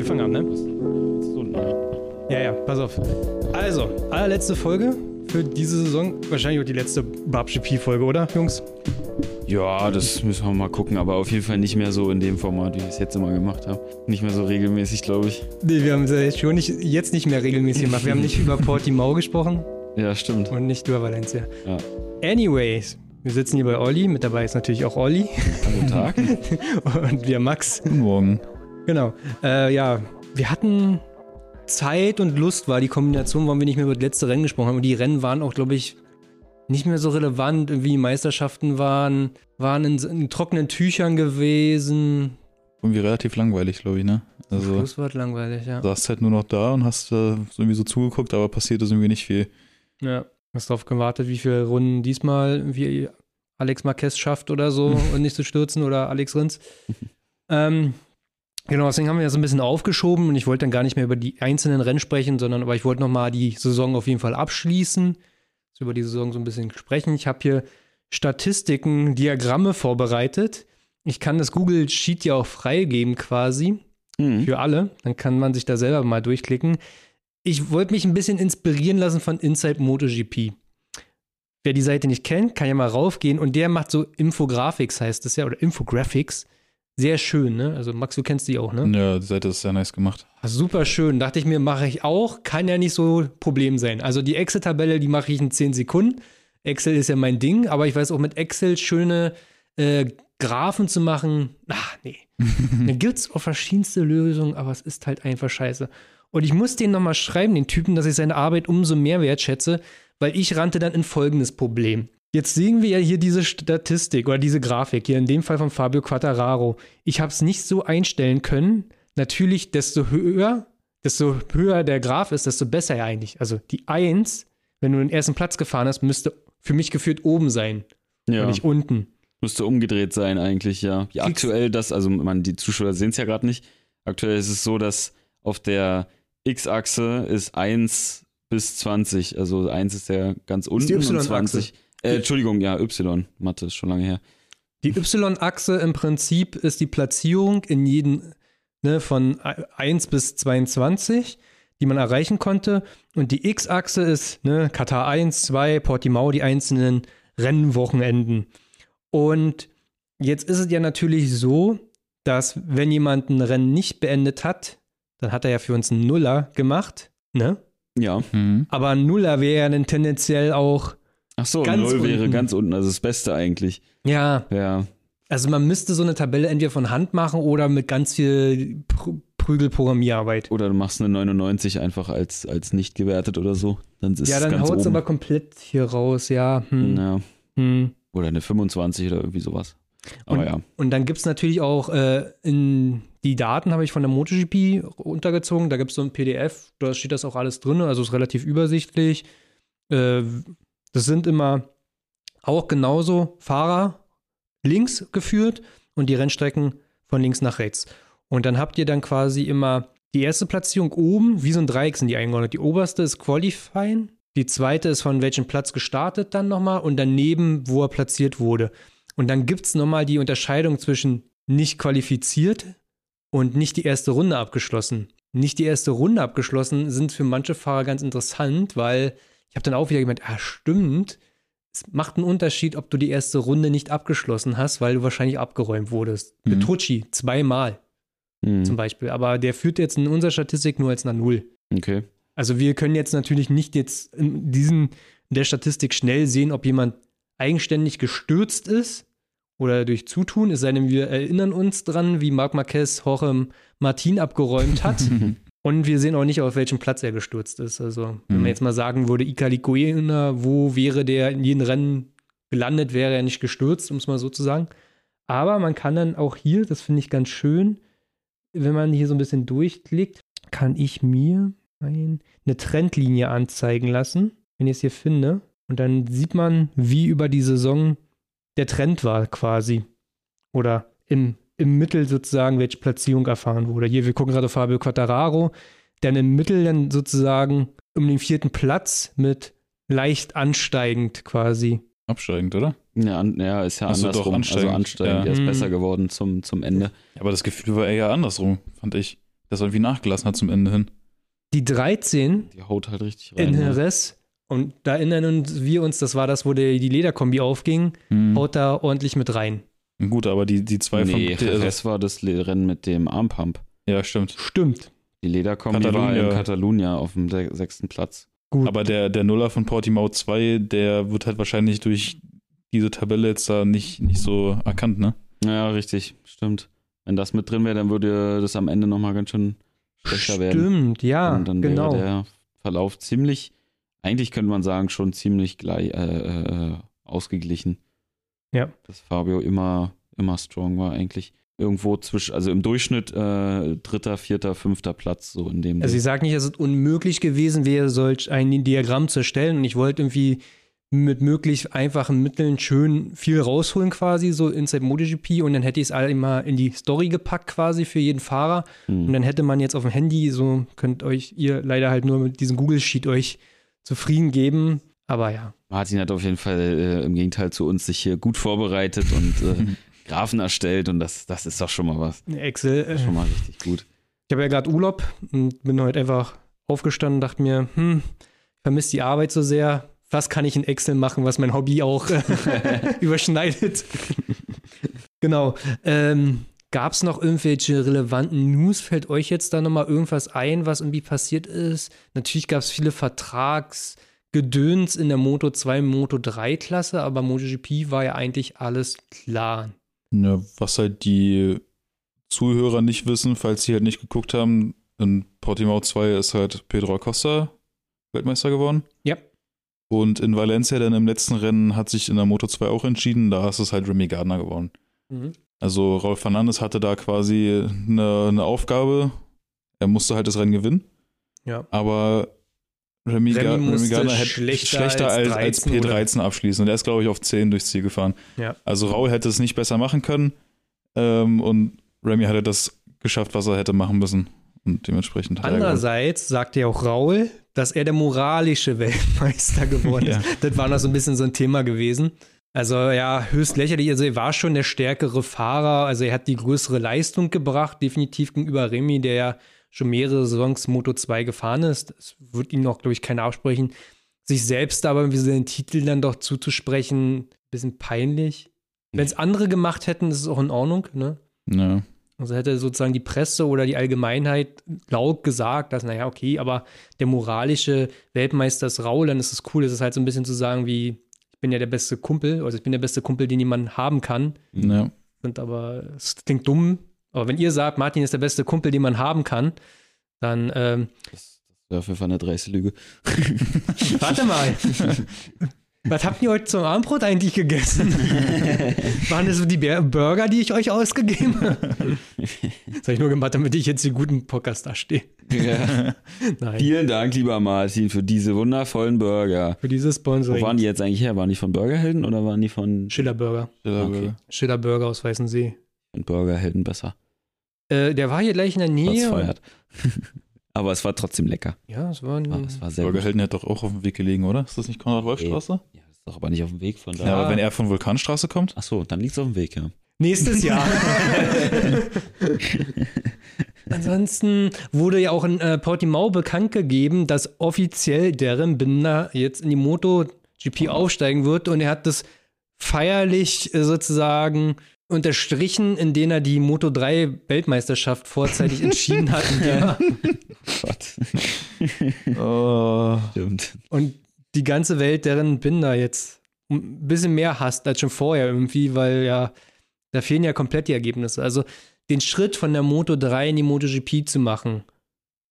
Wir fangen an, ne? Ja, ja, pass auf. Also, allerletzte Folge für diese Saison. Wahrscheinlich auch die letzte Babsche-Pi-Folge, oder, Jungs? Ja, das müssen wir mal gucken, aber auf jeden Fall nicht mehr so in dem Format, wie ich es jetzt immer gemacht habe. Nicht mehr so regelmäßig, glaube ich. Nee, wir haben es ja jetzt schon nicht, jetzt nicht mehr regelmäßig gemacht. Wir haben nicht über Portimao gesprochen Ja, stimmt. und nicht über Valencia. Ja. Anyways, wir sitzen hier bei Olli. Mit dabei ist natürlich auch Olli. Guten Tag. Und wir Max. Guten Morgen. Genau. Äh, ja, wir hatten Zeit und Lust war die Kombination, warum wir nicht mehr über das letzte Rennen gesprochen haben. Und die Rennen waren auch, glaube ich, nicht mehr so relevant. Die Meisterschaften waren, waren in, in trockenen Tüchern gewesen. Irgendwie relativ langweilig, glaube ich, ne? Also, Schluss war langweilig, ja. du saßt halt nur noch da und hast äh, irgendwie so zugeguckt, aber passiert ist irgendwie nicht viel. Ja. Hast darauf gewartet, wie viele Runden diesmal wie Alex Marquez schafft oder so und nicht zu stürzen oder Alex Rins. ähm, genau, deswegen haben wir ja so ein bisschen aufgeschoben und ich wollte dann gar nicht mehr über die einzelnen Rennen sprechen, sondern aber ich wollte nochmal die Saison auf jeden Fall abschließen, also über die Saison so ein bisschen sprechen. Ich habe hier Statistiken, Diagramme vorbereitet. Ich kann das Google Sheet ja auch freigeben quasi Mhm. für alle. Dann kann man sich da selber mal durchklicken. Ich wollte mich ein bisschen inspirieren lassen von Inside MotoGP. Wer die Seite nicht kennt, kann ja mal raufgehen und der macht so Infographics, heißt das ja, oder Infographics. Sehr schön, ne? Also Max, du kennst die auch, ne? Ja, die Seite ist sehr nice gemacht. Ah, Super schön. Dachte ich mir, mache ich auch. Kann ja nicht so Problem sein. Also die Excel-Tabelle, die mache ich in 10 Sekunden. Excel ist ja mein Ding, aber ich weiß auch mit Excel schöne äh, Graphen zu machen. Ach, nee. Dann gibt es auch verschiedenste Lösungen, aber es ist halt einfach scheiße. Und ich muss den nochmal schreiben, den Typen, dass ich seine Arbeit umso mehr wertschätze, weil ich rannte dann in folgendes Problem. Jetzt sehen wir ja hier diese Statistik oder diese Grafik, hier in dem Fall von Fabio Quattararo. Ich habe es nicht so einstellen können. Natürlich, desto höher, desto höher der Graph ist, desto besser ja eigentlich. Also die 1, wenn du den ersten Platz gefahren hast, müsste für mich gefühlt oben sein Ja, und nicht unten. müsste umgedreht sein eigentlich, ja. ja aktuell das, also man, die Zuschauer sehen es ja gerade nicht. Aktuell ist es so, dass auf der X-Achse ist 1 bis 20. Also 1 ist ja ganz unten und Y-Achse. 20. Äh, Entschuldigung, ja, Y. Mathe ist schon lange her. Die Y-Achse im Prinzip ist die Platzierung in jedem, ne, von 1 bis 22, die man erreichen konnte. Und die X-Achse ist ne, Katar 1, 2, Portimao, die einzelnen Rennwochenenden. Und jetzt ist es ja natürlich so, dass wenn jemand ein Rennen nicht beendet hat, dann hat er ja für uns einen Nuller gemacht, ne? Ja. Mhm. Aber ein Nuller wäre ja dann tendenziell auch, Ach so, Ganz 0 wäre unten. ganz unten, also das Beste eigentlich. ja, Ja. Also man müsste so eine Tabelle entweder von Hand machen oder mit ganz viel Pr Prügelprogrammierarbeit. Oder du machst eine 99 einfach als, als nicht gewertet oder so. Dann ist Ja, dann haut es aber komplett hier raus, ja. Hm, ja. hm. Oder eine 25 oder irgendwie sowas. Aber Und, ja. und dann gibt es natürlich auch äh, in die Daten habe ich von der MotoGP untergezogen. Da gibt es so ein PDF, da steht das auch alles drin, also ist relativ übersichtlich. Äh, das sind immer auch genauso Fahrer links geführt und die Rennstrecken von links nach rechts. Und dann habt ihr dann quasi immer die erste Platzierung oben, wie so ein Dreieck sind die eingeordnet. Die oberste ist Qualifying, die zweite ist von welchem Platz gestartet dann nochmal und daneben, wo er platziert wurde. Und dann gibt es nochmal die Unterscheidung zwischen nicht qualifiziert und nicht die erste Runde abgeschlossen. Nicht die erste Runde abgeschlossen sind für manche Fahrer ganz interessant, weil ich habe dann auch wieder gemeint, ah, stimmt, es macht einen Unterschied, ob du die erste Runde nicht abgeschlossen hast, weil du wahrscheinlich abgeräumt wurdest. Mhm. Petrucci zweimal Hm. zum Beispiel, aber der führt jetzt in unserer Statistik nur als nach Null. Okay. Also wir können jetzt natürlich nicht jetzt in diesen in der Statistik schnell sehen, ob jemand eigenständig gestürzt ist oder durch Zutun, es sei denn, wir erinnern uns dran, wie Marc Marquez Jorge Martin abgeräumt hat. Und wir sehen auch nicht, auf welchem Platz er gestürzt ist. Also, wenn Mhm. man jetzt mal sagen würde, Ika Likoena, wo wäre der in jedem Rennen gelandet, wäre er nicht gestürzt, um es mal so zu sagen. Aber man kann dann auch hier, das finde ich ganz schön, wenn man hier so ein bisschen durchklickt, kann ich mir ein, eine Trendlinie anzeigen lassen, wenn ich es hier finde. Und dann sieht man, wie über die Saison der Trend war quasi. Oder im, im Mittel sozusagen, welche Platzierung erfahren wurde. Hier, wir gucken gerade auf Fabio Quattararo, der im Mittel dann sozusagen um den vierten Platz mit leicht ansteigend quasi. Absteigend, oder? Ja, an, ja ist ja Ach so, doch, andersrum. ansteigend. Also ansteigend. Ja. Der ist Mhm. besser geworden zum, zum Ende. Aber das Gefühl war eher andersrum, fand ich. das irgendwie nachgelassen hat zum Ende hin. Die 13 Die haut halt richtig rein. in ne? Jerez, und da erinnern wir uns, das war das, wo der, die Lederkombi aufging, Hm. haut da ordentlich mit rein. Gut, aber die, die zwei Nee, von. also, das war das Rennen mit dem Armpump. ja, stimmt. Stimmt. Die Lederkombi war Catalunya. in Catalunya auf dem se- sechsten Platz. Gut. Aber der, der Nuller von Portimao 2, der wird halt wahrscheinlich durch diese Tabelle jetzt da nicht, nicht so erkannt, ne? Ja, richtig, stimmt. Wenn das mit drin wäre, dann würde das am Ende nochmal ganz schön schlechter werden. Stimmt, ja, Und dann genau. wäre der Verlauf ziemlich, eigentlich könnte man sagen, schon ziemlich gleich äh, äh, ausgeglichen. Ja. Dass Fabio immer, immer strong war, eigentlich. Irgendwo zwischen, also im Durchschnitt äh, dritter, vierter, fünfter Platz, so in dem. Also ich sage nicht, dass es unmöglich gewesen wäre, solch ein Diagramm zu erstellen. Und ich wollte irgendwie mit möglichst einfachen Mitteln schön viel rausholen quasi, so Inside MotoGP. Und dann hätte ich es alle immer in die Story gepackt quasi für jeden Fahrer. Und hm. dann hätte man jetzt auf dem Handy, so könnt euch ihr leider halt nur mit diesem Google-Sheet euch zufrieden geben. Aber ja, Martin hat auf jeden Fall äh, im Gegenteil zu uns sich hier gut vorbereitet und äh, Graphen erstellt und das, das ist doch schon mal was. Excel. Äh, Schon mal richtig gut. Ich habe ja gerade Urlaub und bin heute einfach aufgestanden und dachte mir, hm, ich vermisse die Arbeit so sehr. Was kann ich in Excel machen, was mein Hobby auch überschneidet? genau. Ähm, Gab es noch irgendwelche relevanten News? Fällt euch jetzt da nochmal irgendwas ein, was irgendwie passiert ist? Natürlich gab es viele Vertragsgedöns in der Moto 2, Moto 3 Klasse, aber MotoGP war ja eigentlich alles klar. Ja, was halt die Zuhörer nicht wissen, falls sie halt nicht geguckt haben, in Portimao 2 ist halt Pedro Acosta Weltmeister geworden. Ja. Und in Valencia dann im letzten Rennen hat sich in der Moto 2 auch entschieden, da ist es halt Remy Gardner geworden. Mhm. Also Raul Fernandes hatte da quasi eine, eine Aufgabe. Er musste halt das Rennen gewinnen. Ja. Aber Remy, Remy Remy musste Gardner hätte schlechter schlechter, als als, als 13 oder- P13 abschließen. Und er ist, glaube ich, auf 10 durchs Ziel gefahren. Ja. Also Raul hätte es nicht besser machen können. Ähm, und Remy hatte das geschafft, was er hätte machen müssen. Und dementsprechend er. Andererseits sagte ja auch Raul, dass er der moralische Weltmeister geworden ist. Ja. Das war noch so ein bisschen so ein Thema gewesen. Also ja, höchst lächerlich. Also er war schon der stärkere Fahrer. Also er hat die größere Leistung gebracht, definitiv gegenüber Remy, der ja schon mehrere Saisons Moto 2 gefahren ist. Das wird ihm noch, glaube ich, keiner absprechen. Sich selbst aber irgendwie so den Titel dann doch zuzusprechen, ein bisschen peinlich. Wenn es andere gemacht hätten, ist es auch in Ordnung, ne? Ja. Also hätte sozusagen die Presse oder die Allgemeinheit laut gesagt, dass, naja, okay, aber der moralische Weltmeister ist Raul, dann ist es cool. Das ist halt so ein bisschen zu sagen wie, ich bin ja der beste Kumpel, also ich bin der beste Kumpel, den jemand haben kann. ja. Und aber, es klingt dumm. Aber wenn ihr sagt, Martin ist der beste Kumpel, den man haben kann, dann, ähm, Das, wäre auf jeden Fall eine dreiste Lüge. warte mal. Was habt ihr heute zum Abendbrot eigentlich gegessen? Waren das so die Burger, die ich euch ausgegeben habe? Das habe ich nur gemacht, damit ich jetzt den guten Podcast dastehe. Ja. Nein. Vielen Dank, lieber Martin, für diese wundervollen Burger. Für dieses Wo Sponsoring. waren die jetzt eigentlich her? Waren die von Burgerhelden oder waren die von, Schiller Burger. Okay. Schiller Burger aus Weißensee. von Burgerhelden besser? Äh, der war hier gleich in der Nähe. feiert. Aber es war trotzdem lecker. Ja, es war ein. War, es war sehr. Burgerhelden hätte doch auch auf dem Weg gelegen, oder? Ist das nicht Konrad-Wolf-Straße? Ja, ist doch aber nicht auf dem Weg von da. Ja, aber wenn er von Vulkanstraße kommt? Ach so, dann liegt es auf dem Weg, ja. Nächstes Jahr. Ansonsten wurde ja auch in äh, Portimao bekannt gegeben, dass offiziell Darren Binder jetzt in die MotoGP aufsteigen wird und er hat das feierlich äh, sozusagen unterstrichen, indem er die Moto 3 Weltmeisterschaft vorzeitig entschieden hat. Ja. Gott. Oh, Stimmt. Und die ganze Welt deren Binder jetzt ein bisschen mehr hasst als schon vorher irgendwie, weil ja, da fehlen ja komplett die Ergebnisse. Also den Schritt von der Moto 3 in die MotoGP zu machen,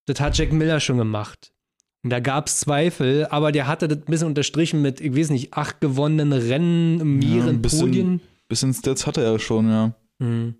das hat Jack Miller schon gemacht. Und da gab es Zweifel, aber der hatte das ein bisschen unterstrichen mit, ich weiß nicht, acht gewonnenen Rennen, mehreren bisschen- Podien. Bisschen Stats hatte er schon, ja. Mhm.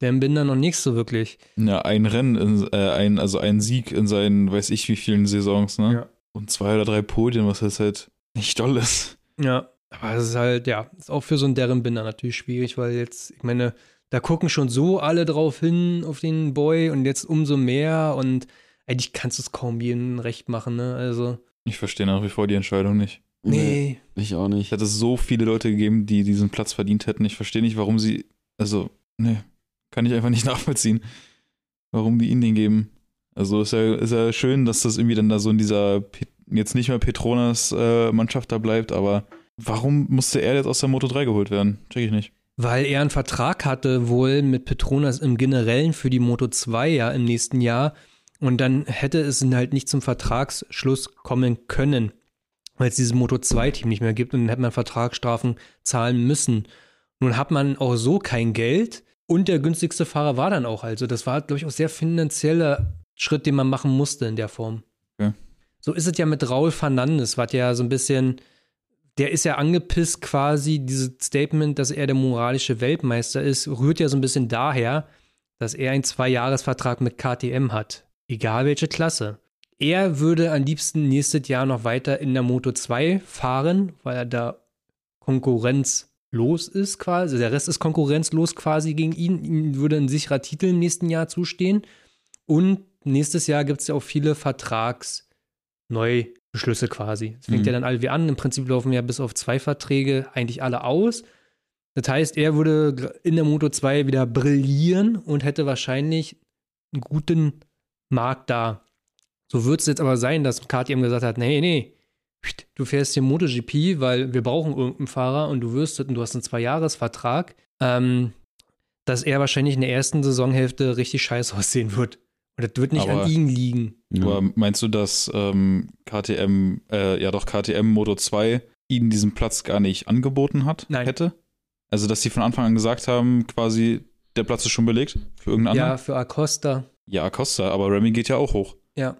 Der Binder noch nicht so wirklich. Ja, ein Rennen, in, äh, ein, also ein Sieg in seinen, weiß ich wie vielen Saisons, ne? Ja. Und zwei oder drei Podien, was jetzt halt nicht doll ist. Ja, aber es ist halt, ja, ist auch für so einen Darren Binder natürlich schwierig, weil jetzt, ich meine, da gucken schon so alle drauf hin, auf den Boy und jetzt umso mehr und eigentlich kannst du es kaum jedem recht machen, ne? Also, Ich verstehe nach wie vor die Entscheidung nicht. Nee. Ich auch nicht. Es hätte so viele Leute gegeben, die diesen Platz verdient hätten. Ich verstehe nicht, warum sie, also, nee, kann ich einfach nicht nachvollziehen, warum die ihnen den geben. Also ist ja, ist ja schön, dass das irgendwie dann da so in dieser, Pet- jetzt nicht mehr Petronas-Mannschaft da bleibt, aber warum musste er jetzt aus der Moto 3 geholt werden? Check ich nicht. Weil er einen Vertrag hatte wohl mit Petronas im Generellen für die Moto 2 ja im nächsten Jahr. Und dann hätte es halt nicht zum Vertragsschluss kommen können, weil es dieses Moto 2-Team nicht mehr gibt und dann hätte man Vertragsstrafen zahlen müssen. Nun hat man auch so kein Geld und der günstigste Fahrer war dann auch. Also das war, glaube ich, auch sehr finanzieller Schritt, den man machen musste in der Form. Okay. So ist es ja mit Raul Fernandes, was ja so ein bisschen, der ist ja angepisst quasi, dieses Statement, dass er der moralische Weltmeister ist, rührt ja so ein bisschen daher, dass er einen Zwei-Jahres-Vertrag mit KTM hat. Egal welche Klasse. Er würde am liebsten nächstes Jahr noch weiter in der Moto 2 fahren, weil er da konkurrenzlos ist quasi. Also Der Rest ist konkurrenzlos quasi gegen ihn. Ihm würde ein sicherer Titel im nächsten Jahr zustehen. Und nächstes Jahr gibt es ja auch viele Vertragsneubeschlüsse quasi. Es fängt Mhm. ja dann alle wie an. Im Prinzip laufen ja bis auf zwei Verträge eigentlich alle aus. Das heißt, er würde in der Moto 2 wieder brillieren und hätte wahrscheinlich einen guten Markt da. So wird es jetzt aber sein, dass KTM gesagt hat, nee, nee, du fährst hier MotoGP, weil wir brauchen irgendeinen Fahrer und du wirst und du hast einen Zwei-Jahres-Vertrag, ähm, dass er wahrscheinlich in der ersten Saisonhälfte richtig scheiße aussehen wird. Und das wird nicht Aber- an ihm liegen. Ja. Aber meinst du, dass ähm, KTM, äh, ja doch KTM Moto 2 ihnen diesen Platz gar nicht angeboten hat? Nein. Hätte? Also, dass sie von Anfang an gesagt haben, quasi, der Platz ist schon belegt für irgendeinen Ja, anderen? für Acosta. Ja, Acosta, aber Remy geht ja auch hoch. Ja.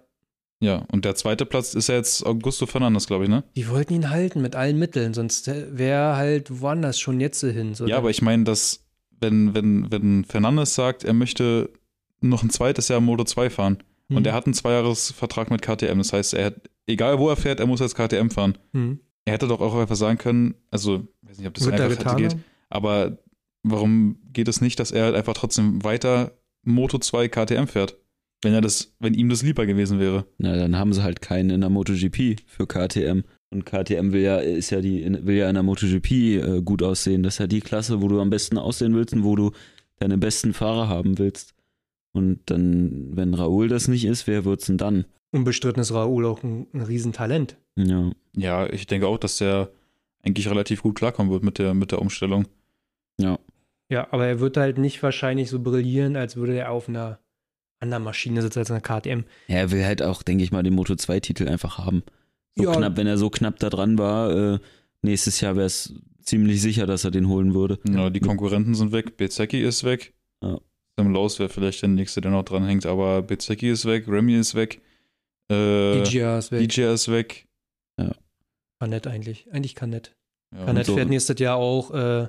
Ja, und der zweite Platz ist ja jetzt Augusto Fernandes, glaube ich, ne? Die wollten ihn halten mit allen Mitteln, sonst wäre halt woanders schon jetzt hin. So Ja, aber ich meine, dass, wenn, wenn, wenn Fernandes sagt, er möchte noch ein zweites Jahr Moto 2 fahren Hm. und er hat einen Zweijahresvertrag mit KTM, das heißt, er hat, egal wo er fährt, er muss jetzt KTM fahren. Hm. Er hätte doch auch einfach sagen können, also, ich weiß nicht, ob das Wird einfach getan? geht, aber warum geht es nicht, dass er halt einfach trotzdem weiter Moto 2 KTM fährt? Wenn er das, wenn ihm das lieber gewesen wäre. Na, dann haben sie halt keinen in der MotoGP für KTM. Und KTM will ja, ist ja die, will ja in der MotoGP äh, gut aussehen. Das ist ja die Klasse, wo du am besten aussehen willst und wo du deine besten Fahrer haben willst. Und dann, wenn Raoul das nicht ist, wer wird's denn dann? Unbestritten ist Raoul auch ein, ein Riesentalent. Ja. Ja, ich denke auch, dass der eigentlich relativ gut klarkommen wird mit der, mit der Umstellung. Ja. Ja, aber er wird halt nicht wahrscheinlich so brillieren, als würde er auf einer anderen Maschine sitzen als einer KTM. Ja, er will halt auch, denke ich mal, den Moto 2-Titel einfach haben. So Ja. knapp, wenn er so knapp da dran war, äh, nächstes Jahr wäre es ziemlich sicher, dass er den holen würde. Ja, die Konkurrenten sind weg, Bezecchi ist weg. Ja. Sam Lowe's wäre vielleicht der nächste, der noch dran hängt, aber Bezecchi ist weg, Remy ist weg, äh, DJR ist weg. DJ ist weg. Canet eigentlich. Eigentlich Canet. Ja, Canet so- fährt nächstes Jahr auch äh,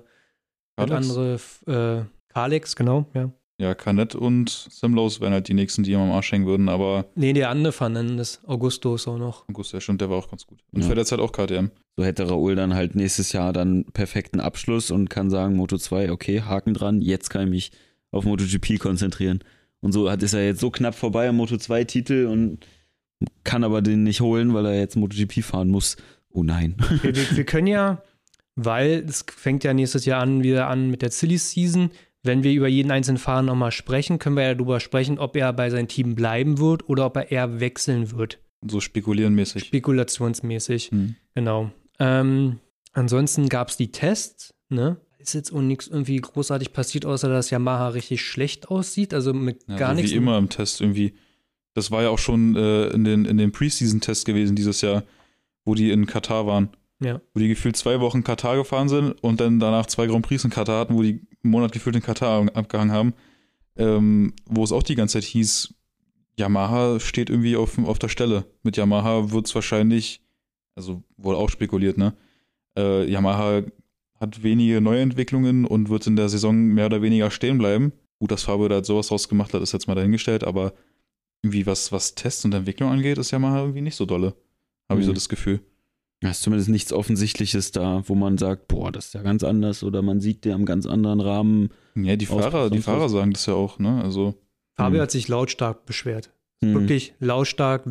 andere äh, Kalex, genau, ja. Ja, Canet und Sam Lowe's wären halt die nächsten, die ihm am Arsch hängen würden, aber Nee, der andere Fernandes, Augusto ist auch noch. August, ja stimmt, der war auch ganz gut. Und Ja. fährt jetzt halt auch KTM. So hätte Raoul dann halt nächstes Jahr dann perfekten Abschluss und kann sagen, Moto 2, okay, Haken dran, jetzt kann ich mich auf MotoGP konzentrieren. Und so hat ist er jetzt so knapp vorbei am Moto 2 Titel und kann aber den nicht holen, weil er jetzt MotoGP fahren muss. Oh nein. Wir, wir, wir können ja, weil es fängt ja nächstes Jahr an, wieder an mit der Silly Season. Wenn wir über jeden einzelnen Fahrer nochmal sprechen, können wir ja darüber sprechen, ob er bei seinem Team bleiben wird oder ob er eher wechseln wird. So spekulierenmäßig. Spekulationsmäßig. Hm. Genau. Ähm, ansonsten gab es die Tests, ne? Ist jetzt auch nichts irgendwie großartig passiert, außer dass Yamaha richtig schlecht aussieht. Also mit Ja, gar so nichts. Wie immer im Test irgendwie. Das war ja auch schon äh, in den, in den Preseason-Tests gewesen dieses Jahr, wo die in Katar waren. Ja. Wo die gefühlt zwei Wochen Katar gefahren sind und dann danach zwei Grand Prix in Katar hatten, wo die einen Monat gefühlt in Katar abgehangen haben. Ähm, wo es auch die ganze Zeit hieß, Yamaha steht irgendwie auf, auf der Stelle. Mit Yamaha wird es wahrscheinlich, also wohl auch spekuliert, ne? Äh, Yamaha hat wenige Neuentwicklungen und wird in der Saison mehr oder weniger stehen bleiben. Gut, dass Fabio da sowas draus gemacht hat, ist jetzt mal dahingestellt, aber irgendwie was, was Tests und Entwicklung angeht, ist Yamaha irgendwie nicht so dolle. Habe ich so Mhm. das Gefühl. Da ist zumindest nichts Offensichtliches da, wo man sagt, boah, das ist ja ganz anders oder man sieht den am ganz anderen Rahmen. Ja, die Fahrer, die Fahrer sagen das ja auch, ne? Also, Fabio Hm. hat sich lautstark beschwert. Hm. Wirklich lautstark,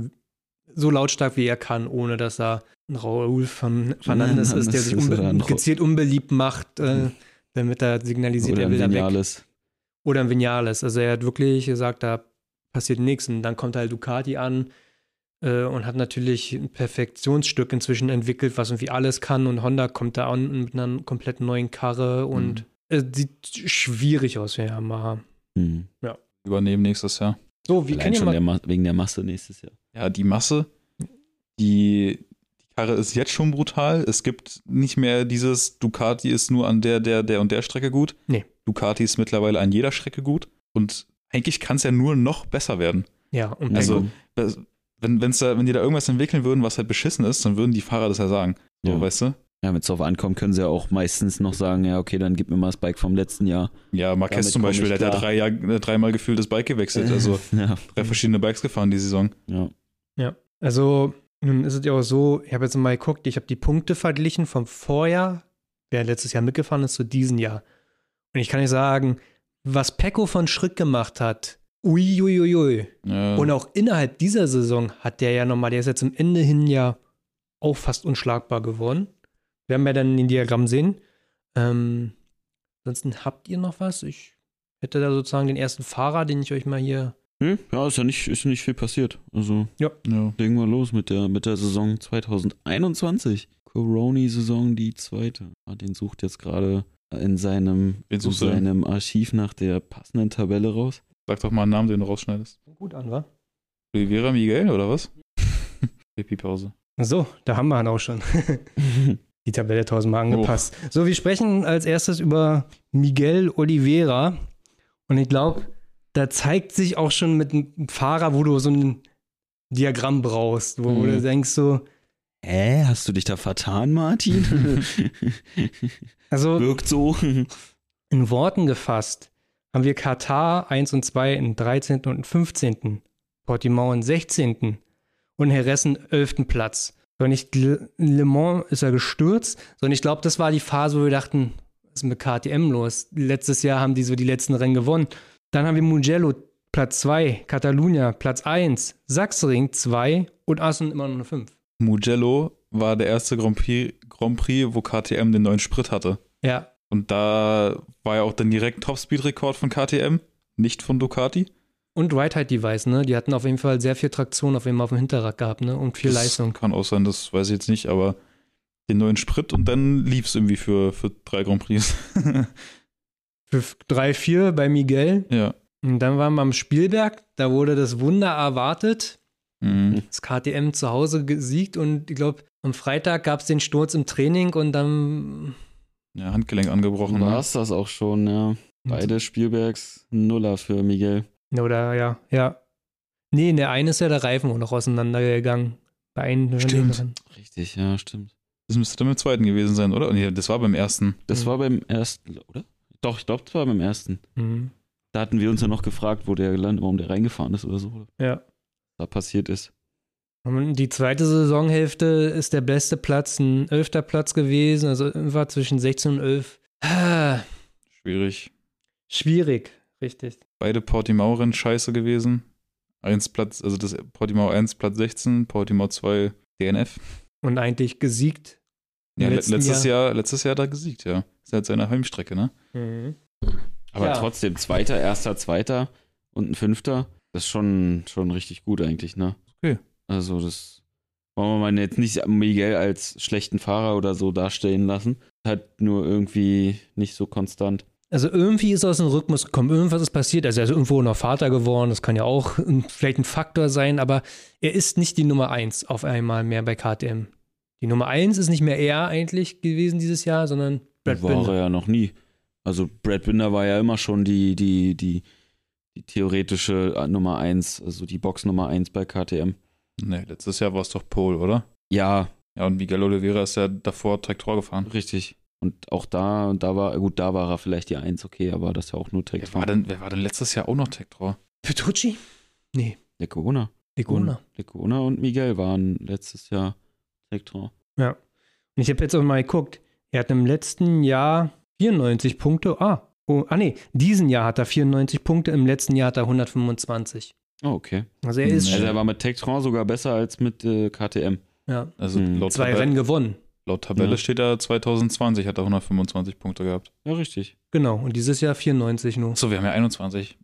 so lautstark wie er kann, ohne dass er ein Raúl von Fernandes ist, der sich unbe gezielt unbeliebt macht, äh, damit er signalisiert, Oder er ein will da weg. Vinales. Oder ein Vinales. Also er hat wirklich gesagt, da passiert nichts. Und dann kommt halt Ducati an und hat natürlich ein Perfektionsstück inzwischen entwickelt, was irgendwie alles kann. Und Honda kommt da an mit einer komplett neuen Karre und Mhm. es sieht schwierig aus für Yamaha. Mhm. Übernehmen nächstes Jahr. So, wir Allein können ja schon mal. der wegen der Masse nächstes Jahr. Ja, die Masse, die, die Karre ist jetzt schon brutal. Es gibt nicht mehr dieses Ducati ist nur an der, der, der und der Strecke gut. Nee. Ducati ist mittlerweile an jeder Strecke gut. Und eigentlich kann es ja nur noch besser werden. Ja, und Also, Wenn, wenn's da, wenn die da irgendwas entwickeln würden, was halt beschissen ist, dann würden die Fahrer das ja sagen. So, Ja. weißt du? Ja, wenn es darauf ankommt, können sie ja auch meistens noch sagen, ja, okay, dann gib mir mal das Bike vom letzten Jahr. Ja, Marquez Damit zum Beispiel, der hat ja drei Jahr, äh, dreimal gefühlt das Bike gewechselt. Also ja. drei verschiedene Bikes gefahren die Saison. ja. Also, nun ist es ja auch so, ich habe jetzt mal geguckt, ich habe die Punkte verglichen vom Vorjahr, wer letztes Jahr mitgefahren ist, zu diesem Jahr. Und ich kann nicht sagen, was Pecco von Schritt gemacht hat, uiuiui. Ja, Und auch innerhalb dieser Saison hat der ja nochmal, der ist jetzt zum Ende hin ja auch fast unschlagbar geworden. Werden wir dann in den Diagramm sehen. Ähm, ansonsten habt ihr noch was? Ich hätte da sozusagen den ersten Fahrer, den ich euch mal hier. Hm? Ja, ist ja nicht, ist nicht viel passiert. Also ja. legen wir los mit der, mit der Saison 2021. Coroni-Saison, die zweite. Ah, Den sucht jetzt gerade in seinem, in seinem Archiv nach der passenden Tabelle raus. Sag doch mal einen Namen, den du rausschneidest. Gut an, wa? Oliveira Miguel oder was? Pipi-Pause. So, da haben wir ihn auch schon. Die Tabelle tausendmal angepasst. So, wir sprechen als erstes über Miguel Oliveira. Und ich glaube, da zeigt sich auch schon mit einem Fahrer, wo du so ein Diagramm brauchst, wo Mhm. du denkst so, Hä, hast du dich da vertan, Martin? also Wirkt so. in Worten gefasst, haben wir Katar 1 und 2 im 13. und 15. Portimao im 16. und Heressen 11. Platz. So, nicht Le Mans ist er gestürzt, sondern ich glaube, das war die Phase, wo wir dachten, was ist mit KTM los? Letztes Jahr haben die so die letzten Rennen gewonnen. Dann haben wir Mugello Platz 2, Catalunya Platz 1, Sachsenring 2 und Assen immer noch eine 5. Mugello war der erste Grand Prix, Grand Prix, wo KTM den neuen Sprit hatte. Ja, Und da war ja auch dann direkt Topspeed-Rekord von KTM, nicht von Ducati. und Ride-Height-Device, ne? Die hatten auf jeden Fall sehr viel Traktion auf jeden Fall auf dem Hinterrad gehabt, ne? Und viel das Leistung. Kann auch sein, das weiß ich jetzt nicht, aber den neuen Sprit und dann lief es irgendwie für, für drei Grand Prix. Für 3-4 bei Miguel. ja. Und dann waren wir am Spielberg, da wurde das Wunder erwartet. Mhm. Das KTM zu Hause gesiegt und ich glaube, am Freitag gab es den Sturz im Training und dann. Ja, Handgelenk angebrochen. War Ne? es das auch schon, ja. Beide Spielbergs Nuller für Miguel. Oder ja, ja. Nee, in der einen ist ja der Reifen auch noch auseinandergegangen. Bei einem Stimmt. Richtig, ja, stimmt. Das müsste dann beim zweiten gewesen sein, oder? Nee, das war beim ersten. Das Mhm. war beim ersten, oder? Doch, ich glaube, das war beim ersten. Mhm. Da hatten wir uns ja noch gefragt, wo der gelandet, warum der reingefahren ist oder so, oder Ja. was da passiert ist. Und die zweite Saisonhälfte ist der beste Platz, ein elfter Platz gewesen, also war zwischen 16 und 11. Ah, Schwierig. schwierig, richtig. Beide Portimao-Rennen scheiße gewesen. Eins Platz, also das Portimao 1 Platz 16, Portimao 2 DNF. Und eigentlich gesiegt. Ja, le- letztes Jahr. letztes Jahr hat er gesiegt, ja. Ist halt seine Heimstrecke, ne? Mhm. Aber Ja. trotzdem, zweiter, erster, zweiter und ein fünfter, das ist schon, schon richtig gut eigentlich, ne? Okay. Also das wollen wir mal jetzt nicht Miguel als schlechten Fahrer oder so dastehen lassen. Halt nur irgendwie nicht so konstant. Also irgendwie ist er aus dem Rhythmus gekommen, irgendwas ist passiert. Also er ist irgendwo noch Vater geworden, das kann ja auch ein, vielleicht ein Faktor sein, aber er ist nicht die Nummer eins auf einmal mehr bei KTM. Die Nummer eins ist nicht mehr er eigentlich gewesen dieses Jahr, sondern Brad war Binder. er ja noch nie. Also Brad Binder war ja immer schon die, die, die, die theoretische Nummer eins, also die Box Nummer eins bei KTM. Ne, letztes Jahr war es doch Pole, oder? Ja, Ja, und Miguel Oliveira ist ja davor Traktor gefahren. richtig. Und auch da, da war, gut, da war er vielleicht die Eins, okay, aber das ist ja auch nur Wer Tech war, denn, wer war denn letztes Jahr auch noch Traktor? Petrucci? Nee, Lecona. Legona. Lecona und Miguel waren letztes Jahr Traktor. Und ich habe jetzt auch mal geguckt, er hat im letzten Jahr 94 Punkte. Ah, oh, ah nee, diesen Jahr hat er 94 Punkte, im letzten Jahr hat er 125. Oh, okay. Also er ist. Also er war mit Tektron sogar besser als mit äh, KTM. ja, Also Hm. laut, zwei Tabelle, Rennen gewonnen. laut Tabelle Ja. steht er 2020, hat er 125 Punkte gehabt. Ja, richtig. Genau, und dieses Jahr 94 nur. Achso, wir haben ja 21.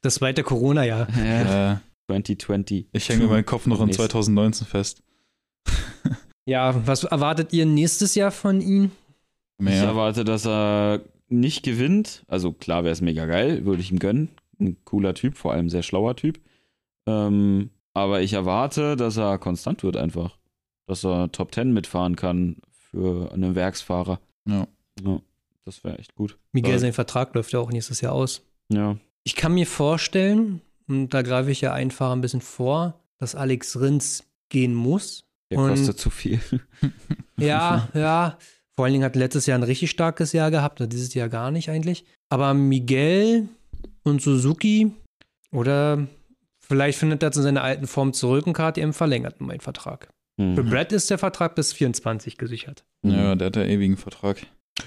Das zweite Corona-Jahr. Ja, Äh, 2020. ich hänge meinen Kopf noch in Nächstes. 2019 fest. Ja, was erwartet ihr nächstes Jahr von ihm? Ich Mehr. erwarte, dass er nicht gewinnt. Also klar wäre es mega geil, würde ich ihm gönnen. Ein cooler Typ, vor allem sehr schlauer Typ. Ähm, aber ich erwarte, dass er konstant wird einfach. Dass er Top 10 mitfahren kann für einen Werksfahrer. Ja. Ja, das wäre echt gut. Miguel, sein Vertrag läuft ja auch nächstes Jahr aus. Ja. Ich kann mir vorstellen, und da greife ich ja einfach ein bisschen vor, dass Alex Rins gehen muss. Der Und- kostet zu viel. Ja, ja. Vor allen Dingen hat letztes Jahr ein richtig starkes Jahr gehabt, und dieses Jahr gar nicht eigentlich. Aber Miguel und Suzuki oder vielleicht findet er zu seiner alten Form zurück und KTM verlängert meinen Vertrag. Für Mhm. Brad ist der Vertrag bis 24 gesichert. Ja, der hat ja ewigen Vertrag.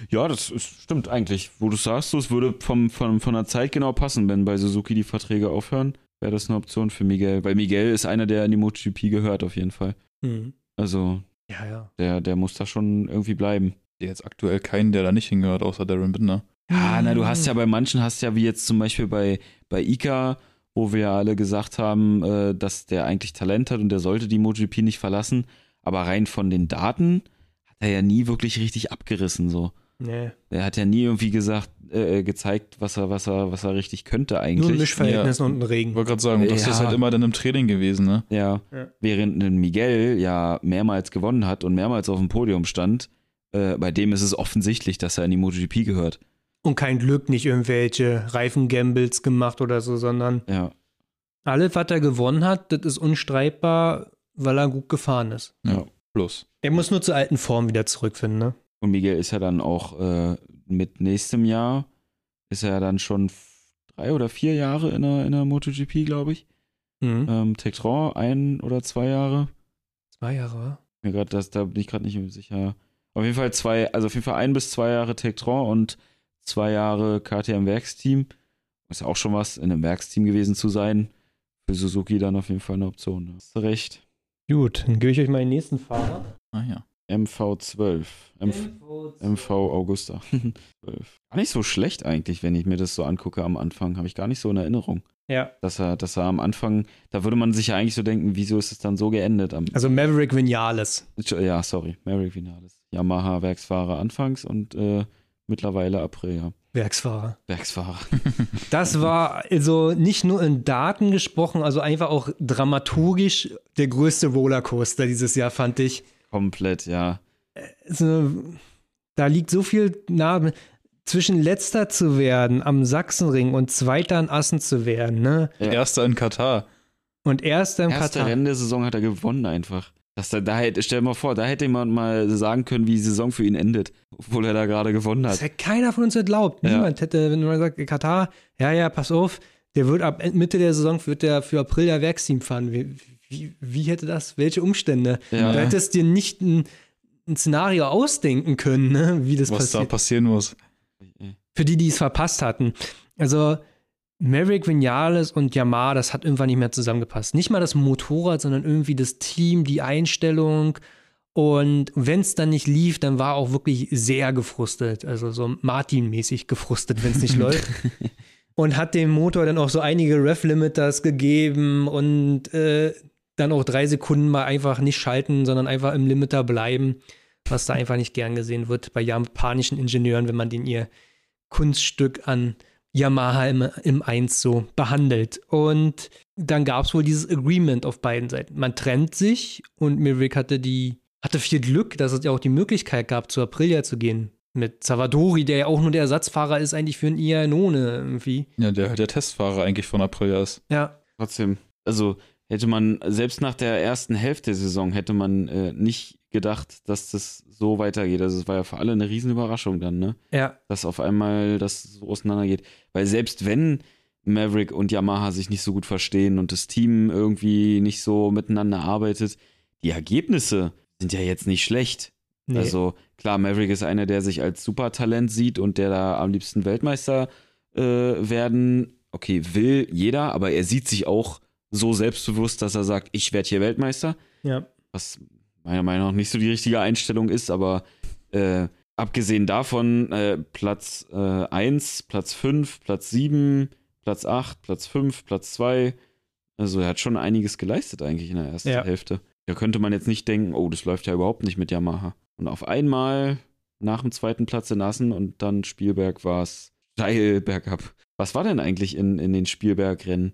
Ja, das ist, stimmt eigentlich. Wo du sagst, so, es würde vom, vom, von der Zeit genau passen, wenn bei Suzuki die Verträge aufhören, wäre das eine Option für Miguel. Weil Miguel ist einer, der in die MotoGP gehört, auf jeden Fall. Mhm. Also, Ja, ja. der, der muss da schon irgendwie bleiben. Der jetzt aktuell keinen, der da nicht hingehört, außer Darren Binder. Ja, na, du hast ja bei manchen, hast ja wie jetzt zum Beispiel bei, bei Ika, wo wir ja alle gesagt haben, äh, dass der eigentlich Talent hat und der sollte die MotoGP nicht verlassen. Aber rein von den Daten hat er ja nie wirklich richtig abgerissen, so. Nee. Er hat ja nie irgendwie gesagt, äh, gezeigt, was er, was er, was er richtig könnte eigentlich. Nur ein Mischverhältnis und ein Ich Regen. wollte gerade sagen, das Ja. ist halt immer dann im Training gewesen, ne? Ja. Ja. Während ein Miguel ja mehrmals gewonnen hat und mehrmals auf dem Podium stand, äh, bei dem ist es offensichtlich, dass er in die MotoGP gehört. Und kein Glück, nicht irgendwelche Reifengambles gemacht oder so, sondern Ja. alles, was er gewonnen hat, das ist unstreitbar, weil er gut gefahren ist. Ja. Plus. Er muss nur zur alten Form wieder zurückfinden, ne? Und Miguel ist ja dann auch äh, mit nächstem Jahr, ist er ja dann schon drei oder vier Jahre in der, in der MotoGP, glaube ich. Mhm. Ähm, Tektron ein oder zwei Jahre. Zwei Jahre, wa? Mir grad, das, da bin ich gerade nicht sicher. Auf jeden Fall zwei, also auf jeden Fall ein bis zwei Jahre Tektron und zwei Jahre KTM Werksteam. Ist ja auch schon was, in einem Werksteam gewesen zu sein. Für Suzuki dann auf jeden Fall eine Option. Da Hast du recht. Gut, dann gebe ich euch mal den nächsten Fahrer. Ah ja. MV12. MV, MV Augusta. 12. Gar nicht so schlecht eigentlich, wenn ich mir das so angucke am Anfang. Habe ich gar nicht so in Erinnerung. Ja. Dass er, dass er am Anfang, da würde man sich ja eigentlich so denken, wieso ist es dann so geendet? Am, Also Maverick Vinales. ja, sorry, Maverick Vinales. Yamaha Werksfahrer anfangs und äh, mittlerweile April, ja. Werksfahrer. Werksfahrer. Das war also nicht nur in Daten gesprochen, also einfach auch dramaturgisch der größte Rollercoaster dieses Jahr, fand ich. Komplett, ja. Also, da liegt so viel nah zwischen letzter zu werden am Sachsenring und zweiter an Assen zu werden, ne? Ja. Erster in Katar. Und erster im Erste Katar. Rennen der Saison hat er gewonnen einfach. Dass er, da hätte, stell dir mal vor, da hätte jemand mal sagen können, wie die Saison für ihn endet, obwohl er da gerade gewonnen Das hat. hätte keiner von uns geglaubt. Ja. Niemand hätte, wenn man sagt, Katar, ja, ja, pass auf, der wird ab Mitte der Saison, wird der für April ja Werksteam fahren. Wie, wie, wie hätte das, welche Umstände? Ja. Da hättest du dir nicht ein, ein Szenario ausdenken können, ne? wie das was da passiert. passieren muss. Für die, die es verpasst hatten. Also, Maverick Vinales und Yamaha, das hat irgendwann nicht mehr zusammengepasst. Nicht mal das Motorrad, sondern irgendwie das Team, die Einstellung. Und wenn es dann nicht lief, dann war auch wirklich sehr gefrustet. Also so Martin-mäßig gefrustet, wenn es nicht läuft. Und hat dem Motor dann auch so einige Ref-Limiters gegeben und äh, dann auch drei Sekunden mal einfach nicht schalten, sondern einfach im Limiter bleiben, was da einfach nicht gern gesehen wird bei japanischen Ingenieuren, wenn man den ihr Kunststück an Yamaha im, im 1 so behandelt. Und dann gab es wohl dieses Agreement auf beiden Seiten. Man trennt sich und Maverick hatte die, hatte viel Glück, dass es ja auch die Möglichkeit gab, zu Aprilia zu gehen. Mit Savadori, der ja auch nur der Ersatzfahrer ist, eigentlich für ein Iannone irgendwie. Ja, der, der Testfahrer eigentlich von Aprilia ist. Ja, Trotzdem, also hätte man, selbst nach der ersten Hälfte der Saison, hätte man äh, nicht gedacht, dass das so weitergeht. Also es war ja für alle eine Riesenüberraschung dann, ne? ja, Dass auf einmal das so auseinandergeht. Weil selbst wenn Maverick und Yamaha sich nicht so gut verstehen und das Team irgendwie nicht so miteinander arbeitet, die Ergebnisse sind ja jetzt nicht schlecht. nee. Also klar, Maverick ist einer, der sich als Supertalent sieht und der da am liebsten Weltmeister äh, werden, okay, will jeder, aber er sieht sich auch so selbstbewusst, dass er sagt, ich werde hier Weltmeister, ja. was meiner Meinung nach nicht so die richtige Einstellung ist, aber äh, abgesehen davon, äh, Platz 1, Platz 5, Platz 7, Platz 8, Platz 5, Platz 2. Also er hat schon einiges geleistet eigentlich in der ersten Ja. Hälfte. Da könnte man jetzt nicht denken, oh, das läuft ja überhaupt nicht mit Yamaha. Und auf einmal nach dem zweiten Platz in Assen und dann Spielberg war es steil bergab. Was war denn eigentlich in, in den Spielberg-Rennen?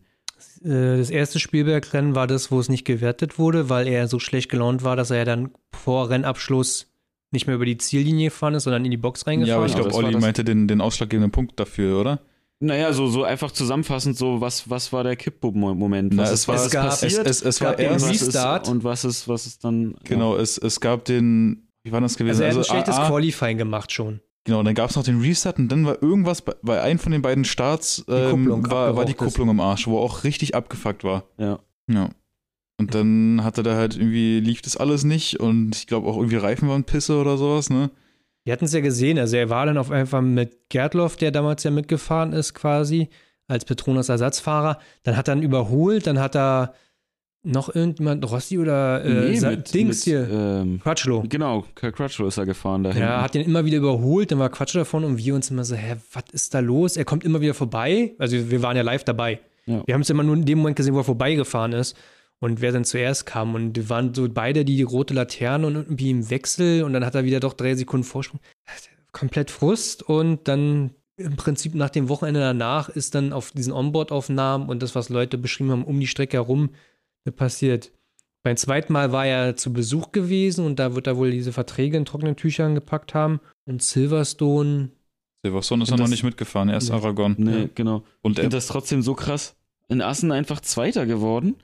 Äh, Das erste Spielbergrennen war das, wo es nicht gewertet wurde, weil er so schlecht gelaunt war, dass er ja dann vor Rennabschluss nicht mehr über die Ziellinie gefahren ist, sondern in die Box reingefahren Ja, aber ich ist. glaube, war Olli meinte den, den ausschlaggebenden Punkt dafür, oder? Naja, so, so einfach zusammenfassend, so was, was war der Kippmoment? Na, Was es ist, war- was es ist gab- passiert? Es, es, es gab war erst. was ist, Restart. und was ist, was ist dann. Genau, es, es gab den. Wie war das gewesen? Also er hat ein schlechtes AA, Qualifying gemacht schon. Genau, dann gab es noch den Restart und dann war irgendwas bei, bei einem von den beiden Starts ähm, Kupplung war, war die abgeraucht ist. Kupplung im Arsch, wo auch richtig abgefuckt war. Ja. Ja. Und dann hatte da halt irgendwie, lief das alles nicht und ich glaube auch irgendwie Reifen waren Pisse oder sowas, ne? Wir hatten es ja gesehen, also er war dann auf einfach mit Gerdloff, der damals ja mitgefahren ist quasi, als Petronas Ersatzfahrer. Dann hat er ihn überholt, dann hat er noch irgendjemand, Rossi oder äh, Nee, mit, Dings mit, hier, Ähm, Quatschlo. genau, Crutchlow ist er gefahren da Ja, hat den immer wieder überholt, dann war Quatsch davon und wir uns immer so, hä, was ist da los? Er kommt immer wieder vorbei. Also wir waren ja live dabei. Ja. Wir haben es immer nur in dem Moment gesehen, wo er vorbeigefahren ist und wer dann zuerst kam. Und wir waren so beide die rote Laterne und irgendwie im Wechsel und dann hat er wieder doch drei Sekunden Vorsprung. Komplett Frust und dann im Prinzip nach dem Wochenende danach ist dann auf diesen Onboard-Aufnahmen und das, was Leute beschrieben haben, um die Strecke herum passiert. Beim zweiten Mal war er zu Besuch gewesen und da wird er wohl diese Verträge in trockenen Tüchern gepackt haben. Und Silverstone, Silverstone ist Und ja noch nicht mitgefahren, erst Nee. Aragon. Nee, Ja. genau. Und Ich er, das trotzdem so krass. In Assen einfach Zweiter geworden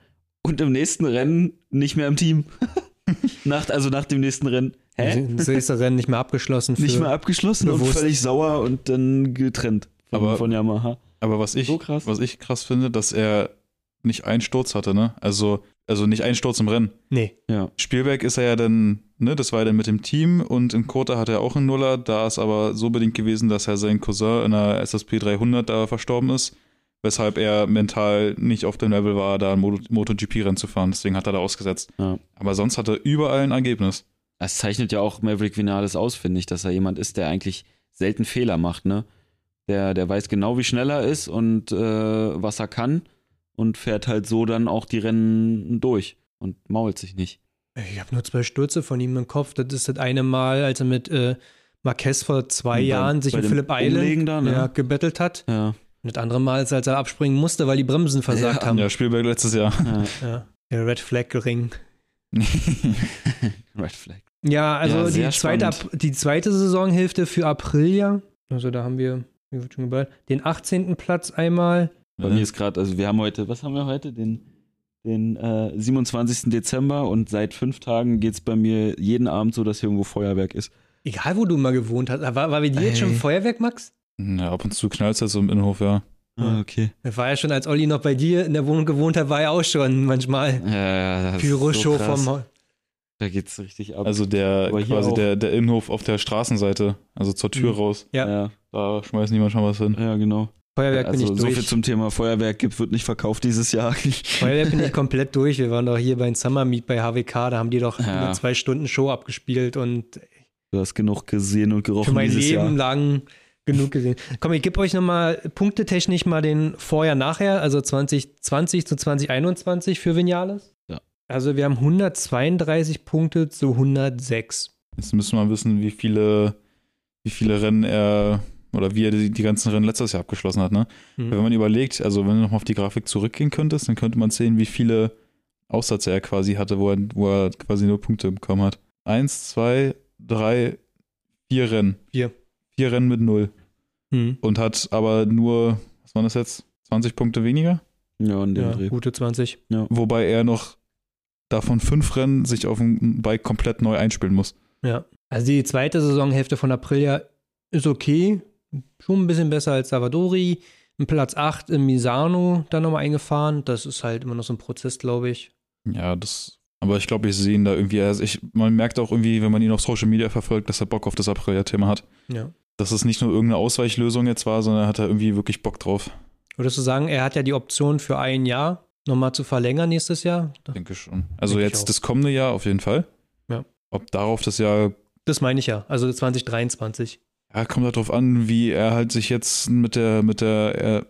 und im nächsten Rennen nicht mehr im Team. nach, also nach dem nächsten Rennen. Hä? das nächste Rennen nicht mehr abgeschlossen. Für, Nicht mehr abgeschlossen und bewusst. völlig sauer und dann getrennt von, Aber- von Yamaha. aber was ich, So krass. was ich krass finde, dass er nicht einen Sturz hatte, ne? Also, also nicht einen Sturz im Rennen. Nee, Ja. Spielberg ist er ja dann, ne, das war ja dann mit dem Team und in Kota hatte er auch einen Nuller. Da ist aber so bedingt gewesen, dass er sein Cousin in der SSP 300 da verstorben ist, weshalb er mental nicht auf dem Level war, da ein Moto- MotoGP-Rennen zu fahren. Deswegen hat er da ausgesetzt. Ja. Aber sonst hat er überall ein Ergebnis. Das zeichnet ja auch Maverick Vinales aus, finde ich, dass er jemand ist, der eigentlich selten Fehler macht, ne? Der, der weiß genau, wie schnell er ist und äh, was er kann und fährt halt so dann auch die Rennen durch und mault sich nicht. ich habe nur zwei Stürze von ihm im Kopf. Das ist das eine Mal, als er mit äh, Marquez vor zwei Bei- Jahren sich dem Philipp Island da, ne? ja, gebettelt hat. Ja. Und das andere Mal ist, als er abspringen musste, weil die Bremsen versagt Ja, haben. Ja, Spielberg letztes Jahr. ja. Ja. Der Red Flag Ring. Red Flag. Ja, also Ja, die, zweite, spannend. Die zweite Saisonhälfte für Aprilia. Also da haben wir, wie wird schon geballt, den 18. Platz einmal. Bei mir ist gerade, also wir haben heute, was haben wir heute? Den, den äh, 27. Dezember und seit fünf Tagen geht es bei mir jeden Abend so, dass hier irgendwo Feuerwerk ist. Egal, wo du mal gewohnt hast. War, war bei dir jetzt schon Ey. Feuerwerk, Max? Ja, ab und zu knallt es ja so im Innenhof, ja. Ah, okay. Das war ja schon, als Olli noch bei dir in der Wohnung gewohnt hat, war ja auch schon manchmal Ja, ja, das ist Pyro-Show so krass. vom. Da geht's richtig ab. Also der Aber quasi der, der Innenhof auf der Straßenseite, also zur Tür Mhm. raus. Ja, ja, Da schmeißen die manchmal was hin. ja, genau. Feuerwerk also bin ich so durch. viel zum Thema Feuerwerk gibt, wird nicht verkauft dieses Jahr. Feuerwerk bin ich komplett durch. Wir waren doch hier bei Summer Meet bei HWK, da haben die doch Ja. eine zwei Stunden Show abgespielt und Du hast genug gesehen und gerochen für mein dieses Leben Jahr. lang genug gesehen. Komm, ich gebe euch nochmal punktetechnisch mal den Vorher-Nachher, also 2020 zu 2021 für Vinales. Ja. Also wir haben 132 Punkte zu 106. Jetzt müssen wir wissen, wie viele, wie viele Rennen er oder wie er die, die ganzen Rennen letztes Jahr abgeschlossen hat. Ne? Hm. Wenn man überlegt, also wenn du nochmal auf die Grafik zurückgehen könntest, dann könnte man sehen, wie viele Aussätze er quasi hatte, wo er, wo er quasi nur Punkte bekommen hat. Eins, zwei, drei, vier Rennen. Vier. Vier Rennen mit null. Hm. Und hat aber nur, was waren das jetzt? 20 Punkte weniger? Ja, in dem Ja, Dreh. gute 20. Wobei er noch davon fünf Rennen sich auf dem Bike komplett neu einspielen muss. Ja. Also die zweite Saisonhälfte von Aprilia ist okay. Schon ein bisschen besser als Savadori. Ein Platz 8 in Misano dann nochmal eingefahren. Das ist halt immer noch so ein Prozess, glaube ich. Ja, das. Aber ich glaube, ich sehe ihn da irgendwie. Also ich, man merkt auch irgendwie, wenn man ihn auf Social Media verfolgt, dass er Bock auf das Aprilia-Thema hat. Ja. Dass es nicht nur irgendeine Ausweichlösung jetzt war, sondern er hat da irgendwie wirklich Bock drauf. Würdest du sagen, er hat ja die Option für ein Jahr nochmal zu verlängern nächstes Jahr? Denke schon. Also Denke ich jetzt das kommende Jahr auf jeden Fall. Ja. Ob darauf das Jahr. Das meine ich ja. Also 2023. Ja, kommt halt drauf an, wie er halt sich jetzt mit der, mit der, er,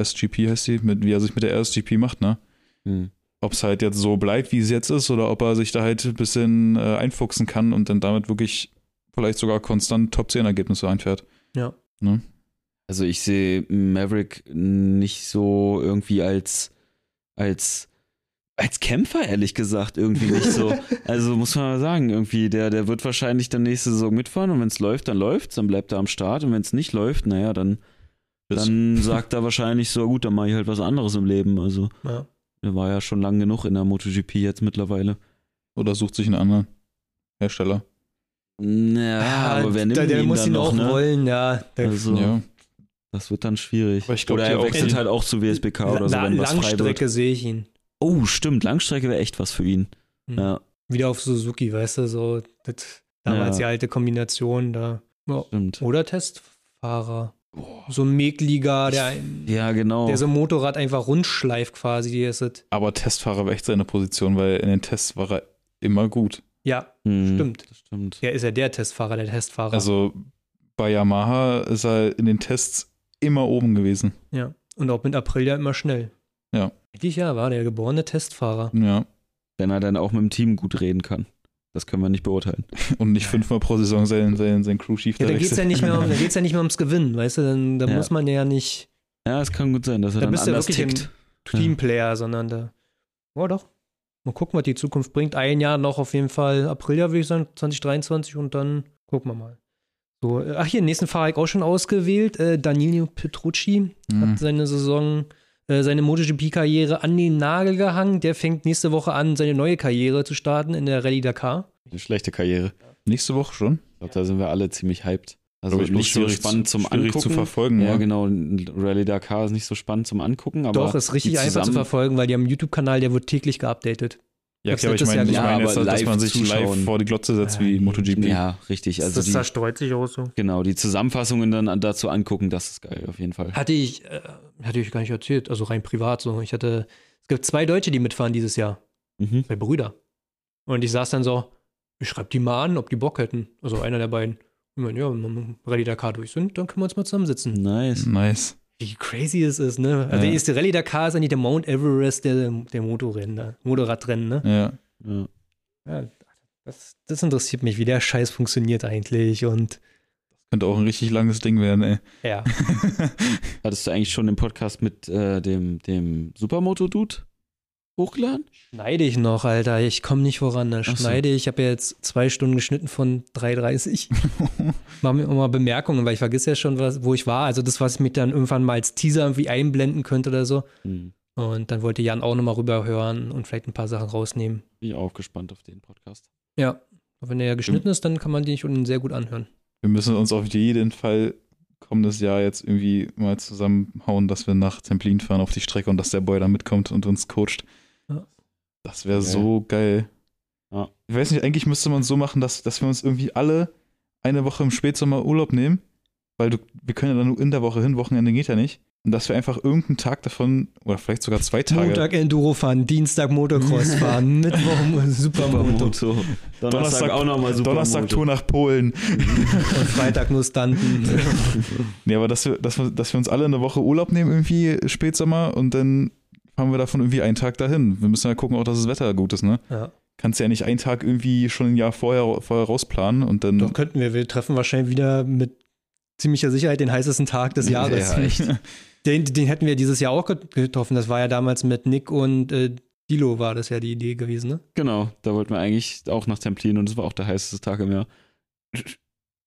RSGP heißt die, mit, wie er sich mit der RSGP macht, ne? Hm. Ob es halt jetzt so bleibt, wie es jetzt ist, oder ob er sich da halt ein bisschen äh, einfuchsen kann und dann damit wirklich vielleicht sogar konstant Top 10 Ergebnisse einfährt. Ja. Ne? Also ich sehe Maverick nicht so irgendwie als, als, als Kämpfer, ehrlich gesagt, irgendwie nicht so. also muss man mal sagen, irgendwie, der, der wird wahrscheinlich dann nächste Saison mitfahren und wenn es läuft, dann läuft dann bleibt er am Start und wenn es nicht läuft, naja, dann, Das- dann sagt er wahrscheinlich so, gut, dann mache ich halt was anderes im Leben. Also Ja. er war ja schon lang genug in der MotoGP jetzt mittlerweile. Oder sucht sich einen anderen Hersteller. Ja, aber wer nimmt der, der ihn muss dann ihn noch, auch ne? wollen, ja. Also, Ja. das wird dann schwierig. Aber ich glaub, oder er wechselt halt auch zu WSBK oder so, wenn was frei wird. Langstrecke sehe ich ihn. Oh, stimmt, Langstrecke wäre echt was für ihn. Hm. Ja, Wieder auf Suzuki, weißt du, so das, damals Ja. die alte Kombination da. Ja. stimmt. Oder Testfahrer. So ein Megliga, der, Ja, genau. der so ein Motorrad einfach rundschleift quasi. Die ist es. Aber Testfahrer war echt seine Position, weil in den Tests war er immer gut. Ja, Hm, stimmt. Das stimmt. er ist ja der Testfahrer, der Testfahrer. Also bei Yamaha ist er in den Tests immer oben gewesen. ja. Und auch mit Aprilia immer schnell. Ja. Eigentlich ja, war der geborene Testfahrer. Ja. Wenn er dann auch mit dem Team gut reden kann. Das können wir nicht beurteilen. Und nicht fünfmal pro Saison sein, sein, sein Crew Chief Ja, da geht es ja, nicht mehr um, da geht's ja nicht mehr ums Gewinnen, weißt du? Dann, dann Ja. muss man ja nicht Ja, es kann gut sein, dass er Da dann bist du anders wirklich ein- tickt. Teamplayer, sondern da. Oh doch. Mal gucken, was die Zukunft bringt. Ein Jahr noch auf jeden Fall Aprilia, würde ich sagen, 2023 und dann gucken wir mal. So, äh, ach hier, den nächsten Fahrer habe ich auch schon ausgewählt. Äh, Danilo Petrucci Mhm. hat seine Saison, seine MotoGP-Karriere an den Nagel gehangen. Der fängt nächste Woche an, seine neue Karriere zu starten in der Rallye Dakar. Eine schlechte Karriere. Nächste Woche schon. Ich glaube, da sind wir alle ziemlich hyped. Also ich, nicht so spannend zu- zum schwierig Angucken. zu verfolgen, Ja, wa? genau. ein Rallye Dakar ist nicht so spannend zum Angucken, aber Doch, ist richtig einfach zu verfolgen, weil die haben einen YouTube-Kanal, der wird täglich geupdatet. Ja, okay, aber ich meine, meine gemacht. jetzt, Ja, dass man sich live vor die Glotze setzt wie Ja, MotoGP. Ja, richtig. Also die, zerstreut sich auch so. genau, die Zusammenfassungen dann an- dazu angucken, das ist geil, auf jeden Fall. Hatte ich, äh, hatte ich gar nicht erzählt, also rein privat so. Ich hatte, es gibt zwei Deutsche, die mitfahren dieses Jahr, Mhm. zwei Brüder. Und ich saß dann so, ich schreib die mal an, ob die Bock hätten. Also einer der beiden. Ich meine, ja, wenn wir mit Rallye Dakar durch sind, dann können wir uns mal zusammensitzen. Nice. Nice. Wie crazy es ist, ne? Also Ja. die erste Rallye Dakar ist eigentlich der Mount Everest der, der Motorrennen, da, Motorradrennen, ne? Ja. Ja. Ja, das, das interessiert mich, wie der Scheiß funktioniert eigentlich und Könnte auch ein richtig langes Ding werden, ey. ja. Hattest du eigentlich schon den Podcast mit äh, dem, dem Supermoto-Dude hochgeladen? Schneide ich noch, Alter. Ich komme nicht voran. Da so. schneide ich. Ich habe ja jetzt zwei Stunden geschnitten von 3,30. Mach mir immer Bemerkungen, weil ich vergesse ja schon, was, wo ich war. Also das, was ich mir dann irgendwann mal als Teaser irgendwie einblenden könnte oder so. Hm. Und dann wollte Jan auch nochmal rüberhören und vielleicht ein paar Sachen rausnehmen. Bin ich auch gespannt auf den Podcast. Ja. Und wenn er ja geschnitten ist, dann kann man den schon sehr gut anhören. Wir müssen uns auf jeden Fall kommendes Jahr jetzt irgendwie mal zusammenhauen, dass wir nach Templin fahren auf die Strecke und dass der Boy da mitkommt und uns coacht. Das wäre Geil. so geil. Ja. Ich weiß nicht, eigentlich müsste man es so machen, dass, dass wir uns irgendwie alle eine Woche im Spätsommer Urlaub nehmen, weil du, wir können ja dann nur in der Woche hin, Wochenende geht ja nicht. Und dass wir einfach irgendeinen Tag davon, oder vielleicht sogar zwei Tage, Montag Enduro fahren, Dienstag Motocross fahren, Mittwoch Supermoto Supermoto. Donnerstag, Donnerstag- auch nochmal Supermoto. Donnerstag Tour nach Polen. und Freitag nur Stunten. Nee, aber dass wir, dass, wir, dass wir uns alle eine Woche Urlaub nehmen, irgendwie Spätsommer, und dann fahren wir davon irgendwie einen Tag dahin. Wir müssen ja gucken, auch dass das Wetter gut ist, ne? ja. Kannst ja nicht einen Tag irgendwie schon ein Jahr vorher, vorher rausplanen und dann. Doch könnten wir. Wir treffen wahrscheinlich wieder mit ziemlicher Sicherheit den heißesten Tag des Jahres. Ja. Den, den hätten wir dieses Jahr auch get- getroffen. Das war ja damals mit Nick und äh, Dilo war das ja die Idee gewesen, ne? Genau, da wollten wir eigentlich auch nach Templin und es war auch der heißeste Tag im Jahr.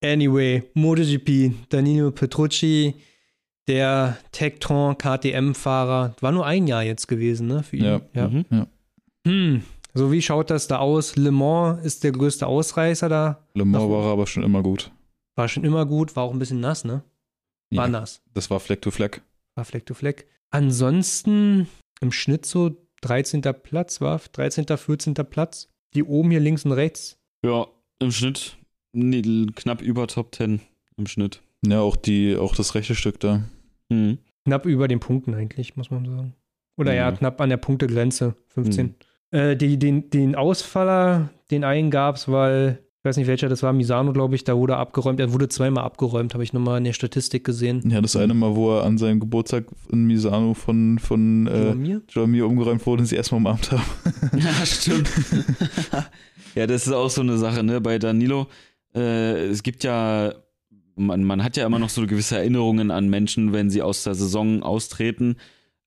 Anyway, MotoGP, Danilo Petrucci, der Tectron KTM-Fahrer. War nur ein Jahr jetzt gewesen, ne? Für ihn. Ja. ja. Mhm. Hm. So, wie schaut das da aus? Le Mans ist der größte Ausreißer da. Le Mans war aber schon immer gut. War schon immer gut, war auch ein bisschen nass, ne? War Ja, nass. das war Fleck to Fleck. War Fleck to Fleck. Ansonsten im Schnitt so 13. Platz, war 13., 14. Platz. Die oben hier links und rechts. Ja, im Schnitt nee, knapp über Top 10 im Schnitt. Ja, auch die, auch das rechte Stück da. Mhm. Knapp über den Punkten eigentlich, muss man sagen. Oder ja, Ja. knapp an der Punktegrenze, 15. Äh, die, den, den Ausfaller, den einen gab es, weil Ich weiß nicht, welcher das war, Misano, glaube ich, da wurde abgeräumt. Er wurde zweimal abgeräumt, habe ich nochmal in der Statistik gesehen. Ja, das eine Mal, wo er an seinem Geburtstag in Misano von, von äh, mir? Jamir umgeräumt wurde und sie erstmal umarmt haben. Ja, stimmt. ja, das ist auch so eine Sache, ne? Bei Danilo, äh, es gibt ja, man, man hat ja immer noch so gewisse Erinnerungen an Menschen, wenn sie aus der Saison austreten,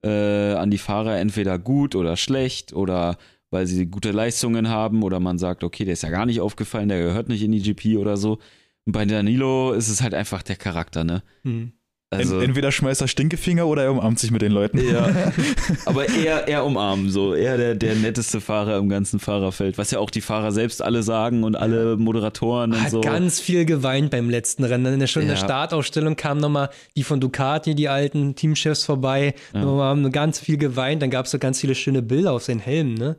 äh, an die Fahrer entweder gut oder schlecht oder weil sie gute Leistungen haben oder man sagt, okay, der ist ja gar nicht aufgefallen, der gehört nicht in die GP oder so. Und bei Danilo ist es halt einfach der Charakter, ne? Hm. Also, Ent- Entweder schmeißt er Stinkefinger oder er umarmt sich mit den Leuten. ja, aber eher, eher umarmen, so. Eher der, der netteste Fahrer im ganzen Fahrerfeld, was ja auch die Fahrer selbst alle sagen und alle Moderatoren und Hat so. ganz viel geweint beim letzten Rennen. In der, schon in der Ja. Startausstellung kamen nochmal die von Ducati, die alten Teamchefs vorbei. Ja. Nochmal haben ganz viel geweint. Dann gab es so ganz viele schöne Bilder auf seinen Helm, ne?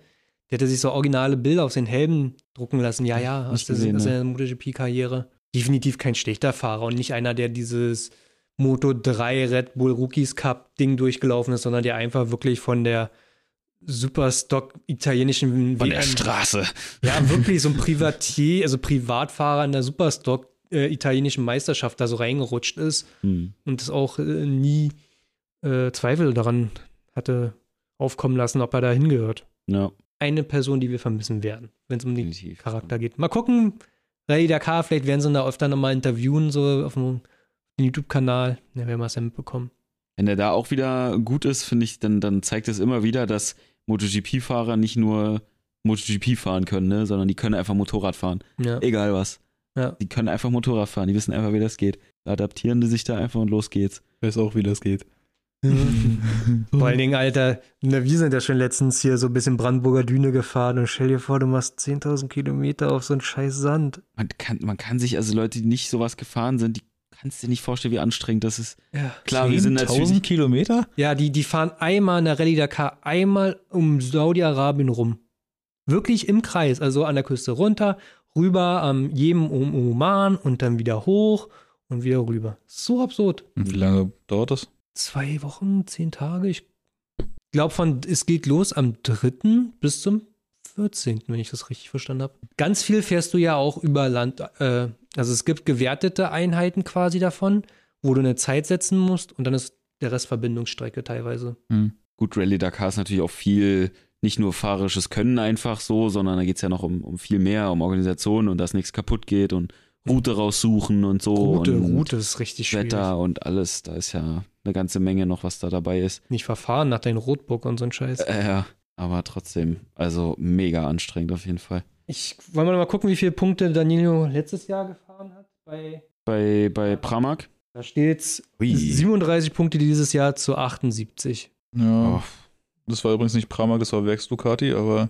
Der hatte sich so originale Bilder auf seinen Helm drucken lassen. Ja, ja, aus, Nicht der, gesehen, aus ne? seiner MotoGP-Karriere. Definitiv kein schlechter Fahrer und nicht einer, der dieses Moto 3 Red Bull Rookies Cup Ding durchgelaufen ist, sondern der einfach wirklich von der Superstock italienischen Von der Straße. ja, wirklich so ein Privatier, also Privatfahrer in der Superstock äh, italienischen Meisterschaft da so reingerutscht ist Hm. und es auch äh, nie äh, Zweifel daran hatte aufkommen lassen, ob er da hingehört. Ja, Eine Person, die wir vermissen werden, wenn es um den definitiv. Charakter geht. Mal gucken, Rallye Dakar, vielleicht werden sie ihn da öfter nochmal interviewen, so auf dem YouTube-Kanal. Ja, werden wir es ja mitbekommen. Wenn er da auch wieder gut ist, finde ich, dann, dann zeigt es immer wieder, dass MotoGP-Fahrer nicht nur MotoGP fahren können, ne, sondern die können einfach Motorrad fahren. Ja. Egal was. Ja. Die können einfach Motorrad fahren. Die wissen einfach, wie das geht. Da adaptieren die sich da einfach und los geht's. Ich weiß auch, wie das geht. Vor allen Dingen, Alter, na, wir sind ja schon letztens hier so ein bisschen Brandenburger Düne gefahren und stell dir vor, du machst 10.000 Kilometer auf so einen scheiß Sand. Man kann, man kann sich, also Leute, die nicht sowas gefahren sind, die kannst dir nicht vorstellen, wie anstrengend das ist. Ja. Klar, wir sind 10.000 natürlich. Kilometer? Ja, die, die fahren einmal in der Rallye Dakar, einmal um Saudi-Arabien rum. Wirklich im Kreis, also an der Küste runter, rüber am jedem um Oman und dann wieder hoch und wieder rüber. So absurd. Und wie lange dauert das? Zwei Wochen, zehn Tage. Ich glaube, von es geht los am 3. bis zum 14., wenn ich das richtig verstanden habe. Ganz viel fährst du ja auch über Land. Äh, also es gibt gewertete Einheiten quasi davon, wo du eine Zeit setzen musst und dann ist der Rest Verbindungsstrecke teilweise. Gut, Rallye Dakar ist natürlich auch viel, nicht nur fahrerisches Können einfach so, sondern da geht's ja noch um, um viel mehr, um Organisation und dass nichts kaputt geht und Route raussuchen und so. Route, und Route ist richtig schwierig. Wetter und alles. Da ist ja eine ganze Menge noch, was da dabei ist. Nicht verfahren nach deinem Rotbook und so ein Scheiß. Äh, ja, aber trotzdem, also mega anstrengend auf jeden Fall. Ich wollen wir mal gucken, wie viele Punkte Danilo letztes Jahr gefahren hat. Bei, Bei, bei Pramac? da steht's Ui. 37 Punkte dieses Jahr zu 78. Ja. Oh, Das war übrigens nicht Pramac, das war Werks Ducati, aber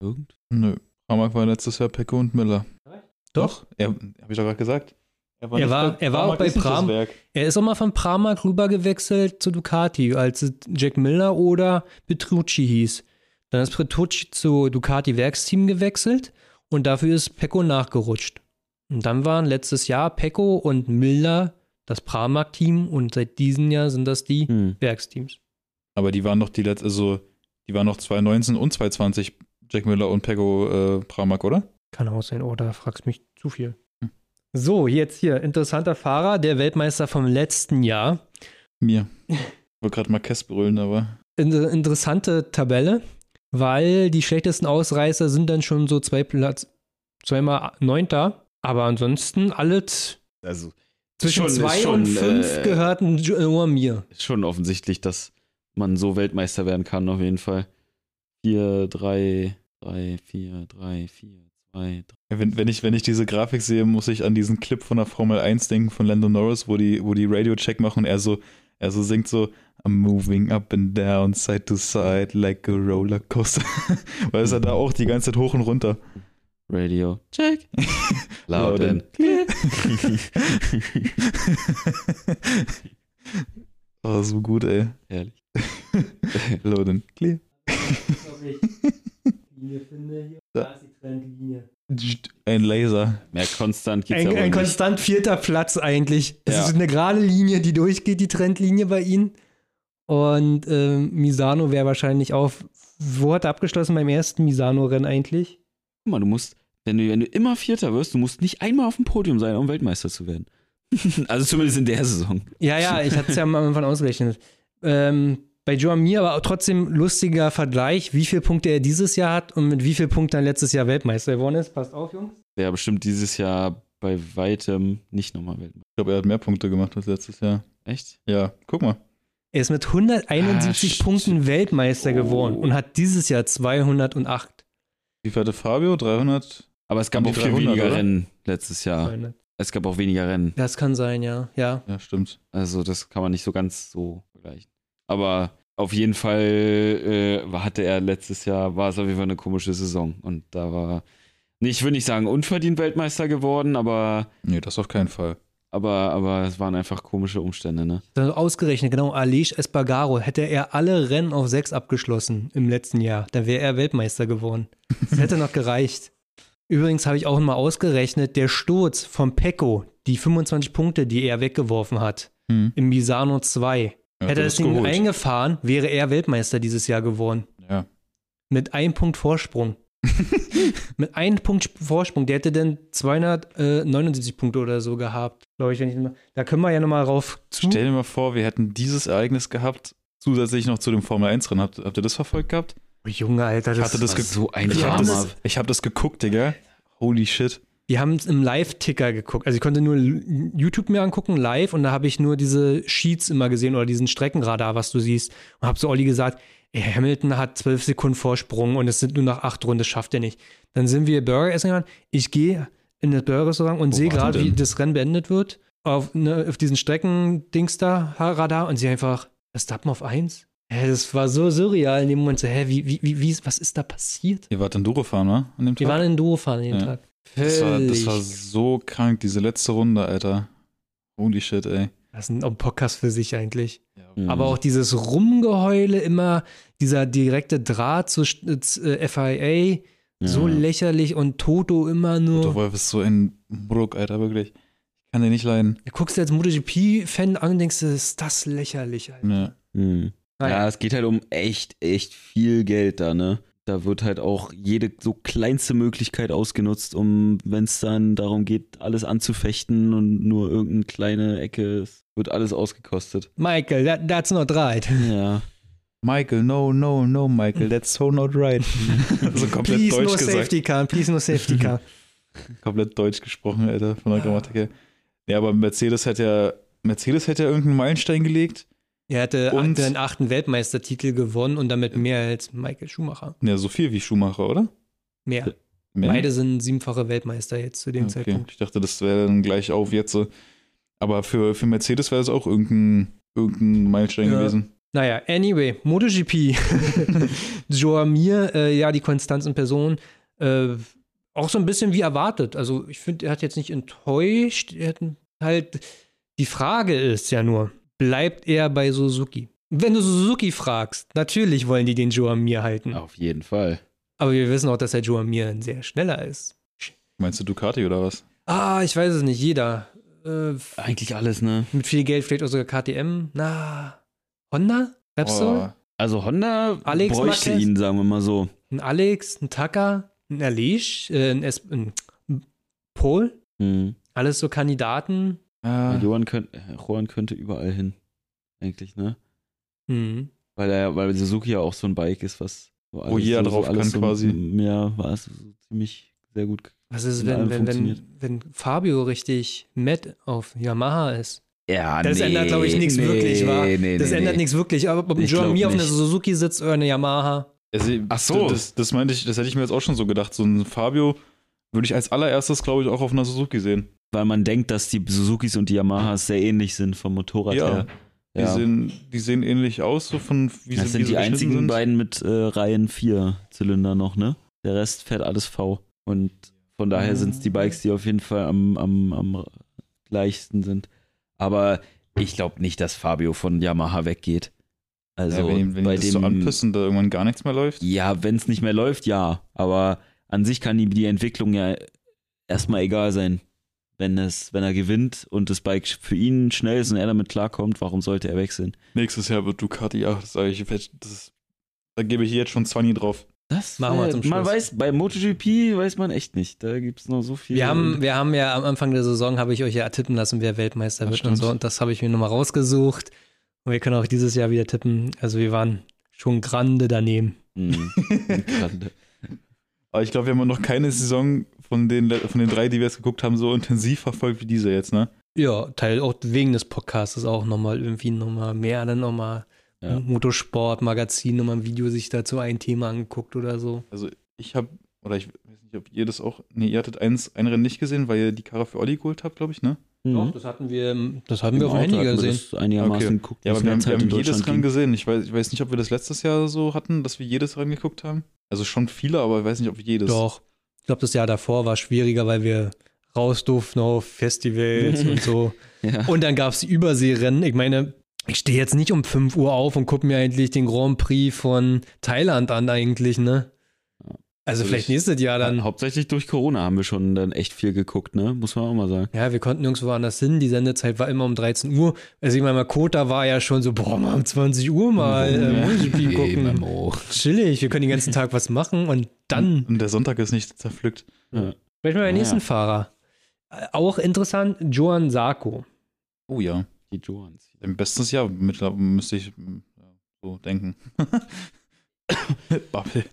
irgend? nö. Pramac war letztes Jahr Pecco und Miller. Doch. Er, hab ich doch gerade gesagt. Er nicht war- er war auch bei Pram. Er ist auch mal von Pramac rüber gewechselt zu Ducati, als es Jack Miller oder Petrucci hieß. Dann ist Petrucci zu Ducati Werksteam gewechselt und dafür ist Pecco nachgerutscht. Und dann waren letztes Jahr Pecco und Miller das Pramac-Team und seit diesem Jahr sind das die Hm. Werksteams. Aber die waren noch die letzte, also die waren noch 2019 und 2020 Jack Miller und Pecco äh, Pramac, oder? Kann auch sein, oh, da fragst mich zu viel. Hm. So, jetzt hier, interessanter Fahrer, der Weltmeister vom letzten Jahr. Mir. Ich wollte gerade mal Kess brüllen, aber. Inter interessante Tabelle, weil die schlechtesten Ausreißer sind dann schon so zwei Platz, zweimal Neunter, aber ansonsten alles Also zwischen schon- zwei schon, und fünf äh, gehörten nur mir. ist schon offensichtlich, dass man so Weltmeister werden kann, auf jeden Fall. 4, 3, 3, 4, 3, 4, 2, 3. Ja, Wenn, wenn, ich, wenn ich diese Grafik sehe, muss ich an diesen Clip von der Formel 1 denken von Lando Norris, wo die, wo die Radio-Check machen und er so, er so singt so, I'm moving up and down, side to side, like a roller coaster. Weil es ja da auch die ganze Zeit hoch und runter. Radio. Check. Loud and clear. oh, so gut, ey. Herrlich. Loud and clear. Da ist die Trendlinie. Ein Laser. Mehr konstant geht's Ein, ja ein konstant vierter Platz eigentlich. Es Ja. ist eine gerade Linie, die durchgeht, die Trendlinie bei ihnen. Und ähm, Misano wäre wahrscheinlich auch. Wo hat er abgeschlossen beim ersten Misano-Rennen eigentlich? Guck mal, du musst, Wenn du, wenn du immer Vierter wirst, du musst nicht einmal auf dem Podium sein, um Weltmeister zu werden. also zumindest in der Saison. Ja, ja, ich hatte es ja am Anfang ausgerechnet. Ähm, bei Joe Mir aber auch trotzdem lustiger Vergleich, wie viele Punkte er dieses Jahr hat und mit wie vielen Punkten er letztes Jahr Weltmeister geworden ist. Passt auf, Jungs. Wäre bestimmt dieses Jahr bei weitem nicht nochmal Weltmeister. Ich glaube, er hat mehr Punkte gemacht als letztes Jahr. Echt? Ja, guck mal. Er ist mit 171 Ah, Punkten Weltmeister oh. geworden und hat dieses Jahr 208. Wie viel hatte Fabio? 300? Aber es gab auch viel 300, weniger oder? Rennen letztes Jahr. 200. Es gab auch weniger Rennen. Das kann sein, ja. Ja. Ja, stimmt. Also das kann man nicht so ganz so vergleichen. Aber auf jeden Fall äh, hatte er letztes Jahr, war es auf jeden Fall eine komische Saison. Und da war, nee, ich will nicht sagen unverdient Weltmeister geworden, aber, Nee, das auf keinen Fall. aber, aber es waren einfach komische Umstände, ne? Ausgerechnet, genau, Aleix Espargaro, hätte er alle Rennen auf sechs abgeschlossen im letzten Jahr, dann wäre er Weltmeister geworden. Das hätte noch gereicht. Übrigens habe ich auch mal ausgerechnet, der Sturz von Pecco, die 25 Punkte, die er weggeworfen hat, Hm. im Misano 2, Ja, hätte er das Ding eingefahren, wäre er Weltmeister dieses Jahr geworden. Ja. Mit einem Punkt Vorsprung. Mit einem Punkt Vorsprung. Der hätte dann 279 Punkte oder so gehabt, glaube ich. Wenn ich mal, da können wir ja nochmal rauf zu. Stell dir mal vor, wir hätten dieses Ereignis gehabt, zusätzlich noch zu dem Formel 1-Rennen. Habt, habt ihr das verfolgt gehabt? Junge, Alter, das Hatte das war ge- so ein Ich habe das, ich hab das geguckt, Digga. Holy shit. Wir haben es im Live-Ticker geguckt. Also ich konnte nur YouTube mir angucken, live, und da habe ich nur diese Sheets immer gesehen oder diesen Streckenradar, was du siehst. Und habe zu Olli gesagt, ey, Hamilton hat zwölf Sekunden Vorsprung und es sind nur noch acht Runden, das schafft er nicht. Dann sind wir Burger essen gegangen. Ich gehe in das Burger-Restaurant und sehe gerade, wie das Rennen beendet wird. Auf, ne, auf diesen Streckendings da, Radar, und sie einfach, Verstappen auf eins. Das war so surreal in dem Moment. So, hä, wie, wie, wie, was ist da passiert? Ihr wart Enduro fahren, wa? An dem Wir Tag? waren in Duo fahren an dem Ja. Tag. das, war, das war so krank, diese letzte Runde, Alter. Holy shit, ey. Das ist ein Podcast für sich eigentlich. Mhm. Aber auch dieses Rumgeheule immer, dieser direkte Draht zu äh, FIA, so Ja. lächerlich und Toto immer Der nur. Wolf ist so ein Bruck, Alter, wirklich. Ich kann den nicht leiden. Du guckst dir als MotoGP-Fan an und denkst, ist das lächerlich. Alter. Ne. Mhm. Naja. Ja, es geht halt um echt, echt viel Geld da, ne? Da wird halt auch jede so kleinste Möglichkeit ausgenutzt, um, wenn es dann darum geht, alles anzufechten und nur irgendeine kleine Ecke, es wird alles ausgekostet. Michael, that, that's not right. Ja. Michael, no, no, no, Michael, that's so not right. so komplett Please deutsch no gesagt. safety car, please no safety car. Komplett deutsch gesprochen, Alter, von der Grammatik her. Ja, aber Mercedes hat ja, Mercedes hat ja irgendeinen Meilenstein gelegt. Er hatte Und- den achten Weltmeistertitel gewonnen und damit mehr als Michael Schumacher. Ja, so viel wie Schumacher, oder? Mehr. Mehr? Beide sind siebenfache Weltmeister jetzt zu dem Okay. Zeitpunkt. Ich dachte, das wäre dann gleich auf jetzt. so. Aber für, für Mercedes wäre es auch irgendein, irgendein Meilenstein Ja. gewesen. Naja, anyway, MotoGP. Joa Mir, äh, ja, die Konstanz in Person. Äh, auch so ein bisschen wie erwartet. Also, ich finde, er hat jetzt nicht enttäuscht. Er hat halt. Die Frage ist ja nur, bleibt er bei Suzuki? Wenn du Suzuki fragst, natürlich wollen die den Joa Mir halten. Auf jeden Fall. Aber wir wissen auch, dass der Joa Mir ein sehr schneller ist. Meinst du Ducati oder was? Ah, ich weiß es nicht. Jeder. Äh, Eigentlich alles, ne? mit viel Geld vielleicht auch sogar KTM. Na, Honda? Repsol? Oh, Also Honda Alex bräuchte Marquez? ihn, sagen wir mal so. ein Alex, ein Taka, ein Alish, äh, ein, es ein Paul, Mhm. alles so Kandidaten. Ah, Johann, könnt, äh, Juan könnte überall hin. Eigentlich, ne? Hm. Weil er, weil Suzuki ja auch so ein Bike ist, was so Wo jeder so, drauf alles kann so, quasi. Ja, war es so ziemlich sehr gut. Was ist, wenn, wenn, wenn, wenn Fabio richtig Matt auf Yamaha ist? Ja, Das ändert, glaube ich, nichts wirklich, wa? Nee, Das nee, ändert nee. nichts wirklich. Aber ob ein Mir auf einer. Suzuki sitzt oder eine Yamaha, Also, Ach so. Das, das meinte ich, das hätte ich mir jetzt auch schon so gedacht. So ein Fabio würde ich als allererstes, glaube ich, auch auf einer Suzuki sehen. Weil man denkt, dass die Suzukis und die Yamahas sehr ähnlich sind vom Motorrad Ja. her. Die, Ja. sehen, die sehen ähnlich aus, so von wie das sie, wie sind sie die einzigen sind. beiden mit äh, Reihen 4 Zylinder noch, ne? Der Rest fährt alles V. Und von daher Mhm. sind es die Bikes, die auf jeden Fall am, am, am gleichsten sind. Aber ich glaube nicht, dass Fabio von Yamaha weggeht. Also ja, wenn, wenn bei das dem, so anpissen, da irgendwann gar nichts mehr läuft. Ja, wenn es nicht mehr läuft, ja. Aber an sich kann ihm die Entwicklung ja erstmal egal sein. Wenn, es, wenn er gewinnt und das Bike für ihn schnell ist und er damit klarkommt, warum sollte er wechseln? Nächstes Jahr wird Ducati, ja, das sage ich, das ist, da gebe ich jetzt schon 20 drauf. Das Machen wir zum Man Schluss. weiß, bei MotoGP weiß man echt nicht. Da gibt es noch so viel. Wir haben, wir haben ja am Anfang der Saison, habe ich euch ja tippen lassen, wer Weltmeister Das wird und so. Und das habe ich mir nochmal rausgesucht. Und wir können auch dieses Jahr wieder tippen. Also wir waren schon grande daneben. Mhm. Grande. Aber ich glaube, wir haben noch keine Saison von den, von den drei, die wir jetzt geguckt haben, so intensiv verfolgt wie diese jetzt, ne? Ja, Teil auch wegen des Podcasts auch nochmal irgendwie nochmal mehr, dann nochmal Ja. Motorsport, Magazin, nochmal ein Video sich dazu ein Thema angeguckt oder so. Also ich habe, oder ich weiß nicht, ob ihr das auch, nee, ihr hattet eins, ein Rennen nicht gesehen, weil ihr die Karre für Olli geholt habt, glaube ich, ne? Doch, Mhm. das hatten wir, das hatten wir Im auf dem Handy wir gesehen. Das einigermaßen Okay. geguckt. Ja, aber wir haben, wir haben jedes Rennen gesehen. Ich weiß, ich weiß nicht, ob wir das letztes Jahr so hatten, dass wir jedes Rennen geguckt haben. Also schon viele, aber ich weiß nicht, ob jedes. Doch. Ich glaube, das Jahr davor war schwieriger, weil wir raus durften auf Festivals und so. Ja. Und dann gab es die Überseerennen. Ich meine, ich stehe jetzt nicht um 5 Uhr auf und gucke mir eigentlich den Grand Prix von Thailand an, eigentlich, ne? Also, Also vielleicht ich- nächstes Jahr dann. Hauptsächlich durch Corona haben wir schon dann echt viel geguckt, ne? Muss man auch mal sagen. Ja, wir konnten nirgendwo anders hin. Die Sendezeit war immer um 13 Uhr. Also, ich meine, Makota war ja schon so, boah, mal um 20 Uhr mal äh, MotoGP gucken. Chillig, wir können den ganzen Tag was machen und dann Und der Sonntag ist nicht zerpflückt. Ja. sprechen wir über den Naja. nächsten Fahrer. Äh, Auch interessant, Joan Sarko. Oh ja. Die Joans. Im bestes Jahr mittlerweile müsste ich ja, so denken. Bubble.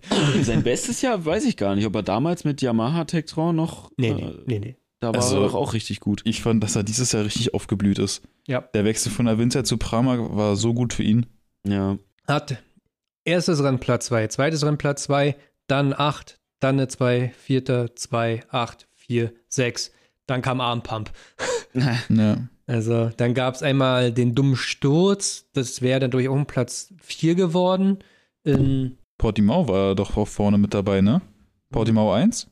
Sein bestes Jahr weiß ich gar nicht, ob er damals mit Yamaha Textron noch. Nee, äh, nee, nee, nee. Da war Also- er doch auch richtig gut. Ich fand, dass er dieses Jahr richtig aufgeblüht ist. Ja. Der Wechsel von Avinza zu Prama war so gut für ihn. Ja. Hat erstes Rennen Platz 2, zweites Rennen Platz 2, dann 8, dann eine 2, vierter 2, 8, 4, 6. Dann kam Armpump. Ja. Also dann gab es einmal den dummen Sturz. Das wäre dann durch auch ein Platz 4 geworden. In, Portimao war doch auch vorne mit dabei, ne? Portimao 1?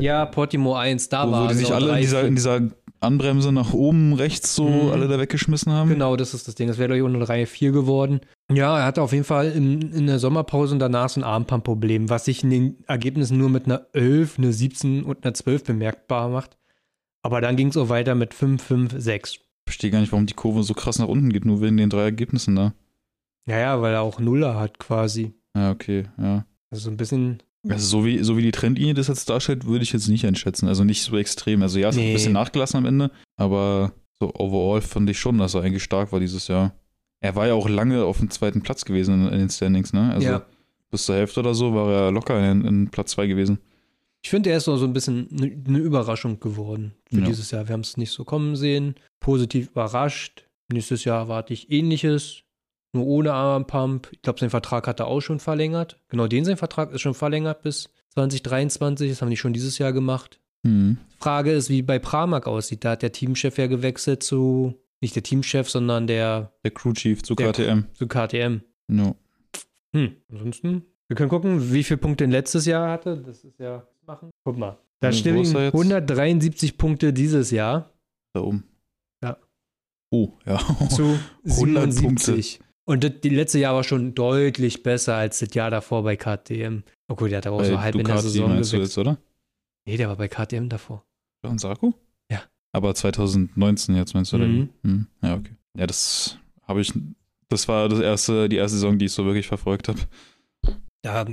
ja, Portimo 1, da wo, wo war die sich alle in dieser, in dieser Anbremse nach oben rechts so Mhm. alle da weggeschmissen haben. Genau, das ist das Ding. Das wäre durch eine Reihe 4 geworden. Ja, er hatte auf jeden Fall in, in der Sommerpause und danach so ein Armpump-Problem, was sich in den Ergebnissen nur mit einer 11, einer 17 und einer 12 bemerkbar macht. Aber dann ging es auch weiter mit 5, 5, 6. Ich verstehe gar nicht, warum die Kurve so krass nach unten geht, nur wegen den drei Ergebnissen da. Ja, ja, weil er auch Nuller hat quasi. Ja, okay, ja. Also so ein bisschen. Also so wie, so wie die Trendlinie das jetzt darstellt, würde ich jetzt nicht einschätzen. Also nicht so extrem. Also ja, es hat Nee. ein bisschen nachgelassen am Ende, aber so overall fand ich schon, dass er eigentlich stark war dieses Jahr. Er war ja auch lange auf dem zweiten Platz gewesen in, in den Standings, ne? Also Ja. bis zur Hälfte oder so war er locker in, in Platz zwei gewesen. Ich finde, er ist so so ein bisschen eine ne Überraschung geworden für Ja. dieses Jahr. Wir haben es nicht so kommen sehen. Positiv überrascht. Nächstes Jahr erwarte ich ähnliches. Nur ohne Armpump. Ich glaube, sein Vertrag hat er auch schon verlängert. Genau, den sein Vertrag ist schon verlängert bis 2023. Das haben die schon dieses Jahr gemacht. Mhm. Frage ist, wie bei Pramac aussieht. Da hat der Teamchef ja gewechselt zu, nicht der Teamchef, sondern der Der Crew Chief zu Der KTM. zu KTM. Ja. Hm, ansonsten, wir können gucken, wie viele Punkte er letztes Jahr hatte. Das ist ja, machen. Guck mal. Da Wo stehen ist er jetzt? 173 Punkte dieses Jahr Da oben. Ja. Oh, ja. zu 100 77. Und das, die letzte Jahr war schon deutlich besser als das Jahr davor bei KTM. Oh gut, der hat aber auch Bei so halb in der Ducati Saison meinst du gewechselt. jetzt, oder? Nee, der war bei KTM davor. Johann Sarko? Ja. Aber 2019 jetzt meinst du, oder? Mhm. Mhm. Ja, okay. Ja, das habe ich, das war das erste, die erste Saison, die ich so wirklich verfolgt habe. Da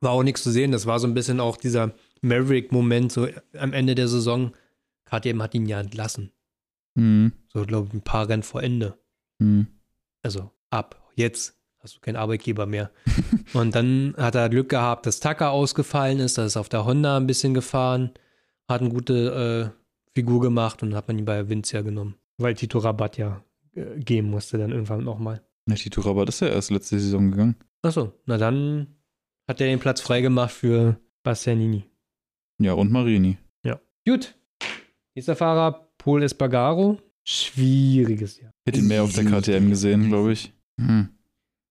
war auch nichts zu sehen. Das war so ein bisschen auch dieser Maverick-Moment so am Ende der Saison. KTM hat ihn ja entlassen. Mhm. So, glaube ich, ein paar Rennen vor Ende. Mhm. Also ab jetzt hast du keinen Arbeitgeber mehr. und dann hat er Glück gehabt, dass Tucker ausgefallen ist, da ist auf der Honda ein bisschen gefahren, hat eine gute äh, Figur gemacht und hat man ihn bei Vince ja genommen. Weil Tito Rabatt ja äh, gehen musste dann irgendwann nochmal. Ja, Tito Rabat ist ja erst letzte Saison gegangen. Achso, na dann hat er den Platz freigemacht für Bastianini. Ja, und Marini. Gut. Nächster Fahrer, Paul Espargaro. Schwieriges Jahr. Hätte ihn mehr auf der KTM gesehen, glaube ich. Mhm.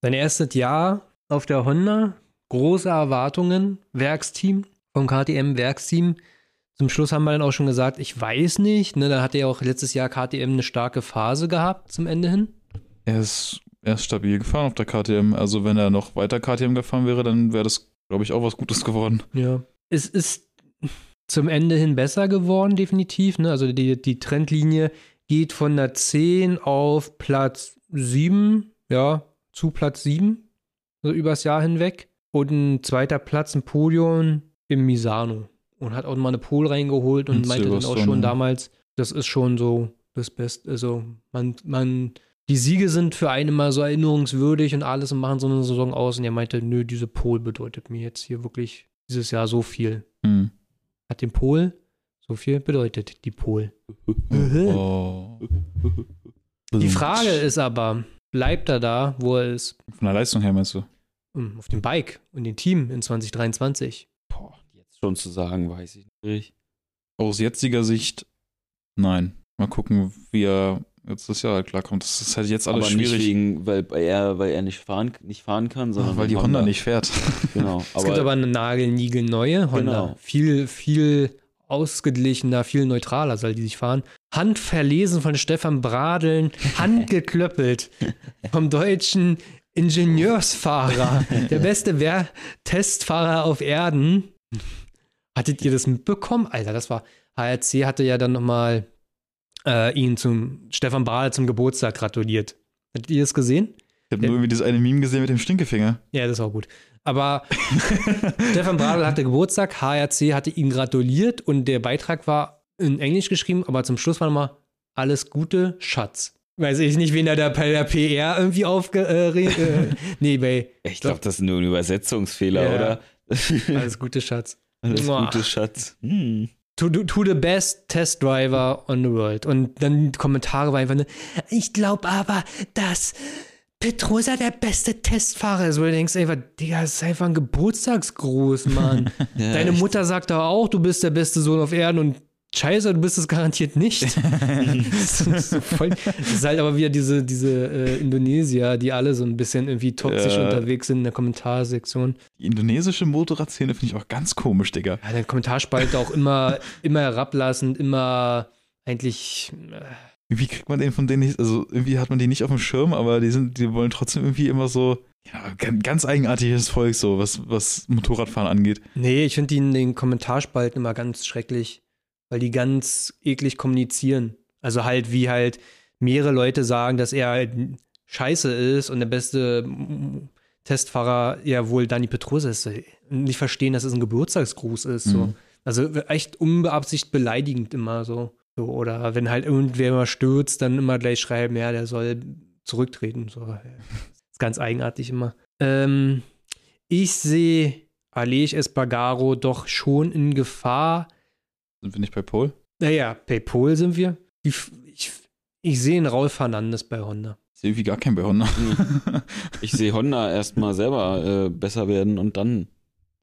Sein erstes Jahr auf der Honda, große Erwartungen, Werksteam, vom KTM-Werksteam. Zum Schluss haben wir dann auch schon gesagt, ich weiß nicht. Ne, da hat er auch letztes Jahr KTM eine starke Phase gehabt zum Ende hin. Er ist, er ist stabil gefahren auf der KTM. Also wenn er noch weiter KTM gefahren wäre, dann wäre das, glaube ich, auch was Gutes geworden. Ja. Es ist zum Ende hin besser geworden, definitiv. Ne? Also die, die Trendlinie geht von der 10 auf Platz 7, ja, zu Platz 7, so übers Jahr hinweg. und ein zweiter Platz, ein Podium im Misano. Und hat auch mal eine Pole reingeholt und Und meinte dann auch schon damals, das ist schon so das Beste. Also man, man, die Siege sind für einen immer so erinnerungswürdig und alles und machen so eine Saison aus. Und er meinte, nö, diese Pole bedeutet mir jetzt hier wirklich dieses Jahr so viel. Hm. Hat dem Pol so viel bedeutet, die Pol. Oh. Die Frage ist aber, bleibt er da, wo er ist? Von der Leistung her meinst du? Hm, Auf dem Bike und dem Team in 2023. Boah, jetzt schon zu sagen, weiß ich nicht. Aus jetziger Sicht, nein. Mal gucken, wie er jetzt das Jahr halt klarkommt. Das ist halt jetzt alles aber nicht schwierig. wegen, weil er, weil er nicht fahren, nicht fahren kann, sondern Ach, weil die Honda nicht fährt. Genau. es gibt aber eine nagelniegelneue Honda. Genau. Viel, viel ausgeglichener, viel neutraler soll die sich fahren. Handverlesen von Stefan Bradeln, handgeklöppelt vom deutschen Ingenieursfahrer, der beste Wer Testfahrer auf Erden. Hattet ihr das mitbekommen? Alter, das war, HRC hatte ja dann nochmal äh, ihn zum, Stefan Bradl zum Geburtstag gratuliert. Hattet ihr das gesehen? Ich habe nur irgendwie dieses eine Meme gesehen mit dem Stinkefinger. Ja, das war gut. Aber Stefan Bradl hatte Geburtstag, HRC hatte ihm gratuliert und der Beitrag war in Englisch geschrieben, aber zum Schluss war nochmal alles Gute, Schatz. Weiß ich nicht, wen er da bei der PR irgendwie aufge... Äh, äh, nee, bei Ich glaube, das ist nur ein Übersetzungsfehler, Ja. oder? alles Gute, Schatz. Alles Muah. Gute, Schatz. Hm. To, to the best test driver on the world. Und dann die Kommentare waren einfach nur, ich glaube aber, dass Petrosa der beste Testfahrer ist. Wo du denkst einfach, Digga, das ist einfach ein Geburtstagsgruß, Mann. Ja, Deine echt. Mutter sagt doch auch, du bist der beste Sohn auf Erden und Scheiße, du bist es garantiert nicht. das, ist so voll, das ist halt aber wieder diese, diese äh, Indonesier, die alle so ein bisschen irgendwie toxisch Ja. unterwegs sind in der Kommentarsektion. Die indonesische Motorradszene finde ich auch ganz komisch, Digga. Ja, der Kommentarspalte auch immer, immer herablassend, immer eigentlich. Äh, Irgendwie kriegt man den von denen nicht, also irgendwie hat man die nicht auf dem Schirm, aber die sind, die wollen trotzdem irgendwie immer so, ja, ganz, eigenartiges Volk, so, was, was Motorradfahren angeht. nee, ich finde die in den Kommentarspalten immer ganz schrecklich, weil die ganz eklig kommunizieren. Also halt, wie halt mehrere Leute sagen, dass er halt scheiße ist und der beste Testfahrer ja wohl Dani Petrosa ist. Und Nicht verstehen, dass es ein Geburtstagsgruß ist. So. Mhm. Also echt unbeabsichtigt beleidigend immer so. So. Oder wenn halt irgendwer mal stürzt, dann immer gleich schreiben, ja, der soll zurücktreten. So. Ja. ist ganz eigenartig immer. Ähm, ich sehe Alej Espargaro doch schon in Gefahr. Sind wir nicht bei Paul? Naja, Paypal sind wir. F- ich, ich sehe einen Raul Fernandes bei Honda. Ist irgendwie gar kein bei Honda. Ich sehe Honda erstmal selber äh, besser werden und dann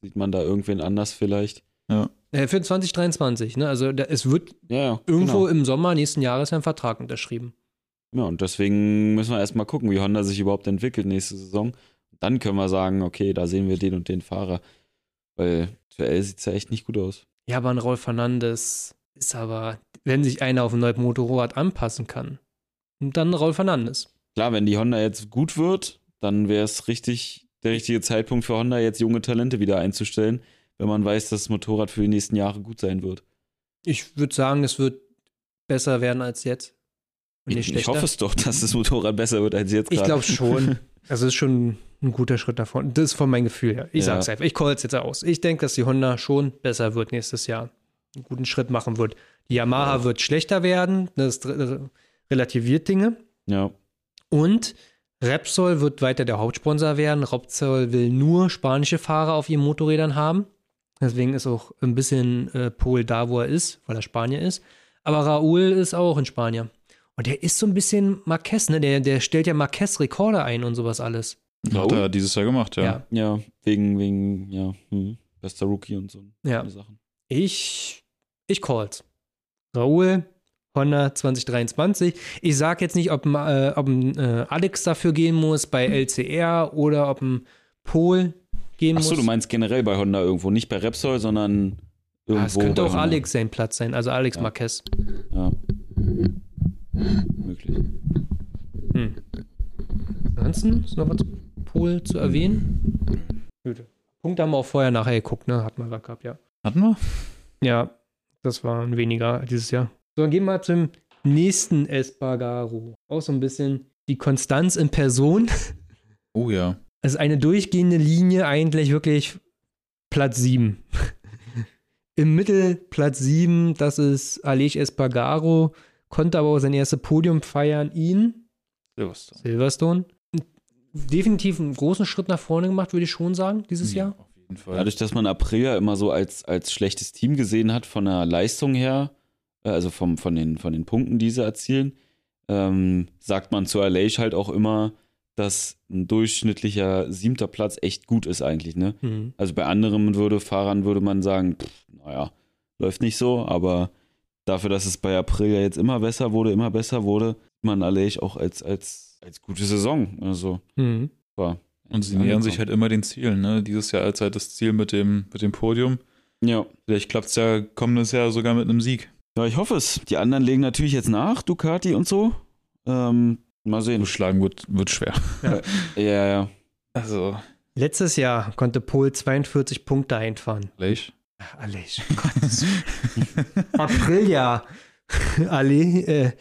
sieht man da irgendwen anders vielleicht. Äh, für 2023, ne? Also da, es wird Ja, ja. irgendwo Genau. im Sommer nächsten Jahres ein Vertrag unterschrieben. Ja, und deswegen müssen wir erstmal gucken, wie Honda sich überhaupt entwickelt nächste Saison. Dann können wir sagen, okay, da sehen wir den und den Fahrer. Weil aktuell sieht es ja echt nicht gut aus. Ja, aber ein Raul Fernandes ist aber, wenn sich einer auf ein neues Motorrad anpassen kann, dann Raul Fernandes. Klar, wenn die Honda jetzt gut wird, dann wäre es richtig der richtige Zeitpunkt für Honda, jetzt junge Talente wieder einzustellen, wenn man weiß, dass das Motorrad für die nächsten Jahre gut sein wird. Ich würde sagen, es wird besser werden als jetzt. Ich, ich hoffe es doch, dass das Motorrad besser wird als jetzt Ich gerade. glaube schon. Also es ist schon ein guter Schritt davon. Das ist von meinem Gefühl her. Ich Ja. sag's einfach. Ich call es jetzt aus. Ich denke, dass die Honda schon besser wird nächstes Jahr. Einen guten Schritt machen wird. Die Yamaha Ja. wird schlechter werden. Das relativiert Dinge. Ja, Und Repsol wird weiter der Hauptsponsor werden. Repsol will nur spanische Fahrer auf ihren Motorrädern haben. Deswegen ist auch ein bisschen äh, Pol da, wo er ist, weil er Spanier ist. Aber Raúl ist auch in Spanier. Und der ist so ein bisschen Marquez, ne? Der, der stellt ja Marquez-Rekorde ein und sowas alles. Hat er dieses Jahr gemacht, ja. Ja. ja, wegen, wegen, ja, hm, bester Rookie und so Ja. Sachen. Ich, ich call's. Raúl, Honda 2023. Ich sag jetzt nicht, ob, ein, äh, ob ein äh, Alex dafür gehen muss bei LCR oder ob ein Pol gehen Achso, muss. du meinst generell bei Honda irgendwo, nicht bei Repsol, sondern irgendwo. Ah, es könnte auch Honda. Alex sein Platz sein, also Alex Ja. Marquez. Ja. Möglich. Hm. Ansonsten ist noch was zu Pol zu erwähnen? Gut. Punkte haben wir auch vorher nachher geguckt, ne? Hat man gehabt, ja. Hatten wir? Ja, das waren weniger dieses Jahr. So, dann gehen wir mal zum nächsten Espargaro. Auch so ein bisschen die Konstanz in Person. Oh ja. Also eine durchgehende Linie eigentlich wirklich Platz 7. Im Mittel Platz 7, das ist Alej Espargaro, konnte aber auch sein erstes Podium feiern, ihn, Silverstone. Silverstone. Definitiv einen großen Schritt nach vorne gemacht, würde ich schon sagen, dieses Ja, Jahr. Auf jeden Fall. Dadurch, dass man Aprilia immer so als, als schlechtes Team gesehen hat, von der Leistung her, äh, also vom, von, den, von den Punkten, die sie erzielen, ähm, sagt man zu Aleix halt auch immer, dass ein durchschnittlicher siebter Platz echt gut ist eigentlich, ne? Mhm. Also bei anderen würde, Fahrern würde man sagen, pff, naja, läuft nicht so, aber dafür, dass es bei Aprilia jetzt immer besser wurde, immer besser wurde, sieht man Aleix auch als, als, als gute Saison. Also Mhm. war. Und sie nähern sich halt immer den Zielen. Ne? Dieses Jahr als halt das Ziel mit dem, mit dem Podium. Ja. Vielleicht klappt es ja kommendes Jahr sogar mit einem Sieg. Ja, ich hoffe es. Die anderen legen natürlich jetzt nach, Ducati und so. Ähm, mal sehen. Schlagen wird, wird schwer. Ja, ja. Also, Letztes Jahr konnte Pol 42 Punkte einfahren. Lech. Alej. Aprilia. Ali, äh,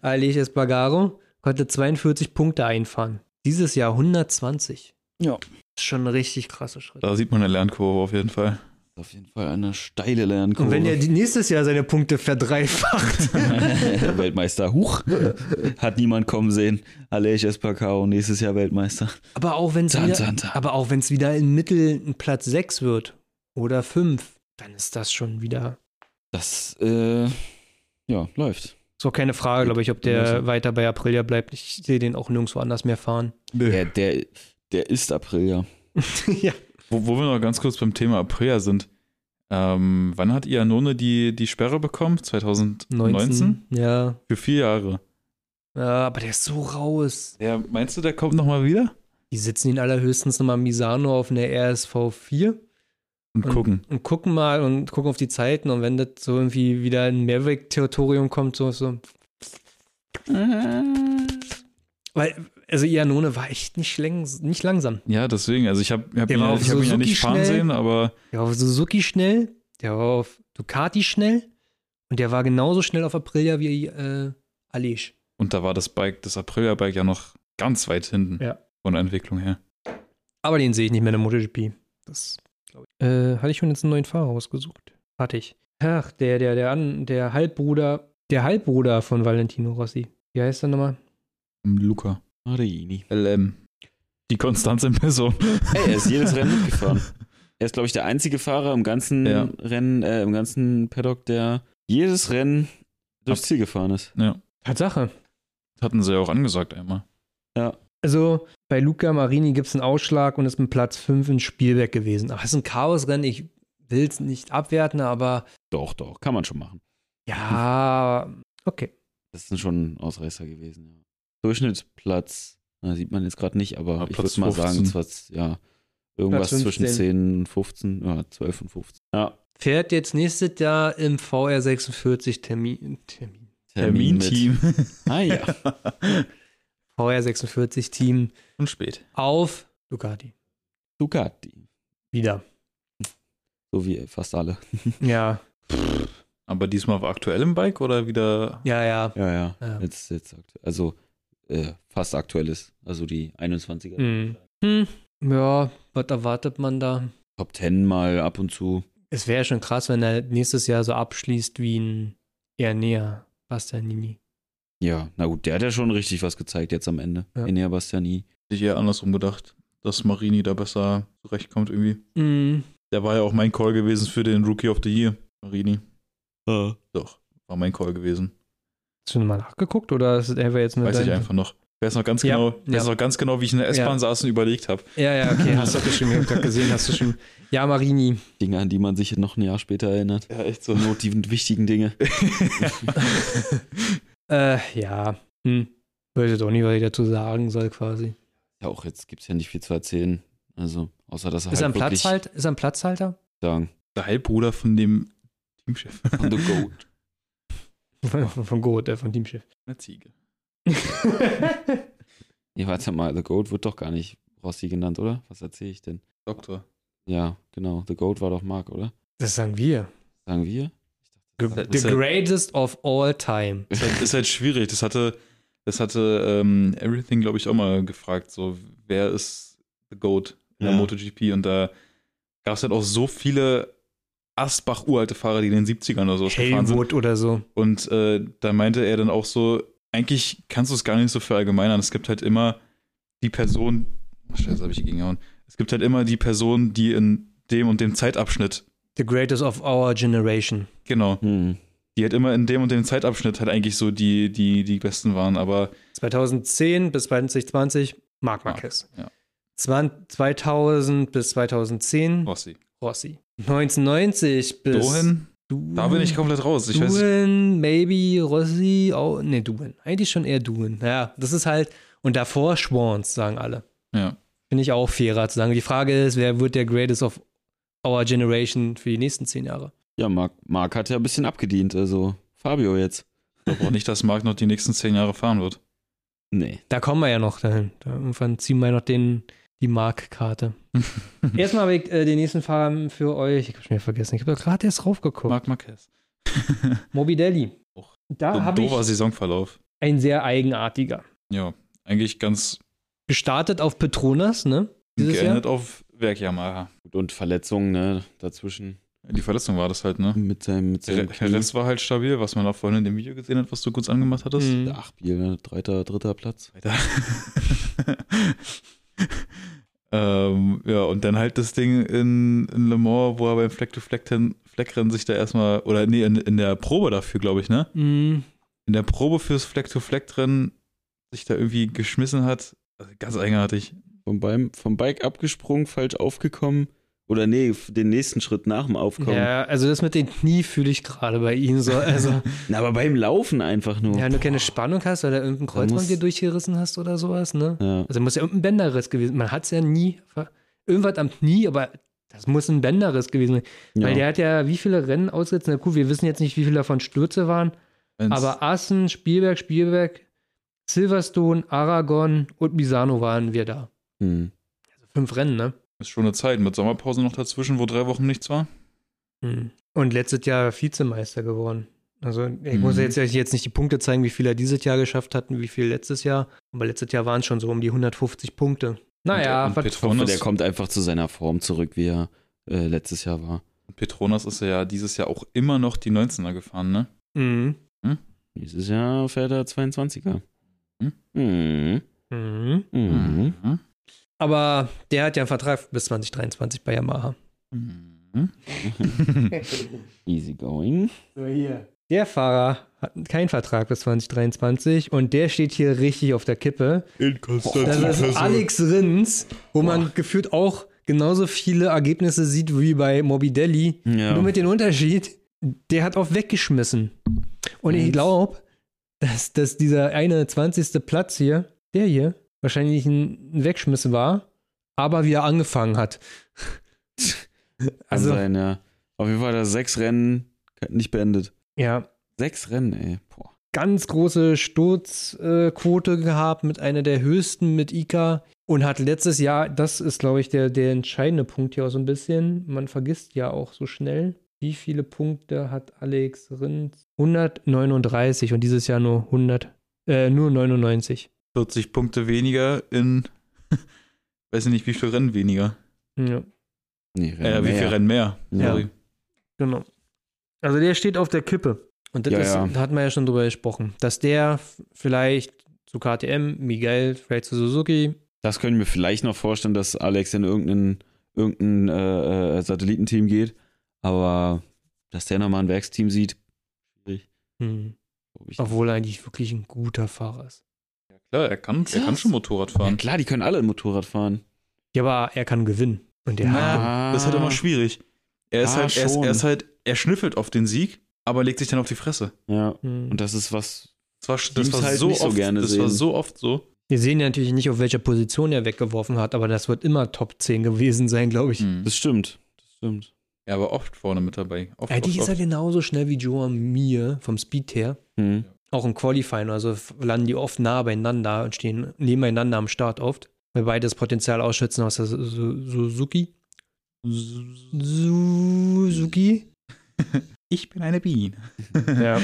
Alej Espargaro konnte 42 Punkte einfahren. Dieses Jahr 120. Ja. Das ist schon ein richtig krasser Schritt. Da sieht man eine Lernkurve auf jeden Fall. Auf jeden Fall eine steile Lernkurve. Und wenn er nächstes Jahr seine Punkte verdreifacht. Weltmeister, huch, hat niemand kommen sehen. Aleix Espargaro, nächstes Jahr Weltmeister. aber auch wenn es wieder, aber auch wenn es wieder im Mittel ein Platz 6 wird oder 5, dann ist das schon wieder. Das, äh, ja, läuft. Ist auch keine Frage, glaube ich, ob der weiter bei Aprilia bleibt. Ich sehe den auch nirgendwo anders mehr fahren. Der, der, der ist April, ja. Wo, wo wir noch ganz kurz beim Thema Aprilia sind. Ähm, wann hat Iannone die, die Sperre bekommen? 2019? 19. Ja. Für vier Jahre. ja. Aber der ist so raus. Ja, meinst du, der kommt nochmal wieder? Die sitzen ihn allerhöchstens nochmal Misano auf einer RSV 4 Und Und- gucken. und gucken mal und gucken auf die Zeiten und wenn das so irgendwie wieder in Maverick-Territorium kommt, so, so. Weil, also Iannone war echt nicht, längs- nicht langsam. Ja, deswegen. Also ich habe hab ihn, hab ihn ja Suzuki nicht fahren sehen, aber Der war auf Suzuki schnell, der war auf Ducati schnell und der war genauso schnell auf Aprilia wie äh, Alej. und da war das Bike, das Aprilia-Bike ja noch ganz weit hinten Ja. von der Entwicklung her. Aber den sehe ich nicht mehr in der MotoGP. Das, glaube ich. Äh, hatte ich schon jetzt einen neuen Fahrer ausgesucht? Hatte ich. Ach, der, der, der, an, der Halbbruder, der Halbbruder von Valentino Rossi. Wie heißt er nochmal? Luca. Marini. LM. Die Konstanz in Person. Hey, er ist jedes Rennen mitgefahren. Er ist, glaube ich, der einzige Fahrer im ganzen Ja. Rennen, äh, im ganzen Paddock, der jedes Rennen durchs Ziel gefahren ist. Ja. Tatsache. Hatten sie ja auch angesagt einmal. Ja. Also bei Luca Marini gibt es einen Ausschlag und ist mit Platz 5 in Spielberg gewesen. Aber es ist ein Chaosrennen. Ich will es nicht abwerten, aber Doch, doch, kann man schon machen. ja, okay. Das sind schon Ausreißer gewesen, ja. Durchschnittsplatz, na, sieht man jetzt gerade nicht, aber Ja, ich Platz würde mal sagen, 15. zwar, ja, irgendwas zwischen 15. 10 und 15, ja, 12 und 15. Ja, Fährt jetzt nächstes Jahr im VR46 Termin. Termin. Terminteam. mit. Ah ja. VR46 Team Und spät. auf Ducati. Ducati. Wieder. So wie fast alle. Ja, Aber diesmal auf aktuellem Bike oder wieder? ja, ja. Ja, ja. Ja. Jetzt, jetzt also äh, fast aktuelles. Also die 21er. Hm. Hm. Ja, was erwartet man da? Top 10 mal ab und zu. Es wäre schon krass, wenn er nächstes Jahr so abschließt wie ein eher näher Bastianini. Ja, na gut, der hat ja schon richtig was gezeigt jetzt am Ende. Ja. Enea Bastiani. Hätte ich eher andersrum gedacht, dass Marini da besser zurechtkommt irgendwie. Mhm. Der war ja auch mein Call gewesen für den Rookie of the Year. Marini. Doch, war mein Call gewesen. Hast du mal nachgeguckt oder ist es einfach jetzt mit Weiß ich einfach noch. Ich weiß noch ganz Ja, genau, ich weiß ja. noch ganz genau, wie ich in der S-Bahn Ja. saß und überlegt habe. Ja, ja, okay, hast du bestimmt ich hab gesehen, hast du schon. Ja, Marini. Dinge, an die man sich noch ein Jahr später erinnert. Ja, echt so. Nur die wichtigen Dinge. Äh, ja. Hm. Weiß jetzt auch nicht, was ich dazu sagen soll, quasi. Ja, auch jetzt gibt es ja nicht viel zu erzählen. Also, außer dass er Ist er ein halt wirklich Platzhalt? Ist er ein Platzhalter? sagen, Der Halbbruder von dem Teamchef. on the goat. Von, von Goat, äh, von Teamchef. Eine Ziege. Ja, warte mal, The Goat wird doch gar nicht Rossi genannt, oder? Was erzähle ich denn? Doktor. Ja, genau. The Goat war doch Mark, oder? Das sagen wir. Sagen wir? The, Das the ist halt- greatest of all time. Ist halt, ist halt schwierig. Das hatte, das hatte ähm, Everything, glaube ich, auch mal gefragt. So, wer ist The Goat in der Ja. MotoGP und da gab es halt auch so viele Asbach-uralte Fahrer, die in den 70ern oder so gefahren sind. Oder so. Und äh, da meinte er dann auch so, eigentlich kannst du es gar nicht so verallgemeinern. Es gibt halt immer die Person, oh, Scheiße, habe ich hier gegengehauen. Es gibt halt immer die Person, die in dem und dem Zeitabschnitt, The greatest of our generation. genau, Hm. die halt immer in dem und dem Zeitabschnitt halt eigentlich so die, die, die Besten waren. Aber 2010 bis 2020 Marc Marquez. Ja. 20 2000 bis 2010 Rossi. Rossi. 1990 bis Dohin, Duin, da bin ich komplett raus. Ich weiß, Duin, maybe Rossi, oh, nee, Duin. Eigentlich schon eher Duin. Naja, das ist halt, und davor Schwans, sagen alle. ja. Finde ich auch fairer zu sagen. Die Frage ist, wer wird der Greatest of our Generation für die nächsten zehn Jahre? Ja, Marc, Marc hat ja ein bisschen abgedient, also Fabio jetzt. Ich glaube auch nicht, dass Marc noch die nächsten zehn Jahre fahren wird. Nee. Da kommen wir ja noch dahin. Da irgendwann ziehen wir noch den, die Mark-Karte. Erstmal habe ich äh, den nächsten Fahrer für euch. Ich habe schon wieder vergessen. Ich habe gerade erst raufgeguckt. Marc Marquez. Morbidelli. Da So ein habe doofer ich Saisonverlauf. ein sehr eigenartiger. Ja, eigentlich ganz Gestartet auf Petronas, ne? Dieses Jahr. geändert auf Werk Yamaha. Gut, Und Verletzungen, ne, dazwischen. Die Verletzung war das halt, ne? Mit seinem, mit seinem Der Rest war halt stabil, was man auch vorhin in dem Video gesehen hat, was du kurz angemacht hattest. Mhm. Ach, Biel, ne? Dritter, dritter Platz. Weiter. ähm, ja, und dann halt das Ding in, in Le Mans, wo er beim Fleck-to-Fleck-Rennen sich da erstmal, oder nee, in, in der Probe dafür, glaube ich, ne? Mhm. In der Probe fürs Fleck-to-Fleck-Rennen sich da irgendwie geschmissen hat. Also ganz eigenartig. Vom, beim, vom Bike abgesprungen, falsch aufgekommen. Oder nee, den nächsten Schritt nach dem Aufkommen. Ja, also das mit den Knie fühle ich gerade bei ihm so. Also, Na, aber beim Laufen einfach nur. ja, wenn du keine Spannung hast oder irgendein Kreuzband dir durchgerissen hast oder sowas, ne? Ja. Also muss ja irgendein Bänderriss gewesen Man hat es ja nie. Irgendwas am Knie, aber das muss ein Bänderriss gewesen sein. Weil der hat ja wie viele Rennen ausgesetzt? Na gut, wir wissen jetzt nicht, wie viele davon Stürze waren. Wenn's- Aber Assen, Spielberg, Spielberg, Silverstone, Aragon und Misano waren wir da. Hm. Also fünf Rennen, ne? Ist schon eine Zeit mit Sommerpause noch dazwischen, wo drei Wochen nichts war. Hm. Und letztes Jahr Vizemeister geworden. Also ich Mhm. muss jetzt, jetzt nicht die Punkte zeigen, wie viel er dieses Jahr geschafft hat und wie viel letztes Jahr. Aber letztes Jahr waren es schon so um die 150 Punkte. Naja, und was- Ich hoffe, Petronas, der kommt einfach zu seiner Form zurück, wie er äh, letztes Jahr war. Petronas ist ja dieses Jahr auch immer noch die 19er gefahren, ne? Mhm. Dieses Jahr fährt er 22er. Hm? Mhm. Mhm. Mhm. Mhm. Aber der hat ja einen Vertrag bis 2023 bei Yamaha. Mhm. Easy going. So hier. Der Fahrer hat keinen Vertrag bis 2023 und der steht hier richtig auf der Kippe. Das ist Alex Rins, wo man gefühlt auch genauso viele Ergebnisse sieht wie bei Morbidelli. Ja. Nur mit dem Unterschied, der hat auch weggeschmissen. Und ich glaube, dass, dass dieser eine 20. Platz hier, der hier, wahrscheinlich ein Wegschmiss war, aber wieder angefangen hat. Also, sein, ja. Auf jeden Fall hat er sechs Rennen nicht beendet. ja, Sechs Rennen, ey. Boah. ganz große Sturzquote gehabt, mit einer der höchsten mit Ika und hat letztes Jahr, das ist glaube ich der, der entscheidende Punkt hier auch so ein bisschen, man vergisst ja auch so schnell, wie viele Punkte hat Alex Rins? 139 und dieses Jahr nur 100, äh, nur 99. 40 Punkte weniger in, weiß ich nicht, wie viel Rennen weniger. Ja, Nee, Rennen Äh, wie mehr. viel Rennen mehr? Ja. Sorry. genau. Also der steht auf der Kippe. Und das Ja, ist, ja. da hat man ja schon drüber gesprochen, dass der vielleicht zu KTM, Miguel, vielleicht zu Suzuki, Das können wir vielleicht noch vorstellen, dass Alex in irgendein, irgendein äh, äh, Satellitenteam geht. Aber dass der nochmal ein Werksteam sieht, schwierig. hm, obwohl er eigentlich wirklich ein guter Fahrer ist. Klar, er kann, er kann schon Motorrad Ja, fahren. klar, die können alle Motorrad fahren. Ja, aber er kann gewinnen. Und der Na, hat. Ah. Das ist halt immer schwierig. Er ist Ah, halt, er ist, er ist halt, er schnüffelt auf den Sieg, aber legt sich dann auf die Fresse. Ja, Hm. und das ist was. Das war, das war halt so nicht so oft, gerne das war sehen. so oft so. Wir sehen ja natürlich nicht, auf welcher Position er weggeworfen hat, aber das wird immer Top 10 gewesen sein, glaube ich. Mhm. Das stimmt. Das stimmt. Ja, aber oft vorne mit dabei. Oft, Eigentlich oft, ist er oft. genauso schnell wie Joe Mir vom Speed her. Hm. Auch im Qualifying, also landen die oft nah beieinander und stehen nebeneinander am Start oft. Weil beide das Potenzial ausschätzen aus der Su- Su- Suzuki. Suzuki? Ich bin eine Biene. Ja.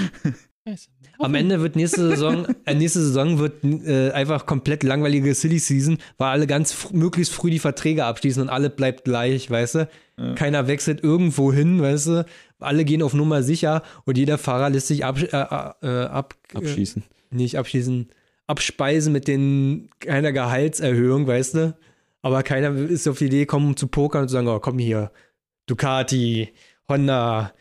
Am Ende wird nächste Saison, äh, nächste Saison wird äh, einfach komplett langweilige Silly Season, weil alle ganz fr möglichst früh die Verträge abschließen und alle bleibt gleich, weißt du? Ja. Keiner wechselt irgendwo hin, weißt du? Alle gehen auf Nummer sicher und jeder Fahrer lässt sich ab, äh, äh, ab, Abschließen. Äh, nicht abschließen, abspeisen mit den keiner Gehaltserhöhung, weißt du? Aber keiner ist auf die Idee gekommen, um zu pokern und zu sagen, oh, komm hier, Ducati, Honda,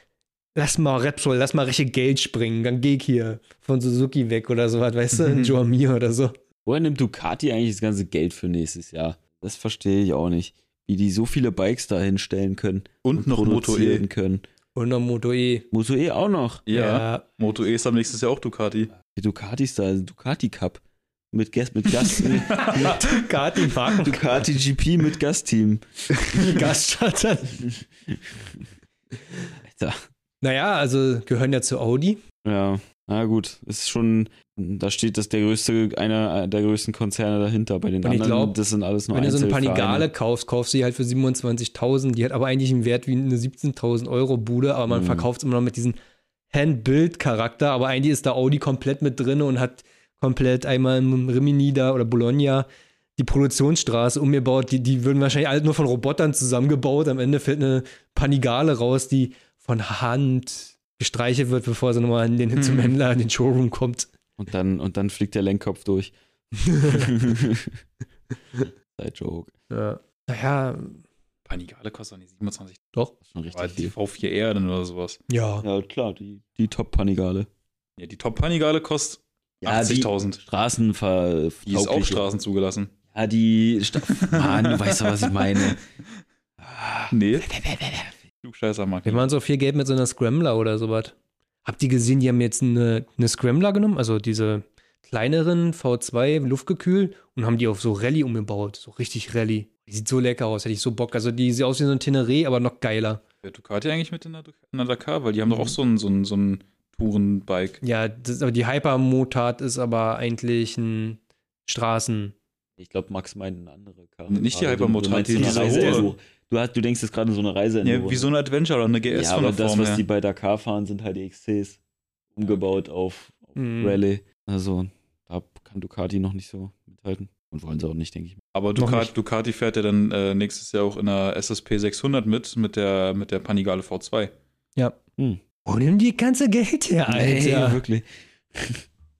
lass mal Repsol, lass mal richtig Geld springen, dann geh ich hier von Suzuki weg oder sowas, weißt du, ein Joe Mir oder so. Woher nimmt Ducati eigentlich das ganze Geld für nächstes Jahr? Das verstehe ich auch nicht. Wie die so viele Bikes da hinstellen können. Und noch Moto produzieren E. können. Und noch Moto E. Moto E auch noch. Ja. Moto E ist am nächsten Jahr auch Ducati. Die Ducatis da, also Ducati Cup. Mit Gas, mit Gas, mit Ducati fahren Ducati GP mit Gasteam. Gaststarter. Alter. Naja, also gehören ja zu Audi. Ja, na gut, ist schon, da steht das der größte, einer der größten Konzerne dahinter. Bei den Und anderen, glaub, das sind alles nur Wenn du so eine. Panigale kaufst, kaufst du die halt für 27.000. Die hat aber eigentlich einen Wert wie eine 17.000 Euro Bude, aber man Mhm. verkauft es immer noch mit diesem Hand-Build-Charakter. Aber eigentlich ist da Audi komplett mit drin und hat komplett einmal im Rimini da oder Bologna die Produktionsstraße umgebaut. Die, die würden wahrscheinlich alle nur von Robotern zusammengebaut. Am Ende fällt eine Panigale raus, die von Hand gestreichelt wird, bevor sie nochmal in den, zum Mhm. Händler in den Showroom kommt. Und dann, und dann fliegt der Lenkkopf durch. Side Joke. Ja. Naja, Panigale kostet auch nicht 27. doch. Das ist schon richtig Aber die viel. V4R dann oder sowas. Ja. Ja, klar, die, die Top-Panigale. Ja, die Top-Panigale kostet Ja, die 80.000. Straßenver Die ist auf Straßen zugelassen. Ja, die Sta Mann, du weißt doch, was ich meine. Nee. Klugscheißer mag Wir machen so viel Geld mit so einer Scrambler oder sowas. Habt ihr gesehen, die haben jetzt eine, eine Scrambler genommen, also diese kleineren V2 luftgekühlt und haben die auf so Rallye umgebaut. So richtig Rallye. Die sieht so lecker aus, hätte ich so Bock. Also die sieht aus wie so ein Teneré, aber noch geiler. Wer Ducati eigentlich mit in der, in der Dakar? Weil die haben doch auch so ein, so ein, so ein Tourenbike. Ja, das, aber die Hypermotard ist aber eigentlich ein Straßen. Ich glaube, Max meint eine andere Karre. Nicht die Hypermotard, die diese hohe. Du, hast, du denkst jetzt gerade so eine Reise. Ja, wie so eine Adventure oder eine GS ja, von aber der das, Form was her. die bei Dakar fahren, sind halt die XCs. Umgebaut auf, auf Mhm. Rallye. Also, da kann Ducati noch nicht so mithalten. Und wollen sie auch nicht, denke ich. Aber Noch Ducati, nicht. Ducati fährt ja dann äh, nächstes Jahr auch in der SSP 600 mit, mit der, mit der Panigale V2. Ja. Hm. Wo nimm die ganze Geld her, Alter? Nee, wirklich.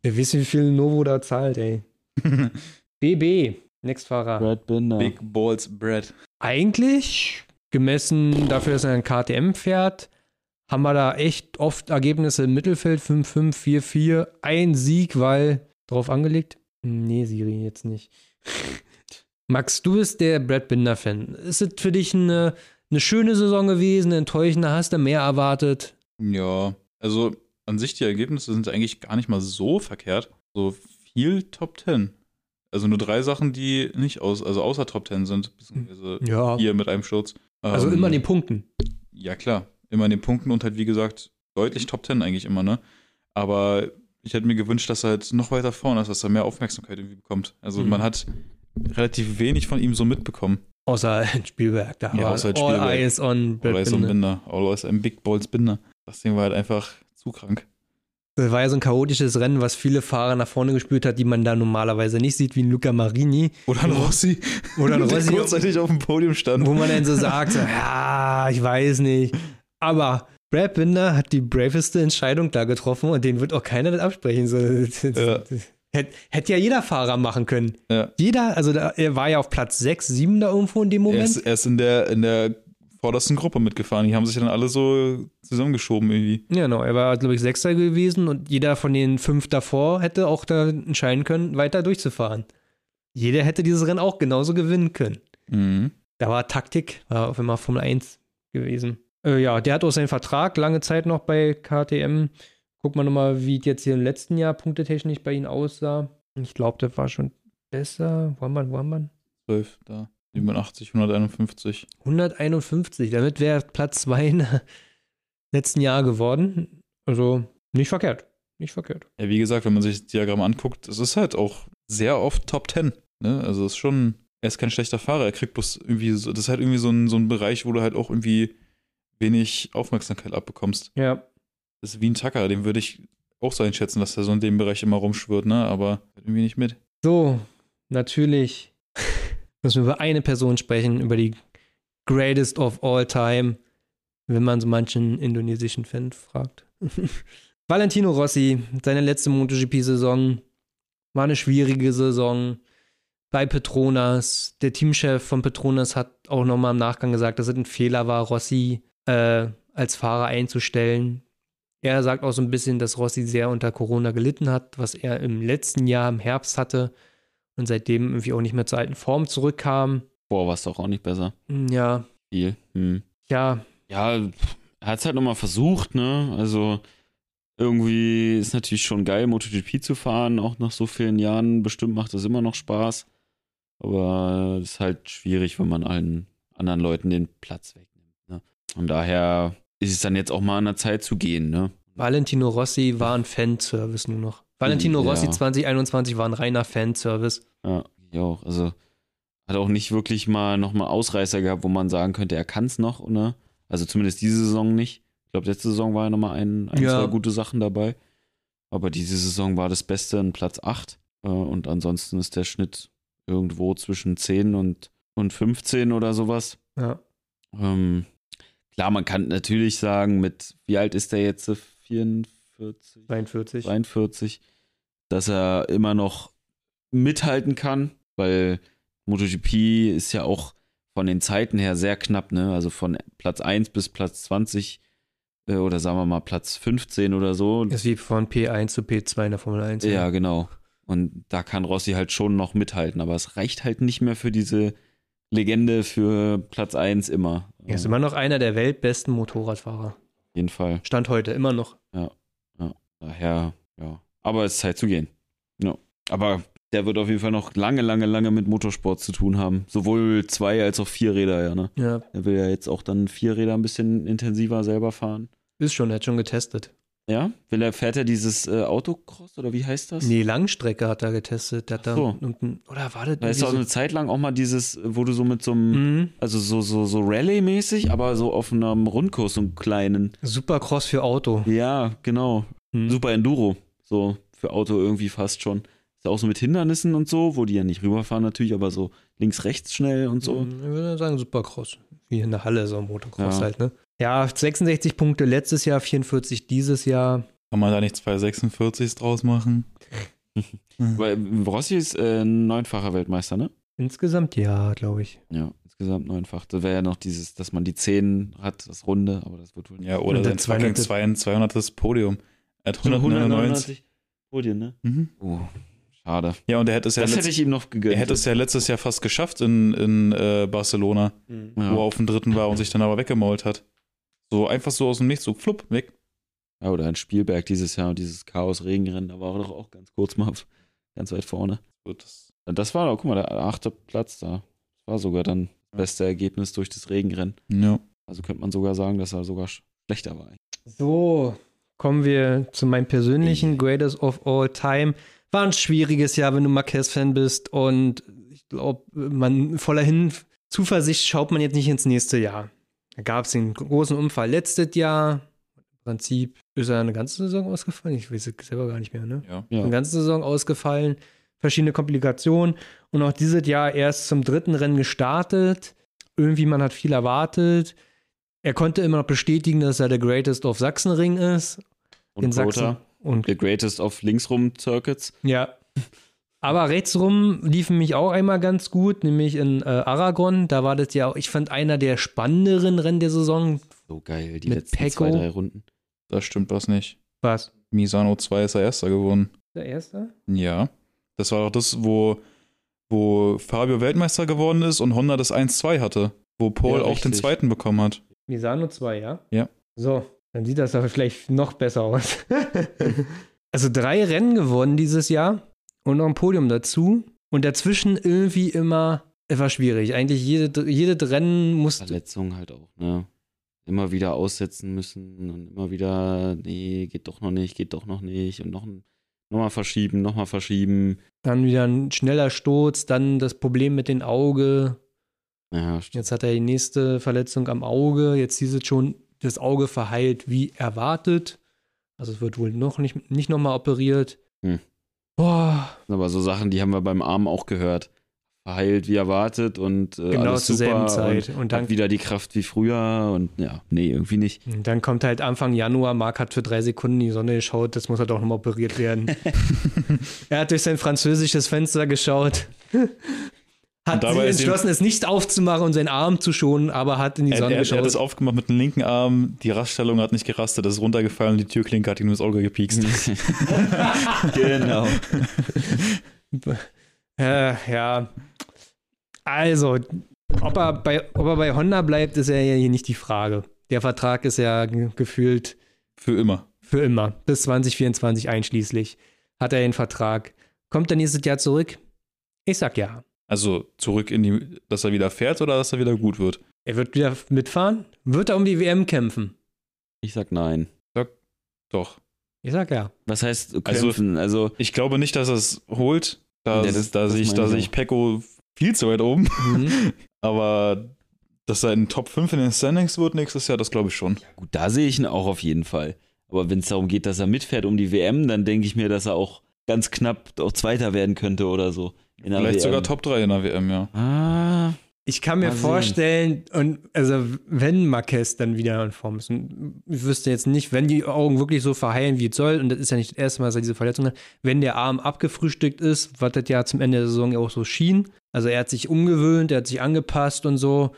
Wir wissen, wie viel Novo da zahlt, ey. BB, Nextfahrer. Brad Binder. Big Balls Bread. Eigentlich, gemessen dafür, dass er ein KTM fährt, haben wir da echt oft Ergebnisse im Mittelfeld. 5-5, 4-4, ein Sieg, weil drauf angelegt. Nee, Siri, jetzt nicht. Max, du bist der Brad Binder-Fan. Ist es für dich eine, eine schöne Saison gewesen, enttäuschende? Hast du mehr erwartet? Ja, also an sich die Ergebnisse sind eigentlich gar nicht mal so verkehrt. So viel Top 10. Also nur drei Sachen, die nicht aus, also außer Top 10 sind, beziehungsweise Ja. hier mit einem Sturz. Also Ähm, immer an den Punkten. Ja, klar. Immer in den Punkten und halt, wie gesagt, deutlich Top 10 eigentlich immer, ne? Aber ich hätte mir gewünscht, dass er halt noch weiter vorne ist, dass er mehr Aufmerksamkeit irgendwie bekommt. Also Mhm. man hat relativ wenig von ihm so mitbekommen. Außer in Spielberg. Da Ja, war außer in all Spielberg. eyes on Brad Always on Binder. Binder. Always ein Big Balls Binder. Das Ding war halt einfach zu krank. Das war ja so ein chaotisches Rennen, was viele Fahrer nach vorne gespürt hat, die man da normalerweise nicht sieht, wie ein Luca Marini. Oder ein Rossi. Oder ein der Rossi. kurzzeitig auf dem Podium stand. wo man dann so sagt, so, ja, ich weiß nicht. Aber Brad Binder hat die braveste Entscheidung da getroffen und den wird auch keiner das absprechen. So, Ja. Hätte hätte ja jeder Fahrer machen können. Ja. Jeder, also da, er war ja auf Platz 6, 7 da irgendwo in dem Er Moment. ist, er ist in der, in der vordersten Gruppe mitgefahren. Die haben sich dann alle so zusammengeschoben irgendwie. Ja, genau. Er war, glaube ich, Sechster gewesen und jeder von den fünf davor hätte auch da entscheiden können, weiter durchzufahren. Jeder hätte dieses Rennen auch genauso gewinnen können. Mhm. Da war Taktik, war auf einmal Formel 1 gewesen. Äh, ja, der hat auch seinen Vertrag lange Zeit noch bei KTM. Guck mal nochmal, wie es jetzt hier im letzten Jahr punktetechnisch bei ihm aussah. Ich glaube, das war schon besser. Wo haben wir, wo haben wir? 12 da. 87, 151. 151. Damit wäre Platz 2 im letzten Jahr geworden. Also nicht verkehrt. Nicht verkehrt. Ja, wie gesagt, wenn man sich das Diagramm anguckt, es ist halt auch sehr oft Top 10. Ne? Also es ist schon, er ist kein schlechter Fahrer, er kriegt bloß irgendwie, so, das ist halt irgendwie so ein, so ein Bereich, wo du halt auch irgendwie wenig Aufmerksamkeit abbekommst. Ja. Das ist wie ein Tacker, dem würde ich auch so einschätzen, dass er so in dem Bereich immer rumschwirrt, ne? Aber irgendwie nicht mit. So, natürlich müssen wir über eine Person sprechen, über die greatest of all time, wenn man so manchen indonesischen Fan fragt. Valentino Rossi, seine letzte MotoGP-Saison, war eine schwierige Saison bei Petronas. Der Teamchef von Petronas hat auch nochmal im Nachgang gesagt, dass es ein Fehler war, Rossi äh, als Fahrer einzustellen. Er sagt auch so ein bisschen, dass Rossi sehr unter Corona gelitten hat, was er im letzten Jahr im Herbst hatte und seitdem irgendwie auch nicht mehr zur alten Form zurückkam. Boah, war es doch auch nicht besser. Ja, Viel. Hm. ja, Ja, er hat es halt nochmal versucht, ne? Also irgendwie ist natürlich schon geil, MotoGP zu fahren, auch nach so vielen Jahren. Bestimmt macht das immer noch Spaß. Aber es ist halt schwierig, wenn man allen anderen Leuten den Platz wegnimmt. Ne? Und daher ist es dann jetzt auch mal an der Zeit zu gehen, ne? Valentino Rossi war ein Fanservice nur noch. Valentino Ja. Rossi 2021 war ein reiner Fanservice. Ja, ich auch. Also hat auch nicht wirklich mal nochmal Ausreißer gehabt, wo man sagen könnte, er kann es noch, ne? Also zumindest diese Saison nicht. Ich glaube, letzte Saison war ja nochmal ein, ein Ja. zwei gute Sachen dabei. Aber diese Saison war das Beste in Platz 8. Äh, und ansonsten ist der Schnitt irgendwo zwischen 10 und, und 15 oder sowas. Ja. Ähm, klar, man kann natürlich sagen, mit wie alt ist der jetzt? 44? 42. 43, dass er immer noch mithalten kann, weil MotoGP ist ja auch von den Zeiten her sehr knapp, ne? Also von Platz 1 bis Platz 20 äh, oder sagen wir mal Platz 15 oder so. Ist wie von P1 zu P2 in der Formel 1. Ja, genau. Und da kann Rossi halt schon noch mithalten, aber es reicht halt nicht mehr für diese Legende für Platz 1 immer. Er ist immer noch einer der weltbesten Motorradfahrer. auf jeden Fall. Stand heute immer noch. Daher, ja. Aber es ist Zeit zu gehen. Ja. Aber der wird auf jeden Fall noch lange, lange, lange mit Motorsport zu tun haben. Sowohl zwei als auch vier Räder, ja, ne? Ja, Er will ja jetzt auch dann vier Räder ein bisschen intensiver selber fahren. ist schon, er hat schon getestet. Ja? Will er, fährt er dieses äh, Autocross oder wie heißt das? Nee, Langstrecke hat er getestet. Der hat da Ach so. irgendein, oder war das Da ist auch irgendwie eine Zeit lang auch mal dieses, wo du so mit so einem, so, Mhm. also so, so, so Rallye-mäßig, aber so auf einem Rundkurs, so einen kleinen. Supercross für Auto. Ja, genau. Mhm. Super Enduro. So für Auto irgendwie fast schon. Ist auch so mit Hindernissen und so, wo die ja nicht rüberfahren natürlich, aber so links, rechts schnell und so. Mhm, Ich würde sagen Supercross. Wie in der Halle, so ein Motocross Ja. halt, ne? Ja, 66 Punkte letztes Jahr, 44 dieses Jahr. Kann man da nicht zwei 46 draus machen? Weil Rossi ist äh, neunfacher Weltmeister, ne? Insgesamt ja, glaube ich. Ja, insgesamt neunfach. Da wäre ja noch dieses, dass man die 10 hat, das Runde, aber das wird wohl nicht. Ja, oder sein fucking 200. 200. 200. Podium. Er hat 199. Podien, ne? Mhm. Oh, schade. Ja, und er hätte es ja, Das hätte ich ihm noch gegönnt. er hätte es ja letztes Jahr fast geschafft in, in äh, Barcelona, ja. wo er auf dem dritten war und sich dann aber weggemault hat. So einfach so aus dem Nichts, so flupp, weg. ja, oder in Spielberg dieses Jahr, dieses Chaos-Regenrennen, da war er doch auch ganz kurz mal ganz weit vorne. Das, Und Das war doch, guck mal, der achte Platz da. Das war sogar dann das beste Ergebnis durch das Regenrennen. ja. Also könnte man sogar sagen, dass er sogar sch- schlechter war. So, kommen wir zu meinem persönlichen. Greatest of All Time. War ein schwieriges Jahr, wenn du Marquez-Fan bist und ich glaube, man voller Hin Zuversicht schaut man jetzt nicht ins nächste Jahr. Da gab es den großen Unfall letztes Jahr. Im Prinzip ist er eine ganze Saison ausgefallen. Ich weiß es selber gar nicht mehr, ne? ja. Ja. Eine ganze Saison ausgefallen, verschiedene Komplikationen und auch dieses Jahr erst zum dritten Rennen gestartet. Irgendwie, man hat viel erwartet. Er konnte immer noch bestätigen, dass er der Greatest of Sachsenring ist. Und in Sachsen. Rota, Und the greatest of linksrum Circuits. ja. Aber rechtsrum liefen mich auch einmal ganz gut, nämlich in äh, Aragon. Da war das ja auch, ich fand einer der spannenderen Rennen der Saison. So geil, die Mit letzten Pecco. zwei, drei Runden. Da stimmt was nicht. Was? Misano 2 ist er Erster geworden. Der erste? Ja. Das war doch das, wo, wo Fabio Weltmeister geworden ist und Honda das 1-2 hatte. Wo Paul Ja, auch den zweiten bekommen hat. Misano 2, ja? Ja. So, dann sieht das aber vielleicht noch besser aus. also drei Rennen gewonnen dieses Jahr und noch ein Podium dazu. Und dazwischen irgendwie immer etwas schwierig. Eigentlich jede, jede Rennen musste. Verletzungen halt auch, ne? Immer wieder aussetzen müssen und immer wieder, nee, geht doch noch nicht, geht doch noch nicht und noch, ein- noch mal verschieben, noch mal verschieben. Dann wieder ein schneller Sturz, dann das Problem mit dem Auge. Ja, stimmt. Jetzt hat er die nächste Verletzung am Auge. Jetzt hieß es schon, das Auge verheilt wie erwartet. Also es wird wohl noch nicht, nicht nochmal operiert. Hm. Boah, Aber so Sachen, die haben wir beim Arm auch gehört. Verheilt wie erwartet und äh, genau alles zur super selben Zeit. und Und dann, wieder die Kraft wie früher und ja, nee, irgendwie nicht. und dann kommt halt Anfang Januar, Marc hat für drei Sekunden die Sonne geschaut, das muss halt auch nochmal operiert werden. er hat durch sein französisches Fenster geschaut. Hat Und dabei sich entschlossen, es nicht aufzumachen und seinen Arm zu schonen, aber hat in die Er, Sonne er, er hat es geschaut. aufgemacht mit dem linken Arm, die Raststellung hat nicht gerastet, das ist runtergefallen und die Türklinke hat ihm ins Auge gepiekst. genau. Äh, ja. Also, ob er, bei, ob er bei Honda bleibt, ist ja hier nicht die Frage. Der Vertrag ist ja ge- gefühlt Für immer. für immer, bis 2024 einschließlich. Hat er den Vertrag. Kommt er nächstes Jahr zurück? Ich sag ja. Also zurück in die, dass er wieder fährt oder dass er wieder gut wird? Er wird wieder mitfahren? Wird er um die WM kämpfen? Ich sag nein. Doch. Ich sag ja. Was heißt Also- kämpfen? Also, Ich glaube nicht, dass er es holt. Da, Ja, das- da das sehe ich, da ich Pecco viel zu weit oben. Mhm. Aber dass er in den Top 5 in den Standings wird nächstes Jahr, das glaube ich schon. gut, da sehe ich ihn auch auf jeden Fall. Aber wenn es darum geht, dass er mitfährt um die WM, dann denke ich mir, dass er auch ganz knapp auch Zweiter werden könnte oder so. In Vielleicht WM. sogar Top 3 in der WM, ja. Ah, Ich kann mir Mal sehen. vorstellen, und also wenn Marquez dann wieder in Form ist, und ich wüsste jetzt nicht, wenn die Augen wirklich so verheilen, wie es soll, und das ist ja nicht das erste Mal, dass er diese Verletzung hat, wenn der Arm abgefrühstückt ist, was das ja zum Ende der Saison ja auch so schien, also er hat sich umgewöhnt, er hat sich angepasst und so,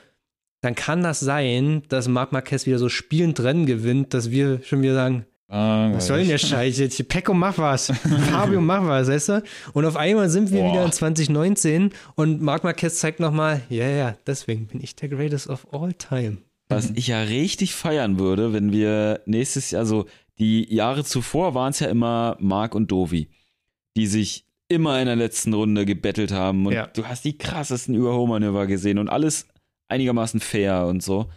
dann kann das sein, dass Marc Marquez wieder so spielend Rennen gewinnt, dass wir schon wieder sagen, was soll denn der Scheiß jetzt? Pecco, mach was. Fabio, mach was, weißt du? Und auf einmal sind wir Boah. wieder in 2019 und Marc Marquez zeigt nochmal, ja, ja, deswegen bin ich der Greatest of all time. was ich ja richtig feiern würde, wenn wir nächstes Jahr, also die Jahre zuvor waren es ja immer Marc und Dovi, die sich immer in der letzten Runde gebettelt haben und Ja. du hast die krassesten Überholmanöver gesehen und alles einigermaßen fair und so.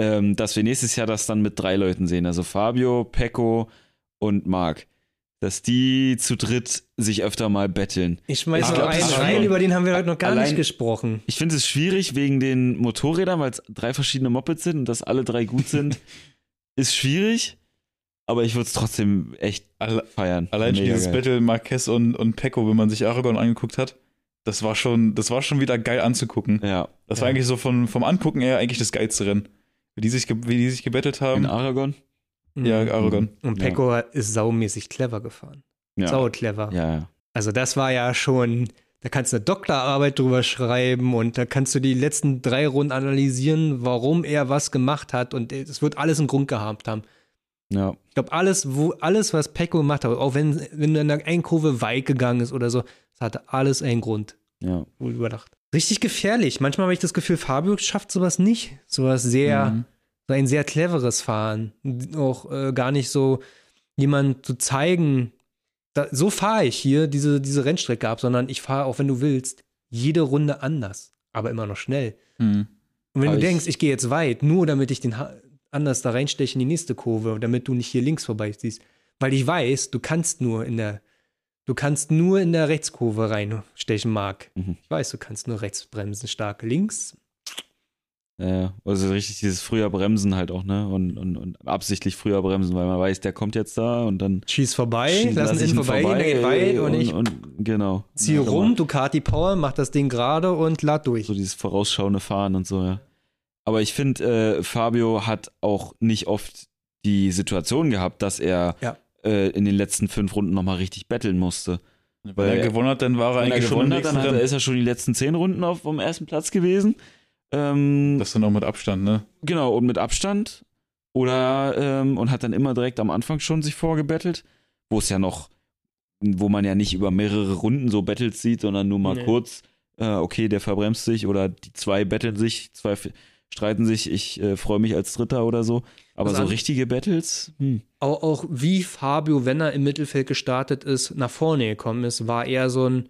Ähm, dass wir nächstes Jahr das dann mit drei Leuten sehen, also Fabio, Pecco und Marc. Dass die zu dritt sich öfter mal betteln. Ich schmeiß Ich noch glaub, einen rein, über den haben wir heute noch gar Allein- nicht gesprochen. Ich finde es schwierig wegen den Motorrädern, weil es drei verschiedene Mopeds sind und dass alle drei gut sind, ist schwierig. Aber ich würde es trotzdem echt Alle, feiern. allein schon Mega dieses geil. Battle Marquez und, und Pecco, wenn man sich Aragon angeguckt hat, das war schon, das war schon wieder geil anzugucken. Ja, Das war Ja. eigentlich so von, vom Angucken her eigentlich das geilste Rennen. Wie die sich, wie die sich gebettelt in haben. Aragon. Ja, Mhm. Aragon. Und Pecco ist saumäßig clever gefahren. Ja. Sau clever. Ja, ja. Also das war ja schon, da kannst du eine Doktorarbeit drüber schreiben und da kannst du die letzten drei Runden analysieren, warum er was gemacht hat und es wird alles einen Grund gehabt haben. ja. Ich glaube, alles, wo, alles, was Pecco gemacht hat, auch wenn, wenn er in der einen Kurve weit gegangen ist oder so, es hatte alles einen Grund. ja. Wohl überdacht. Richtig gefährlich. Manchmal habe ich das Gefühl, Fabio schafft sowas nicht. Sowas sehr, Mhm. so ein sehr cleveres Fahren. Auch äh, gar nicht so jemand zu zeigen, da, so fahre ich hier diese, diese Rennstrecke ab, sondern ich fahre, auch wenn du willst, jede Runde anders, aber immer noch schnell. Mhm. Und wenn Aber du denkst, ich gehe jetzt weit, nur damit ich den ha anders da reinsteche in die nächste Kurve, damit du nicht hier links vorbei siehst, weil ich weiß, du kannst nur in der Du kannst nur in der Rechtskurve reinstechen, Marc. Mhm. Ich weiß, du kannst nur rechts bremsen, stark links. Ja, also richtig dieses früher Bremsen halt auch, ne? Und, und, und absichtlich früher bremsen, weil man weiß, der kommt jetzt da und dann Schieß vorbei, schießt- lass ihn ich innen vorbei, der geht weit und, ich und, genau. ziehe Ja, rum, Ducati Power, mach das Ding gerade und lad durch. So dieses vorausschauende Fahren und so, ja. Aber ich finde, äh, Fabio hat auch nicht oft die Situation gehabt, dass er Ja. Äh, in den letzten fünf Runden nochmal richtig betteln musste. Wenn er gewonnen hat, dann war er Wenn er eigentlich schon gewonnen hat, dann hat, er- ist er schon die letzten zehn Runden auf vom ersten Platz gewesen. Ähm, Das dann auch mit Abstand, ne? genau, und mit Abstand. Oder ähm, und hat dann immer direkt am Anfang schon sich vorgebettelt, wo es ja noch, wo man ja nicht über mehrere Runden so Battles sieht, sondern nur mal Nee. kurz, äh, okay, der verbremst sich oder die zwei betteln sich, zwei streiten sich, ich äh, freue mich als Dritter oder so. Aber Also so richtige Battles, hm. Auch, auch wie Fabio, wenn er im Mittelfeld gestartet ist, nach vorne gekommen ist, war eher so ein,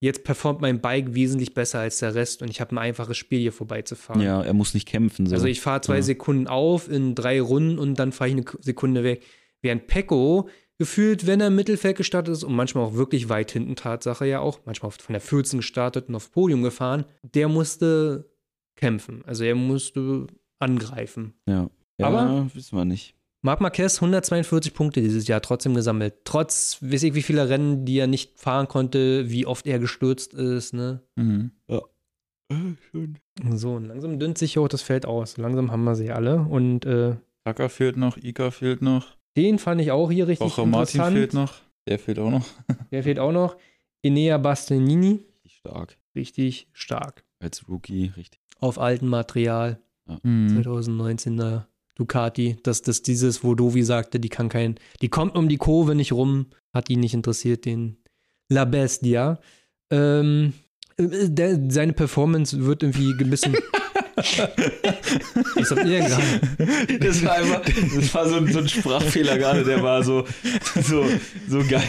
jetzt performt mein Bike wesentlich besser als der Rest und ich habe ein einfaches Spiel hier vorbeizufahren. ja, er muss nicht kämpfen. So. Also ich fahre zwei Ja. Sekunden auf in drei Runden und dann fahre ich eine Sekunde weg. Während Pecco gefühlt, wenn er im Mittelfeld gestartet ist und manchmal auch wirklich weit hinten, Tatsache ja auch, manchmal von der 14 gestartet und aufs Podium gefahren, der musste kämpfen. Also er musste angreifen. ja. ja, aber- wissen wir nicht. Marc Marquez 142 Punkte dieses Jahr trotzdem gesammelt. Trotz, weiß ich, wie viele Rennen, die er nicht fahren konnte, wie oft er gestürzt ist, ne? Mhm. So, und langsam dünnt sich auch das Feld aus. Langsam haben wir sie alle. Und äh, Tucker fehlt noch, Ika fehlt noch, den fand ich auch hier richtig Martin interessant. fehlt noch. Der fehlt auch noch. Der fehlt auch noch. Enea Bastianini, Richtig stark. richtig stark. Als Rookie, richtig. Auf altem Material. Mhm. 2019er Ducati. Das, das dieses, wo Dovi sagte, die kann kein, die kommt um die Kurve nicht rum, hat ihn nicht interessiert, den La Bestia. Ähm, äh, der, seine Performance wird irgendwie ein bisschen. Was habt ihr gerade? Das war einfach, das war so ein, so ein Sprachfehler gerade, der war so, so, so geil,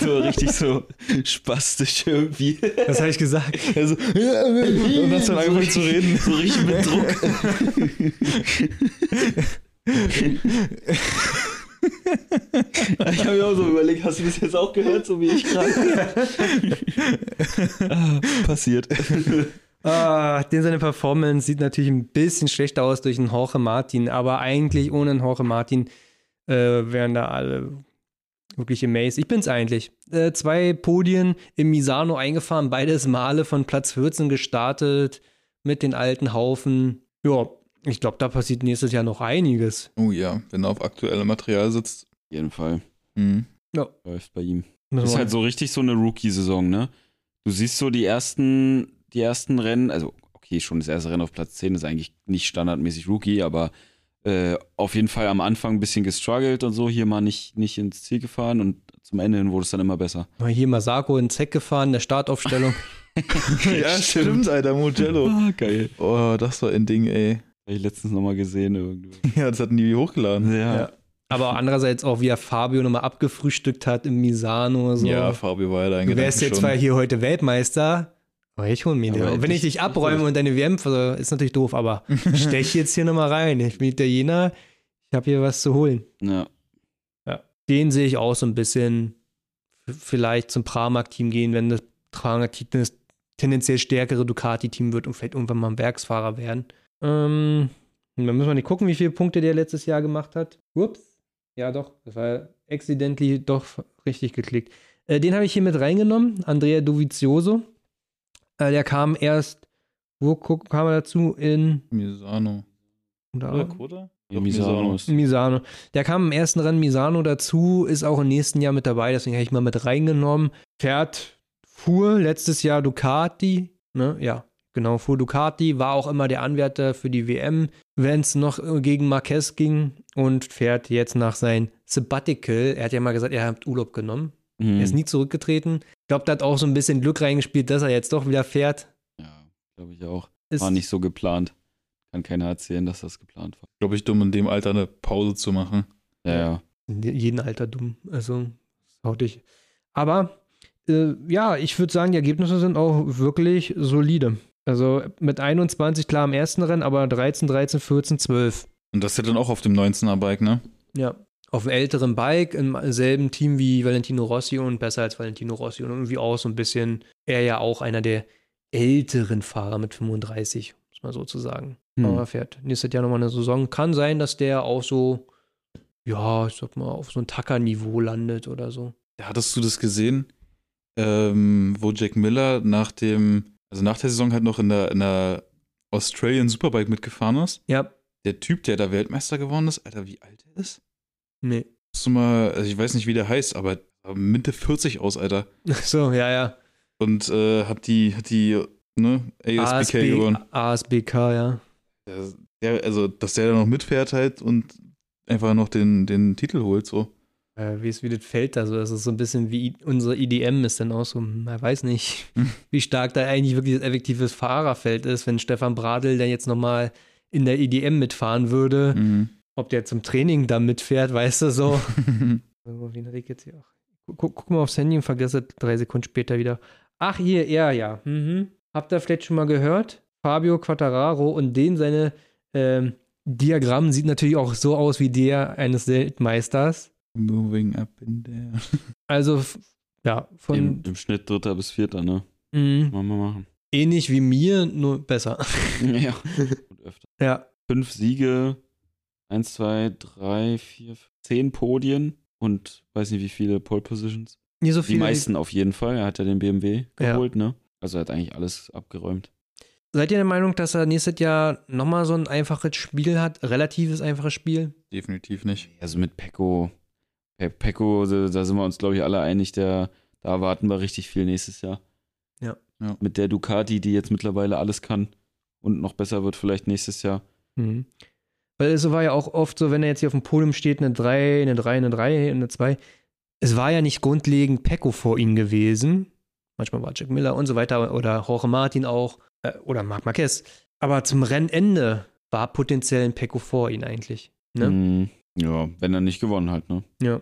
so richtig so spastisch irgendwie. Was habe ich gesagt? Also, und hast dann angefangen zu reden. So richtig mit Druck. Ich habe mir auch so überlegt, hast du das jetzt auch gehört, so wie ich gerade? Ah, Passiert. Ah, den seine Performance sieht natürlich ein bisschen schlechter aus durch einen Jorge Martin, aber eigentlich ohne einen Jorge Martin äh, wären da alle wirklich amazed. Ich bin's eigentlich. Äh, zwei Podien im Misano eingefahren, beides Male von Platz 14 gestartet mit den alten Haufen. Ja, ich glaube, da passiert nächstes Jahr noch einiges. Oh ja, wenn er auf aktuellem Material sitzt. Auf jeden Fall Mhm. läuft bei ihm. Das ist halt so richtig so eine Rookie-Saison, ne? Du siehst so die ersten, die ersten Rennen, also okay, schon das erste Rennen auf Platz 10 ist eigentlich nicht standardmäßig Rookie, aber äh, auf jeden Fall am Anfang ein bisschen gestruggelt und so, hier mal nicht, nicht ins Ziel gefahren und zum Ende hin wurde es dann immer besser. Mal hier Masako in Zeck gefahren, der Startaufstellung. Ja, stimmt, Alter, Mugello. Ah, geil. Oh, das war ein Ding, ey. Hab ich letztens nochmal gesehen irgendwo. Ja, das hatten die hochgeladen. Ja. Ja. Aber andererseits auch, wie er Fabio nochmal abgefrühstückt hat im Misano. So. Ja, Fabio war ja da Du wärst jetzt zwar hier heute Weltmeister, aber ich hol mir den. Wenn ich ich- dich abräume und deine WM, also ist natürlich doof, aber stech jetzt hier nochmal rein. Ich bin Italiener, ich habe hier was zu holen. ja. Den sehe ich auch so ein bisschen vielleicht zum Pramac-Team gehen, wenn das Pramac-Team das tendenziell stärkere Ducati-Team wird und vielleicht irgendwann mal ein Werksfahrer werden. Ähm, dann müssen wir nicht gucken, wie viele Punkte der letztes Jahr gemacht hat. Ups. Ja, doch. Das war accidentally doch richtig geklickt. Äh, den habe ich hier mit reingenommen. Andrea Dovizioso. Äh, der kam erst, wo guck, kam er dazu? In Misano. oder, Oder Koda? Ja, Misano ist. Misano. Der kam im ersten Rennen Misano dazu, ist auch im nächsten Jahr mit dabei, deswegen habe ich mal mit reingenommen. Fährt, fuhr letztes Jahr Ducati, ne? Ja, genau, fuhr Ducati, war auch immer der Anwärter für die WM, wenn es noch äh, gegen Marquez ging und fährt jetzt nach sein Sabbatical. Er hat ja mal gesagt, er hat Urlaub genommen. Mhm. Er ist nie zurückgetreten. Ich glaube, da hat auch so ein bisschen Glück reingespielt, dass er jetzt doch wieder fährt. Ja, glaube ich auch. Ist, War nicht so geplant. Kann keiner erzählen, dass das geplant war. Glaube ich, dumm, in dem Alter eine Pause zu machen. Ja, ja. in jeden Alter dumm. Also, haut dich. Aber äh, ja, ich würde sagen, die Ergebnisse sind auch wirklich solide. Also mit 21 klar im ersten Rennen, aber 13, 13, 14, 12. Und das ist ja dann auch auf dem 19er Bike, ne? Ja. Auf einem älteren Bike, im selben Team wie Valentino Rossi und besser als Valentino Rossi und irgendwie auch so ein bisschen, er ja auch einer der älteren Fahrer mit 35, muss man so zu sagen. Hm. Aber fährt nächstes Jahr nochmal eine Saison. Kann sein, dass der auch so, ja, ich sag mal, auf so ein Tacker-Niveau landet oder so. Hattest du das gesehen, ähm, wo Jack Miller nach dem, also nach der Saison halt noch in der, in der Australian Superbike mitgefahren ist? Ja, Der Typ, der da Weltmeister geworden ist, Alter, wie alt er ist? Nee. Musst du mal, also ich weiß nicht, wie der heißt, aber Mitte 40 aus, Alter. So, ja, ja. Und äh, hat die, hat die, ne, ASBK gewonnen. ASBK, ja. Der, also, dass der da noch mitfährt halt und einfach noch den, den Titel holt, so. Äh, wie ist wie das Feld da so? Das ist so ein bisschen wie unsere IDM ist dann auch so, man weiß nicht, Hm. wie stark da eigentlich wirklich das effektives Fahrerfeld ist, wenn Stefan Bradl dann jetzt nochmal in der IDM mitfahren würde. Mhm. Ob der zum Training da mitfährt, weißt du so. Wen hatte ich jetzt hier auch? Guck, guck mal aufs Handy und vergesse drei Sekunden später wieder. Ach, hier, er, ja. Mhm. Habt ihr vielleicht schon mal gehört? Fabio Quattararo und den seine ähm, Diagramm sieht natürlich auch so aus wie der eines Weltmeisters. Moving up in there. Also, ja, von Im, Im Schnitt dritter bis vierter, ne? mh, Machen wir machen. ähnlich wie mir, nur besser. ja. Und öfter. ja, Fünf Siege, eins, zwei, drei, vier, zehn Podien und weiß nicht wie viele Pole Positions. Nie so Die viel. meisten auf jeden Fall. Er hat ja den BMW Ja. geholt, ne? Also er hat eigentlich alles abgeräumt. Seid ihr der Meinung, dass er nächstes Jahr nochmal so ein einfaches Spiel hat? Relatives einfaches Spiel? Definitiv nicht. Also mit Pecco, Pe Pecco, da da sind wir uns, glaube ich, alle einig, der, da erwarten wir richtig viel nächstes Jahr. Ja. Ja. Mit der Ducati, die jetzt mittlerweile alles kann und noch besser wird vielleicht nächstes Jahr. Mhm. Weil es war ja auch oft so, wenn er jetzt hier auf dem Podium steht, eine 3, eine 3, eine 3, eine 2. Es war ja nicht grundlegend Pecco vor ihm gewesen. Manchmal war Jack Miller und so weiter oder Jorge Martin auch äh, oder Marc Marquez. Aber zum Rennende war potenziell ein Pecco vor ihm eigentlich. Ne? Mm, ja, wenn er nicht gewonnen hat, ne? Ja,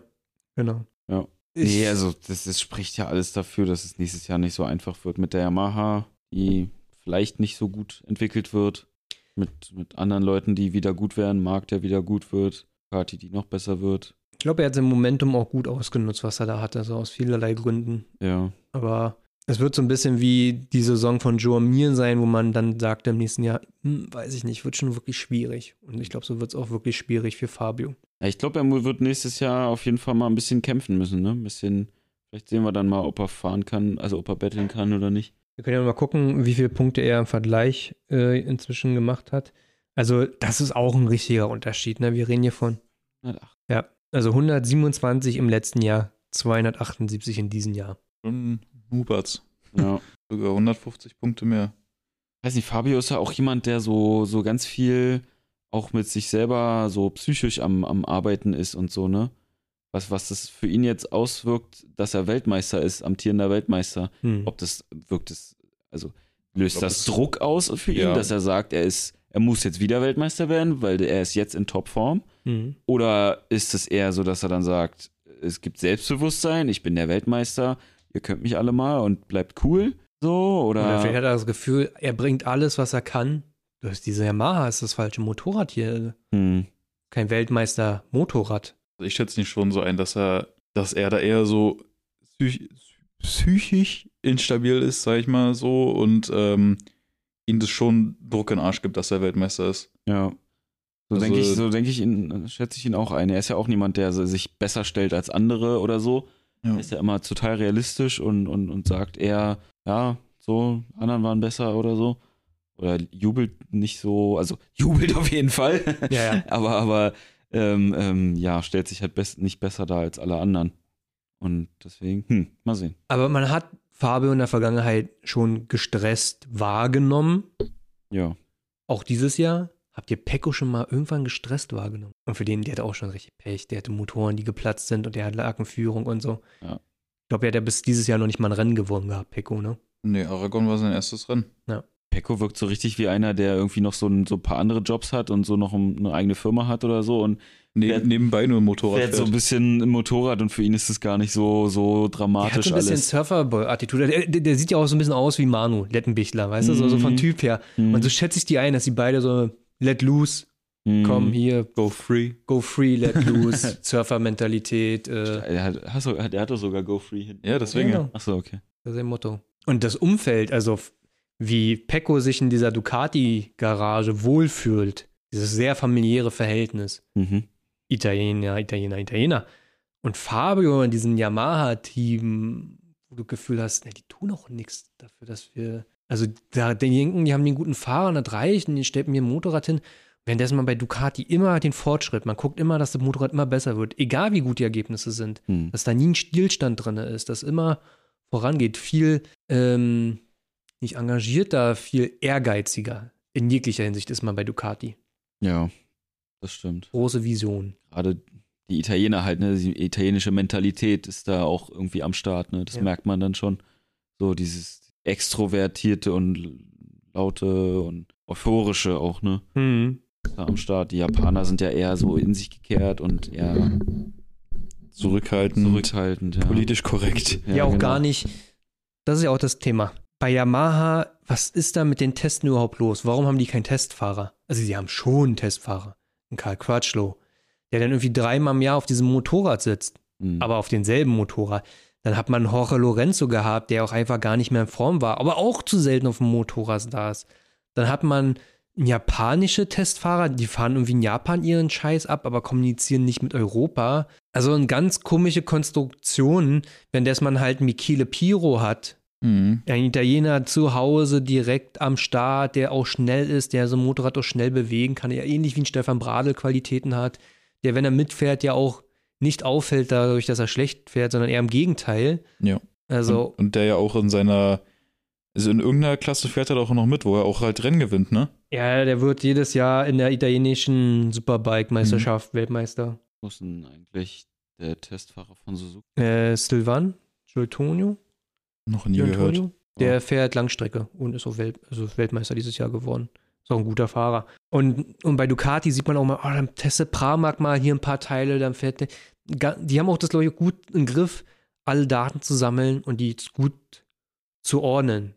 genau. Ja. Ich, Nee, also das, das spricht ja alles dafür, dass es nächstes Jahr nicht so einfach wird mit der Yamaha, die vielleicht nicht so gut entwickelt wird. Mit, mit anderen Leuten, die wieder gut werden, Marc, der wieder gut wird, Party, die noch besser wird. ich glaube, er hat sein Momentum auch gut ausgenutzt, was er da hatte, so aus vielerlei Gründen. Ja. Aber es wird so ein bisschen wie die Saison von Joe Mir sein, wo man dann sagt im nächsten Jahr, hm, weiß ich nicht, wird schon wirklich schwierig. Und ich glaube, so wird es auch wirklich schwierig für Fabio. ja ich glaube, er wird nächstes Jahr auf jeden Fall mal ein bisschen kämpfen müssen, ne? Ein bisschen, vielleicht sehen wir dann mal, ob er fahren kann, also ob er betteln kann oder nicht. Wir können ja mal gucken, wie viele Punkte er im Vergleich äh, inzwischen gemacht hat. Also, das ist auch ein richtiger Unterschied. Ne? Wir reden hier von, Ach, ja, also 127 im letzten Jahr, 278 in diesem Jahr. Schon Huberts. ja. Sogar 150 Punkte mehr. weiß nicht, Fabio ist ja auch jemand, der so, so ganz viel auch mit sich selber so psychisch am, am Arbeiten ist und so, ne? Was, was das für ihn jetzt auswirkt, dass er Weltmeister ist, amtierender Weltmeister. Hm. Ob das wirkt es, also löst glaub, das das- Druck aus für ihn, Ja. dass er sagt, er ist, er muss jetzt wieder Weltmeister werden, weil er ist jetzt in Topform? Hm. Oder ist es eher so, dass er dann sagt, es gibt Selbstbewusstsein, ich bin der Weltmeister, ihr könnt mich alle mal und bleibt cool? So, oder? Oder vielleicht hat er das Gefühl, er bringt alles, was er kann. Du hast diese Yamaha, ist das falsche Motorrad hier. hm, Kein Weltmeister-Motorrad. Also ich schätze nicht schon so ein, dass er, dass er da eher so psych psychisch instabil ist, sag ich mal so, und ähm, ihm das schon Druck in den Arsch gibt, dass er Weltmeister ist. Ja. So Also- denke ich, so denke ich ihn, schätze ich ihn auch ein. Er ist ja auch niemand, der sich besser stellt als andere oder so. Ja. Er ist ja immer total realistisch und, und, und sagt eher, ja, so, anderen waren besser oder so. Oder jubelt nicht so, also jubelt auf jeden Fall. Ja, ja. aber, aber ähm, ähm, ja, stellt sich halt best, nicht besser dar als alle anderen. Und deswegen, hm, mal sehen. Aber man hat Fabio in der Vergangenheit schon gestresst wahrgenommen. Ja. Auch dieses Jahr. Habt ihr Pecco schon mal irgendwann gestresst wahrgenommen? Und für den, der hatte auch schon richtig Pech. Der hatte Motoren, die geplatzt sind und der hat Lakenführung und so. Ja. Ich glaube, er hat ja bis dieses Jahr noch nicht mal ein Rennen gewonnen gehabt, Pecco, ne? Nee, Aragon war sein erstes Rennen. Pecco wirkt so richtig wie einer, der irgendwie noch so ein, so ein paar andere Jobs hat und so noch ein- eine eigene Firma hat oder so und Ne Wer- nebenbei nur ein Motorrad fährt so ein bisschen im Motorrad und für ihn ist es gar nicht so, so Der hat dramatisch so ein bisschen alles. Surferboy-Attitude. Der, der, der sieht ja auch so ein bisschen aus wie Manu, Lettenbichler, weißt du? So, so von Mhm. Typ her. Hm, Und so schätze ich die ein, dass sie beide so let loose, hm. komm hier, Go free. go free, let loose, Surfer-Mentalität. Äh, Er hat, hast du, er hat doch sogar Go Free hinten. Ja, deswegen. Genau. Achso, okay. Das ist sein Motto. Und das Umfeld, also wie Pecco sich in dieser Ducati-Garage wohlfühlt, dieses sehr familiäre Verhältnis. Mhm. Italiener, Italiener, Italiener. Und Fabio in diesem Yamaha-Team, wo du das Gefühl hast, ne, die tun auch nichts dafür, dass wir. Also, da die denken, die haben den guten Fahrer, und das reicht, und die stellt mir ein Motorrad hin. Währenddessen man bei Ducati immer den Fortschritt, man guckt immer, dass das Motorrad immer besser wird, egal wie gut die Ergebnisse sind Hm. dass da nie ein Stillstand drin ist, dass immer vorangeht, viel ähm, nicht engagierter, viel ehrgeiziger. In jeglicher Hinsicht ist man bei Ducati. Ja, das stimmt. Große Vision. Gerade die Italiener halt, ne, die italienische Mentalität ist da auch irgendwie am Start, ne? Das Ja. merkt man dann schon. So dieses extrovertierte und laute und euphorische auch, ne? Hm. ist Da am Start. Die Japaner sind ja eher so in sich gekehrt und eher Zurückhaltend. zurückhaltend. Ja, Politisch korrekt. Ja, auch genau. gar nicht. Das ist ja auch das Thema. Bei Yamaha, was ist da mit den Testen überhaupt los? Warum haben die keinen Testfahrer? Also, sie haben schon einen Testfahrer. Einen Karl Crutchlow, der dann irgendwie dreimal im Jahr auf diesem Motorrad sitzt. Hm. aber auf denselben Motorrad. Dann hat man Jorge Lorenzo gehabt, der auch einfach gar nicht mehr in Form war, aber auch zu selten auf dem Motorrad saß. Dann hat man japanische Testfahrer, die fahren irgendwie in Japan ihren Scheiß ab, aber kommunizieren nicht mit Europa. Also eine ganz komische Konstruktion, wenn das man halt Michele Piro hat, Mhm. ein Italiener zu Hause direkt am Start, der auch schnell ist, der so ein Motorrad auch schnell bewegen kann, der ähnlich wie ein Stefan Bradl Qualitäten hat, der, wenn er mitfährt, ja auch nicht auffällt dadurch, dass er schlecht fährt, sondern eher im Gegenteil. Ja. Also, Und, und der ja auch in seiner, also in irgendeiner Klasse fährt er doch auch noch mit, wo er auch halt Rennen gewinnt, ne? ja, der wird jedes Jahr in der italienischen Superbike-Meisterschaft Weltmeister. Wo ist denn eigentlich der Testfahrer von Suzuki? Äh, Silvan, Giultonio, Noch nie gehört. Giultonio, der fährt Langstrecke und ist auch Welt, also Weltmeister dieses Jahr geworden. Ist auch ein guter Fahrer. Und, und bei Ducati sieht man auch mal, oh, dann testet Pramac mal hier ein paar Teile, dann fährt der. Die haben auch das, glaube ich, gut im Griff, alle Daten zu sammeln und die gut zu ordnen.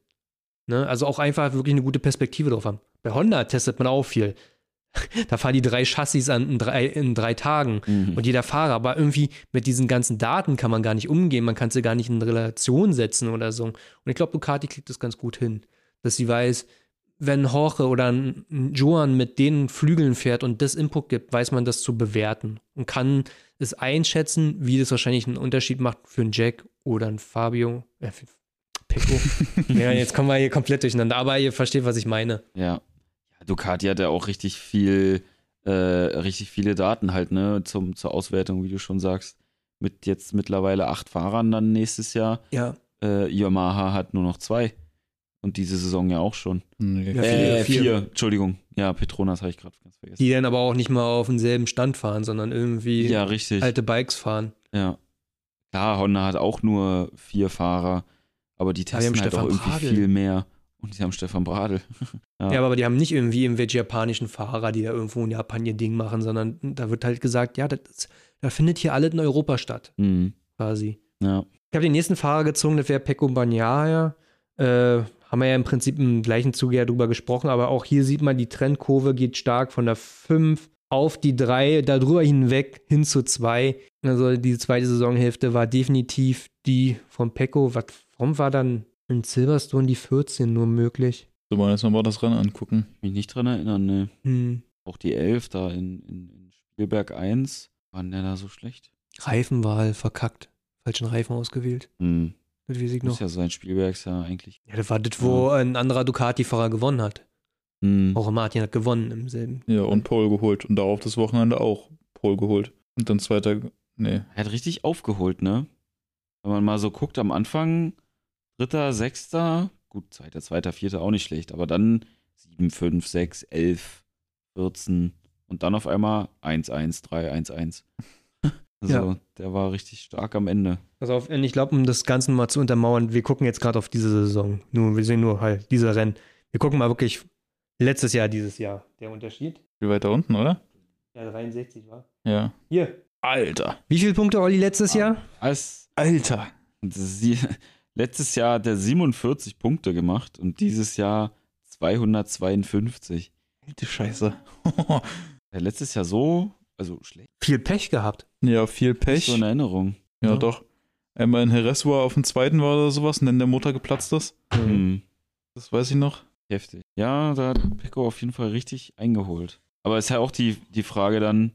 Ne? Also auch einfach wirklich eine gute Perspektive drauf haben. Bei Honda testet man auch viel. Da fahren die drei Chassis an in drei, in drei Tagen Mhm. und jeder Fahrer. Aber irgendwie mit diesen ganzen Daten kann man gar nicht umgehen. Man kann sie gar nicht in Relation setzen oder so. Und ich glaube, Ducati kriegt das ganz gut hin, dass sie weiß, wenn Jorge oder ein Joan mit den Flügeln fährt und das Input gibt, weiß man das zu bewerten und kann es einschätzen, wie das wahrscheinlich einen Unterschied macht für einen Jack oder einen Fabio. Äh, Pecco. ja, jetzt kommen wir hier komplett durcheinander. Aber ihr versteht, was ich meine. Ja. Ja. Ducati hat ja auch richtig viel, äh, richtig viele Daten halt, ne, zum, zur Auswertung, wie du schon sagst. Mit jetzt mittlerweile acht Fahrern dann nächstes Jahr. Ja, Äh, Yamaha hat nur noch zwei. Und diese Saison ja auch schon. Nee. Ja, äh, vier. vier. Entschuldigung. Ja, Petronas habe ich gerade ganz vergessen. die dann aber auch nicht mal auf demselben Stand fahren, sondern irgendwie ja, richtig. alte Bikes fahren. Ja. Klar, Honda hat auch nur vier Fahrer, aber die Aber testen halt auch Stefan irgendwie Bradl. viel mehr. Und die haben Stefan Bradl. Ja. Ja, aber die haben nicht irgendwie irgendwelche japanischen Fahrer, die da irgendwo in Japan ihr Ding machen, sondern da wird halt gesagt, ja, das, da findet hier alles in Europa statt, Mhm. quasi. Ja. Ich habe den nächsten Fahrer gezogen, das wäre Pecco Bagnaia. Äh, haben wir ja im Prinzip im gleichen Zuge ja drüber gesprochen, aber auch hier sieht man, die Trendkurve geht stark von der 5 auf die 3, darüber hinweg hin zu 2. Also die zweite Saisonhälfte war definitiv die von Pecco. Was, warum war dann in Silverstone die 14 nur möglich? So, mal jetzt nochmal das Rennen angucken. Mich nicht dran erinnern, ne. Hm. Auch die 11 da in, in, in Spielberg 1, waren der da so schlecht? Reifenwahl verkackt. Falschen Reifen ausgewählt. Hm. Das weiß ich Muss noch. ja sein, Spielberg ist ja eigentlich. Ja, das war das, wo ein anderer Ducati-Fahrer gewonnen hat. Hm. Auch Martin hat gewonnen im selben. Ja, und Pole geholt. Und darauf das Wochenende auch Pole geholt. Und dann zweiter, nee. Er hat richtig aufgeholt, ne? Wenn man mal so guckt, am Anfang, dritter, sechster, gut, zweiter, zweiter, vierter auch nicht schlecht, aber dann sieben, fünf, sechs, elf, 14 und dann auf einmal 1, 1, 3, 1, 1. Also, Ja. der war richtig stark am Ende. Pass auf, und ich glaube, um das Ganze mal zu untermauern, wir gucken jetzt gerade auf diese Saison. Nur, wir sehen nur halt diese Rennen. Wir gucken mal wirklich letztes Jahr, dieses Jahr. Der Unterschied? Viel weiter unten, oder? Ja, 63 war. Ja. Hier. Alter. Wie viele Punkte, Olli, letztes Ah. Jahr? Alter. Alter. Sie, letztes Jahr hat er 47 Punkte gemacht und dieses Jahr 252. Alte Scheiße. Ja, letztes Jahr so, also schlecht. Viel Pech gehabt. ja, viel Pech. So in Erinnerung. ja, Ja. doch. Einmal in Jerez, wo er auf dem zweiten war oder sowas und dann der Motor geplatzt ist. Hm. Das weiß ich noch. Heftig. Ja, da hat Pecco auf jeden Fall richtig eingeholt. Aber ist ja auch die, die Frage dann,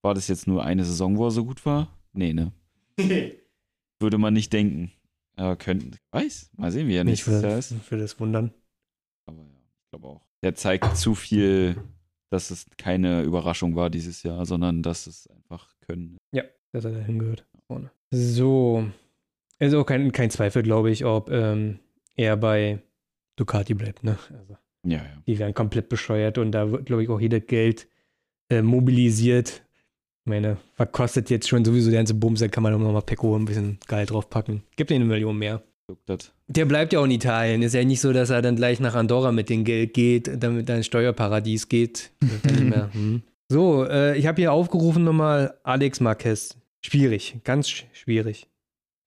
war das jetzt nur eine Saison, wo er so gut war? Nee, ne? Würde man nicht denken. Aber könnten, weiß, mal sehen, wie er Nicht Jahr ist. für das Wundern. Aber ja, ich glaube auch. Der zeigt zu viel, dass es keine Überraschung war dieses Jahr, sondern dass es einfach können. dass er da hingehört. Vorne. So. Ist auch kein, kein Zweifel, glaube ich, ob ähm, er bei Ducati bleibt. Ne? Also, Ja, ja. die werden komplett bescheuert und da wird, glaube ich, auch jeder Geld äh, mobilisiert. Ich meine, was kostet jetzt schon sowieso der ganze Bums, da kann man auch nochmal Pecco ein bisschen Geld draufpacken. Gibt ihm eine Million mehr. Der bleibt ja auch in Italien. Ist ja nicht so, dass er dann gleich nach Andorra mit dem Geld geht, damit er ins Steuerparadies geht. Hm. So, äh, ich habe hier aufgerufen nochmal Alex Marquez. Schwierig, ganz sch schwierig,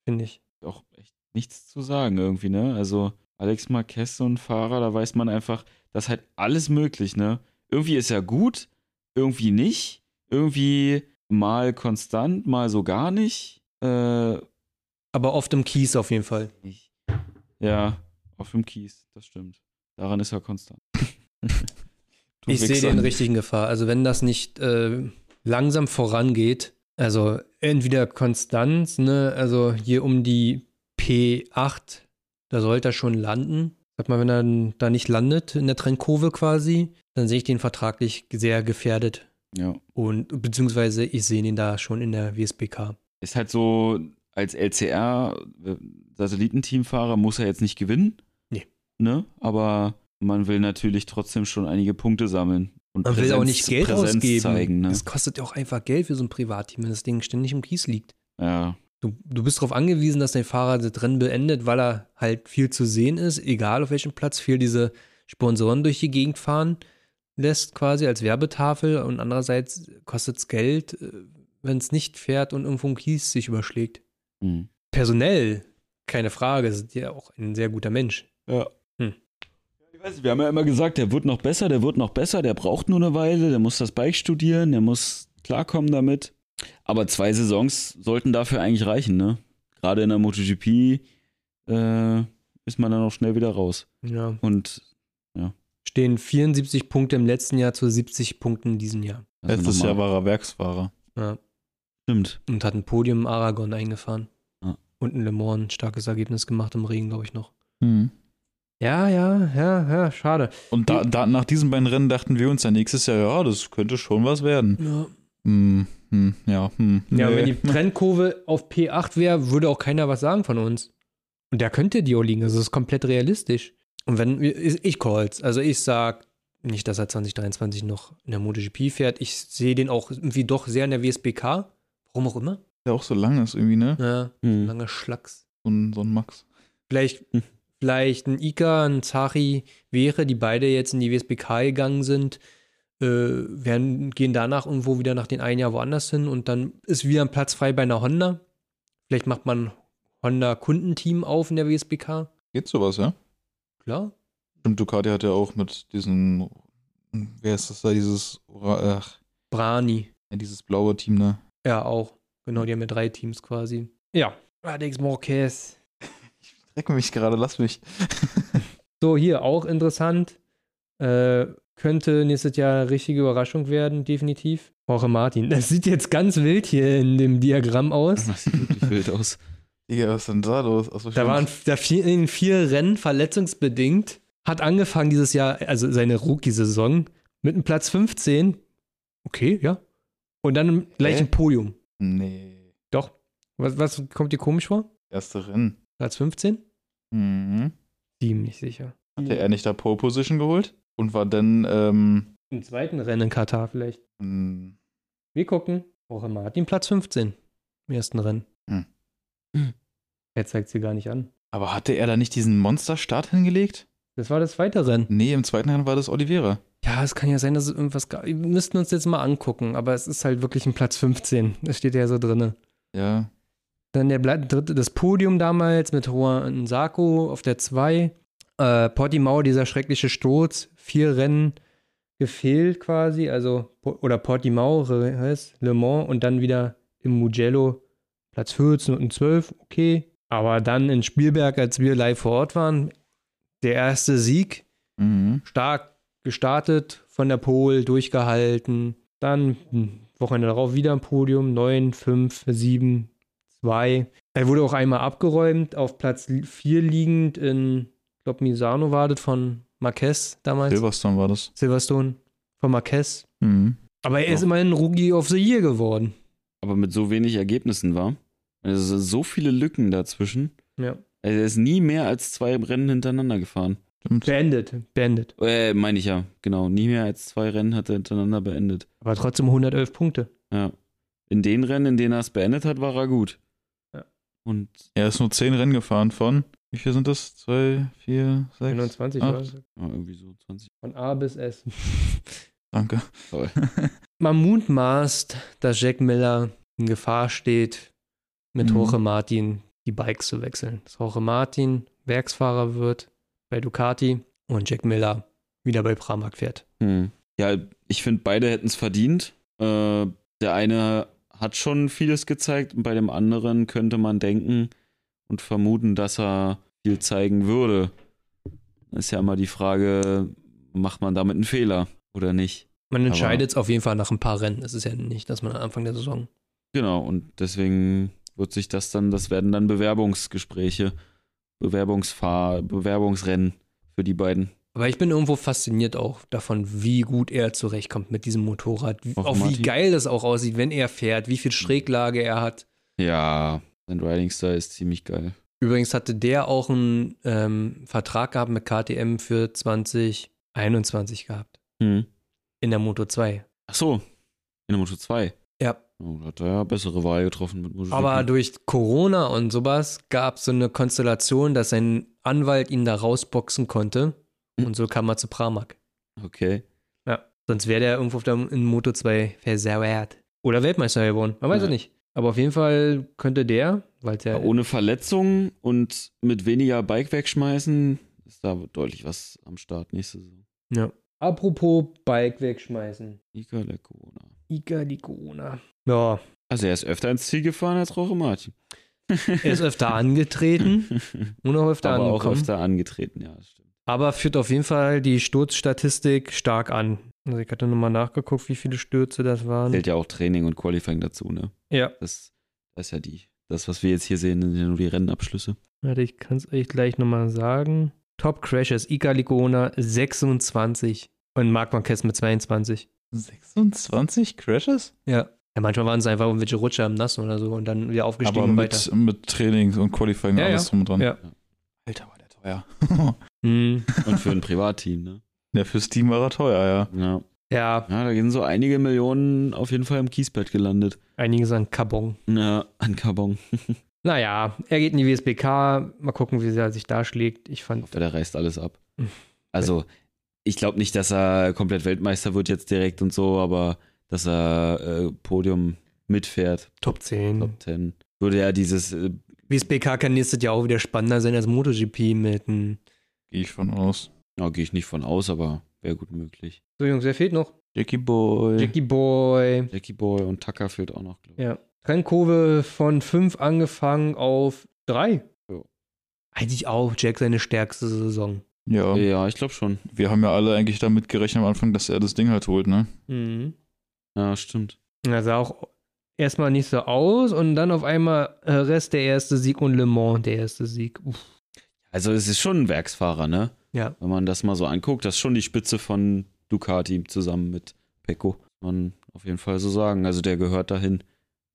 finde ich. Auch echt nichts zu sagen irgendwie, ne? Also Alex Marquez, so ein Fahrer, da weiß man einfach, das ist halt alles möglich, ne? Irgendwie ist er gut, irgendwie nicht, irgendwie mal konstant, mal so gar nicht. Äh, Aber oft im Kies auf jeden Fall. Ja, auf dem Kies, das stimmt. Daran ist er konstant. Ich sehe den richtig in Gefahr. Also wenn das nicht äh, langsam vorangeht, also entweder Konstanz, ne, also hier um die P8, da sollte er schon landen. Sag mal, wenn er da nicht landet in der Trendkurve quasi, dann sehe ich den vertraglich sehr gefährdet. Ja. Und beziehungsweise ich sehe ihn da schon in der WSBK. Ist halt so, als LCR, äh, muss er jetzt nicht gewinnen. Nee. Ne? Aber man will natürlich trotzdem schon einige Punkte sammeln. Und Man will auch nicht Geld Präsenz ausgeben. zeigen. Ne? Das kostet ja auch einfach Geld für so ein Privatteam, wenn das Ding ständig im Kies liegt. Ja. Du, du bist darauf angewiesen, dass dein Fahrer das Rennen beendet, weil er halt viel zu sehen ist, egal auf welchem Platz, viel diese Sponsoren durch die Gegend fahren lässt, quasi als Werbetafel. Und andererseits kostet es Geld, wenn es nicht fährt und irgendwo im Kies sich überschlägt. Hm. Personell, keine Frage, ist ja auch ein sehr guter Mensch. Ja. Hm. Ich weiß nicht, wir haben ja immer gesagt, der wird noch besser, der wird noch besser, der braucht nur eine Weile, der muss das Bike studieren, der muss klarkommen damit. Aber zwei Saisons sollten dafür eigentlich reichen, ne? Gerade in der MotoGP äh, ist man dann auch schnell wieder raus. Ja. Und Stehen 74 Punkte im letzten Jahr zu 70 Punkten in diesem Jahr. also Letztes Jahr war er Werksfahrer. Ja. Stimmt. Und hat ein Podium im Aragon eingefahren. Ja. Und in Le Mans ein starkes Ergebnis gemacht im Regen, glaube ich noch. Mhm. Ja, ja, ja, ja, schade. Und da, da, nach diesen beiden Rennen dachten wir uns ja nächstes Jahr, ja, das könnte schon was werden. Ja, Hm, hm, ja, hm, ja nee. wenn die Trendkurve auf P8 wäre, würde auch keiner was sagen von uns. Und der könnte die auch liegen, also das ist komplett realistisch. Und wenn, ich ich call's, also ich sag nicht, dass er 2023 noch in der MotoGP fährt. Ich sehe den auch irgendwie doch sehr in der WSBK. Warum auch immer. Der auch so lang ist irgendwie, ne? Ja, Hm. langer Schlacks. So ein, so ein Max. Vielleicht, Hm. vielleicht ein Ika, ein Zachi wäre, die beide jetzt in die WSBK gegangen sind, äh, werden, gehen danach irgendwo wieder nach den ein Jahr woanders hin und dann ist wieder ein Platz frei bei einer Honda. Vielleicht macht man ein Honda-Kundenteam auf in der WSBK. Geht sowas, ja? Klar. Stimmt, Ducati hat ja auch mit diesen, wer ist das da, dieses, ach, Brani. ja, dieses blaue Team da. Ja, auch. Genau, die haben ja drei Teams quasi. Ja. Alex Marquez. Dreck mich gerade, lass mich. So, hier auch interessant. Äh, könnte nächstes Jahr eine richtige Überraschung werden, definitiv. Jorge Martin. Das sieht jetzt ganz wild hier in dem Diagramm aus. Das sieht wirklich wild aus. Digga, was ist denn da los? Achso, Da waren da vier, in vier Rennen verletzungsbedingt. Hat angefangen dieses Jahr, also seine Rookie-Saison, mit einem Platz 15. Okay, ja. Und dann gleich ein Podium. Nee, Doch. Was, was kommt dir komisch vor? erste Rennen. Platz 15? Mhm. Ziemlich sicher. Hatte er nicht da Pole Position geholt? Und war dann, ähm, Im zweiten Rennen in Katar vielleicht. mh, Wir gucken. Jorge Martin, Platz 15 im ersten Rennen. Hm. Er zeigt sie gar nicht an. aber hatte er da nicht diesen Monster-Start hingelegt? Das war das zweite Rennen. Nee, im zweiten Rennen war das Oliveira. Ja, es kann ja sein, dass es irgendwas gab. Wir müssten uns jetzt mal angucken, aber es ist halt wirklich ein Platz 15. Das steht ja so drin. Ja. Dann der dritte, das Podium damals mit Juan Sarko auf der 2. Äh, Portimao, dieser schreckliche Sturz. Vier Rennen gefehlt quasi. Also, oder Portimao heißt Le Mans und dann wieder im Mugello Platz 14 und 12. Okay. Aber dann in Spielberg, als wir live vor Ort waren, der erste Sieg Mhm. stark gestartet, von der Pole durchgehalten. Dann Wochenende darauf wieder ein Podium, 9, 5, 7, 2. Er wurde auch einmal abgeräumt, auf Platz 4 liegend in, ich glaube, Misano war das von Marquez damals. Silverstone war das. Silverstone von Marquez. Mhm. Aber er ist Ja. immerhin Rookie of the Year geworden. Aber mit so wenig Ergebnissen war. Also so viele Lücken dazwischen. Ja. Also er ist nie mehr als zwei Rennen hintereinander gefahren. Beendet, beendet. Äh, meine ich ja, genau. Nie mehr als zwei Rennen hat er hintereinander beendet. Aber trotzdem 111 Punkte. Ja. In den Rennen, in denen er es beendet hat, war er gut. Ja. Und Er ist nur zehn Rennen gefahren von, wie viel sind das? Zwei, vier, sechs? 21 acht. war es. ja, irgendwie so 20. Von A bis S. Danke. Toll. Man mutmaßt, dass Jack Miller in Gefahr steht, mit Mhm. Jorge Martin die Bikes zu wechseln. Dass Jorge Martin Werksfahrer wird bei Ducati und Jack Miller wieder bei Pramac fährt. Hm. Ja, ich finde, beide hätten es verdient. Äh, der eine hat schon vieles gezeigt und bei dem anderen könnte man denken und vermuten, dass er viel zeigen würde. Ist ja immer die Frage, macht man damit einen Fehler? oder nicht. Man entscheidet es auf jeden Fall nach ein paar Rennen. Es ist ja nicht, dass man am Anfang der Saison. Genau, und deswegen wird sich das dann, das werden dann Bewerbungsgespräche, Bewerbungsfahr, Bewerbungsrennen für die beiden. Aber ich bin irgendwo fasziniert auch davon, wie gut er zurechtkommt mit diesem Motorrad. Auch auch wie geil das auch aussieht, wenn er fährt, wie viel Schräglage er hat. Ja, sein Riding Style ist ziemlich geil. Übrigens hatte der auch einen ähm, Vertrag gehabt mit KTM für 2021 gehabt. Hm. In der Moto 2. Ach so, in der Moto 2. Ja. Oh, hat er ja bessere Wahl getroffen mit MotoGP. Aber durch Corona und sowas gab es so eine Konstellation, dass sein Anwalt ihn da rausboxen konnte. Hm. Und so kam er zu Pramac. Okay. Ja. Sonst wäre der irgendwo auf der, in Moto 2 versauert. Oder Weltmeister geworden. Man weiß Ja. es nicht. Aber auf jeden Fall könnte der, weil der. Ohne Verletzungen und mit weniger Bike wegschmeißen ist da deutlich was am Start nächste Saison. Ja. Apropos Bike wegschmeißen. Ika Lecona. Ika die Corona. Ja, Also er ist öfter ins Ziel gefahren als Roche Martin. er ist öfter angetreten und auch öfter Aber auch öfter angetreten, ja, das stimmt. Aber führt auf jeden Fall die Sturzstatistik stark an. Also ich hatte nochmal nachgeguckt, wie viele Stürze das waren. Zählt ja auch Training und Qualifying dazu, ne? Ja, Das, das ist ja die. Das, was wir jetzt hier sehen, sind ja nur die Rennabschlüsse. warte, ich kann es euch gleich nochmal sagen. Top Crashes, Ika Licona 26 und Marc Marquez mit 22. 26 Crashes? Ja. Ja, manchmal waren es einfach irgendwelche Rutscher im Nassen oder so und dann wieder aufgestiegen Aber und mit, weiter. mit Training und Qualifying Ja, alles ja. drum und dran. Ja. Alter, war der teuer. Hm. Und für ein Privatteam, ne? ja, fürs Team war er teuer, ja. Ja. Ja, ja, da sind so einige Millionen auf jeden Fall im Kiesbett gelandet. einiges an Carbon. Ja, an Carbon. Naja, er geht in die WSBK. Mal gucken, wie er sich da schlägt. Ich fand, hoffe, der reißt alles ab. Hm. Also, ich glaube nicht, dass er komplett Weltmeister wird jetzt direkt und so, aber dass er äh, Podium mitfährt, Top 10. Top 10. Würde er dieses, äh, WSBK kann nächstes Jahr auch wieder spannender sein als MotoGP mit einem. Gehe ich von aus. ja, gehe ich nicht von aus, aber wäre gut möglich. So, Jungs, wer fehlt noch? Jackie Boy. Jackie Boy. Jackie Boy und Tucker fehlt auch noch, glaube ich. Ja. Trennkurve von 5 angefangen auf 3. Ja. Eigentlich auch Jack seine stärkste Saison. Ja, Ja, ich glaube schon. wir haben ja alle eigentlich damit gerechnet am Anfang, dass er das Ding halt holt, ne? Mhm. Ja, stimmt. Er sah auch erstmal nicht so aus und dann auf einmal äh, Rest der erste Sieg und Le Mans der erste Sieg. Uff. Also, es ist schon ein Werksfahrer, ne? Ja. Wenn man das mal so anguckt, das ist schon die Spitze von Ducati zusammen mit Pecco. Man auf jeden Fall so sagen. Also, der gehört dahin.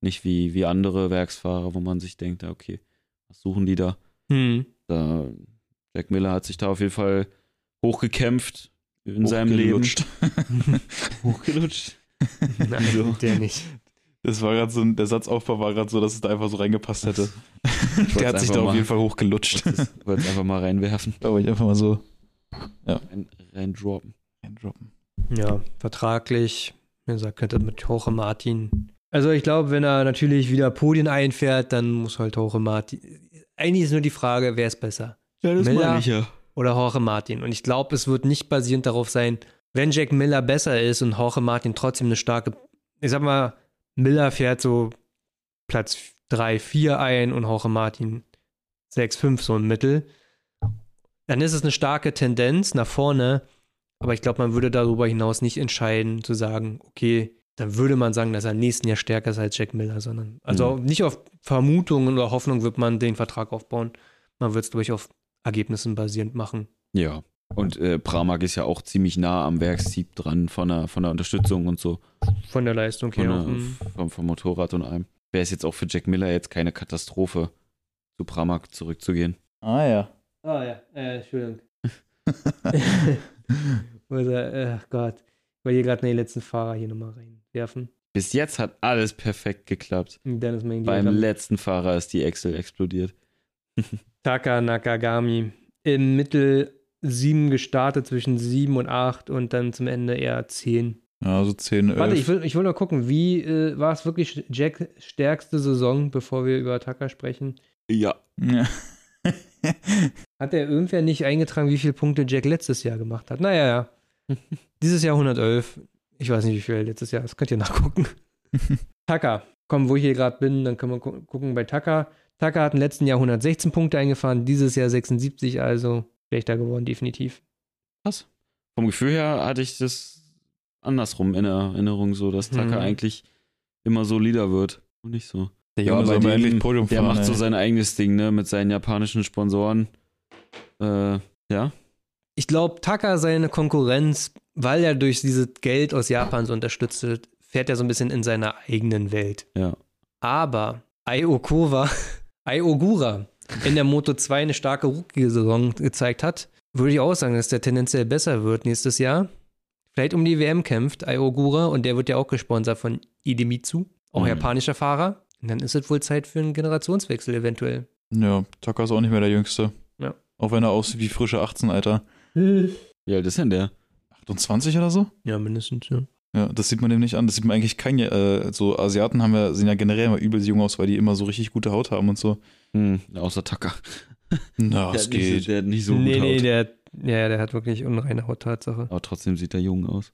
Nicht wie, wie andere Werksfahrer, wo man sich denkt, ja, okay, was suchen die da? Hm. da? Jack Miller hat sich da auf jeden Fall hochgekämpft in seinem Leben. Hochgelutscht. Nein, So. der nicht. Das war gerade so, ein- der Satzaufbau war gerade so, dass es da einfach so reingepasst hätte. Der hat sich da auf mal- jeden Fall hochgelutscht. wollte es- wollte es einfach mal reinwerfen. Da wollte ich einfach mal so Rein, reindroppen. eindroppen. Ja, vertraglich, wie gesagt, könnte mit Jorge Martin. Also ich glaube, wenn er natürlich wieder Podien einfährt, dann muss halt Jorge Martin. Eigentlich ist nur die Frage, wer ist besser? Ja, das meine ich ja. Oder Jorge Martin. Und ich glaube, es wird nicht basierend darauf sein, wenn Jack Miller besser ist und Jorge Martin trotzdem eine starke. Ich sag mal, Miller fährt so Platz 3, 4 ein und Jorge Martin 6, 5 so im Mittel. Dann ist es eine starke Tendenz nach vorne, aber ich glaube, man würde darüber hinaus nicht entscheiden, zu sagen, okay, dann würde man sagen, dass er im nächsten Jahr stärker ist als Jack Miller, sondern also nicht auf Vermutungen oder Hoffnung wird man den Vertrag aufbauen. Man wird es, glaube ich, auf Ergebnissen basierend machen. Ja. Und äh, Pramac ist ja auch ziemlich nah am Werksteam dran von der, von der Unterstützung und so. Von der Leistung Von her. der, auch, hm. vom, vom Motorrad und allem. Wäre es jetzt auch für Jack Miller jetzt keine Katastrophe, zu Pramac zurückzugehen. Ah ja. Ah ja, äh, Entschuldigung. Wo ist er? Ach Gott. Ich wollte hier gerade den letzten Fahrer hier nochmal reinwerfen. Bis jetzt hat alles perfekt geklappt. Dann ist mein Beim Diagramm. letzten Fahrer ist die Excel explodiert. Taka Nakagami. Im Mittel 7 gestartet, zwischen 7 und 8 und dann zum Ende eher 10. Ja, so 10, 11. Warte, ich will, ich will noch gucken, wie äh, war es wirklich Jack stärkste Saison, bevor wir über Taka sprechen? Ja. Ja. Hat er irgendwer nicht eingetragen, wie viele Punkte Jack letztes Jahr gemacht hat? Naja, ja. Dieses Jahr 111. Ich weiß nicht, wie viel letztes Jahr. Das könnt ihr nachgucken. Taka. Komm, wo ich hier gerade bin, dann können wir gu gucken bei Taka. Taka hat im letzten Jahr 116 Punkte eingefahren, dieses Jahr 76, also schlechter geworden, definitiv. Vom Gefühl her hatte ich das andersrum in Erinnerung, so dass Tucker Mhm. eigentlich immer solider wird. Und nicht so. Der Ja, Junge bei soll mal dem- endlich Podium Der fahren. macht so ey. sein eigenes Ding, ne, mit seinen japanischen Sponsoren. Äh, ja. Ich glaube, Taka seine Konkurrenz, weil er durch dieses Geld aus Japan so unterstützt wird, fährt er so ein bisschen in seiner eigenen Welt. Ja. Aber Ai Okura, Ai Ogura in der Moto 2 eine starke Rookie-Saison gezeigt hat, würde ich auch sagen, dass der tendenziell besser wird nächstes Jahr. Vielleicht um die WM kämpft, Ai Ogura, und der wird ja auch gesponsert von Idemitsu, auch Mhm. japanischer Fahrer. Und dann ist es wohl Zeit für einen Generationswechsel eventuell. Ja, Tucker ist auch nicht mehr der Jüngste. Ja. Auch wenn er aussieht wie frische 18, Alter. Wie alt ist denn der? 28 oder so? Ja, mindestens, ja. Ja, das sieht man dem nicht an. Das sieht man eigentlich kein, äh, so Asiaten haben ja, sehen ja generell immer übel jung aus, weil die immer so richtig gute Haut haben und so. Hm, außer Tucker. Na, der, es nicht, geht. so- der hat nicht so nee, gut nee, Haut. der, ja, der hat wirklich unreine Haut, Tatsache. Aber trotzdem sieht er jung aus.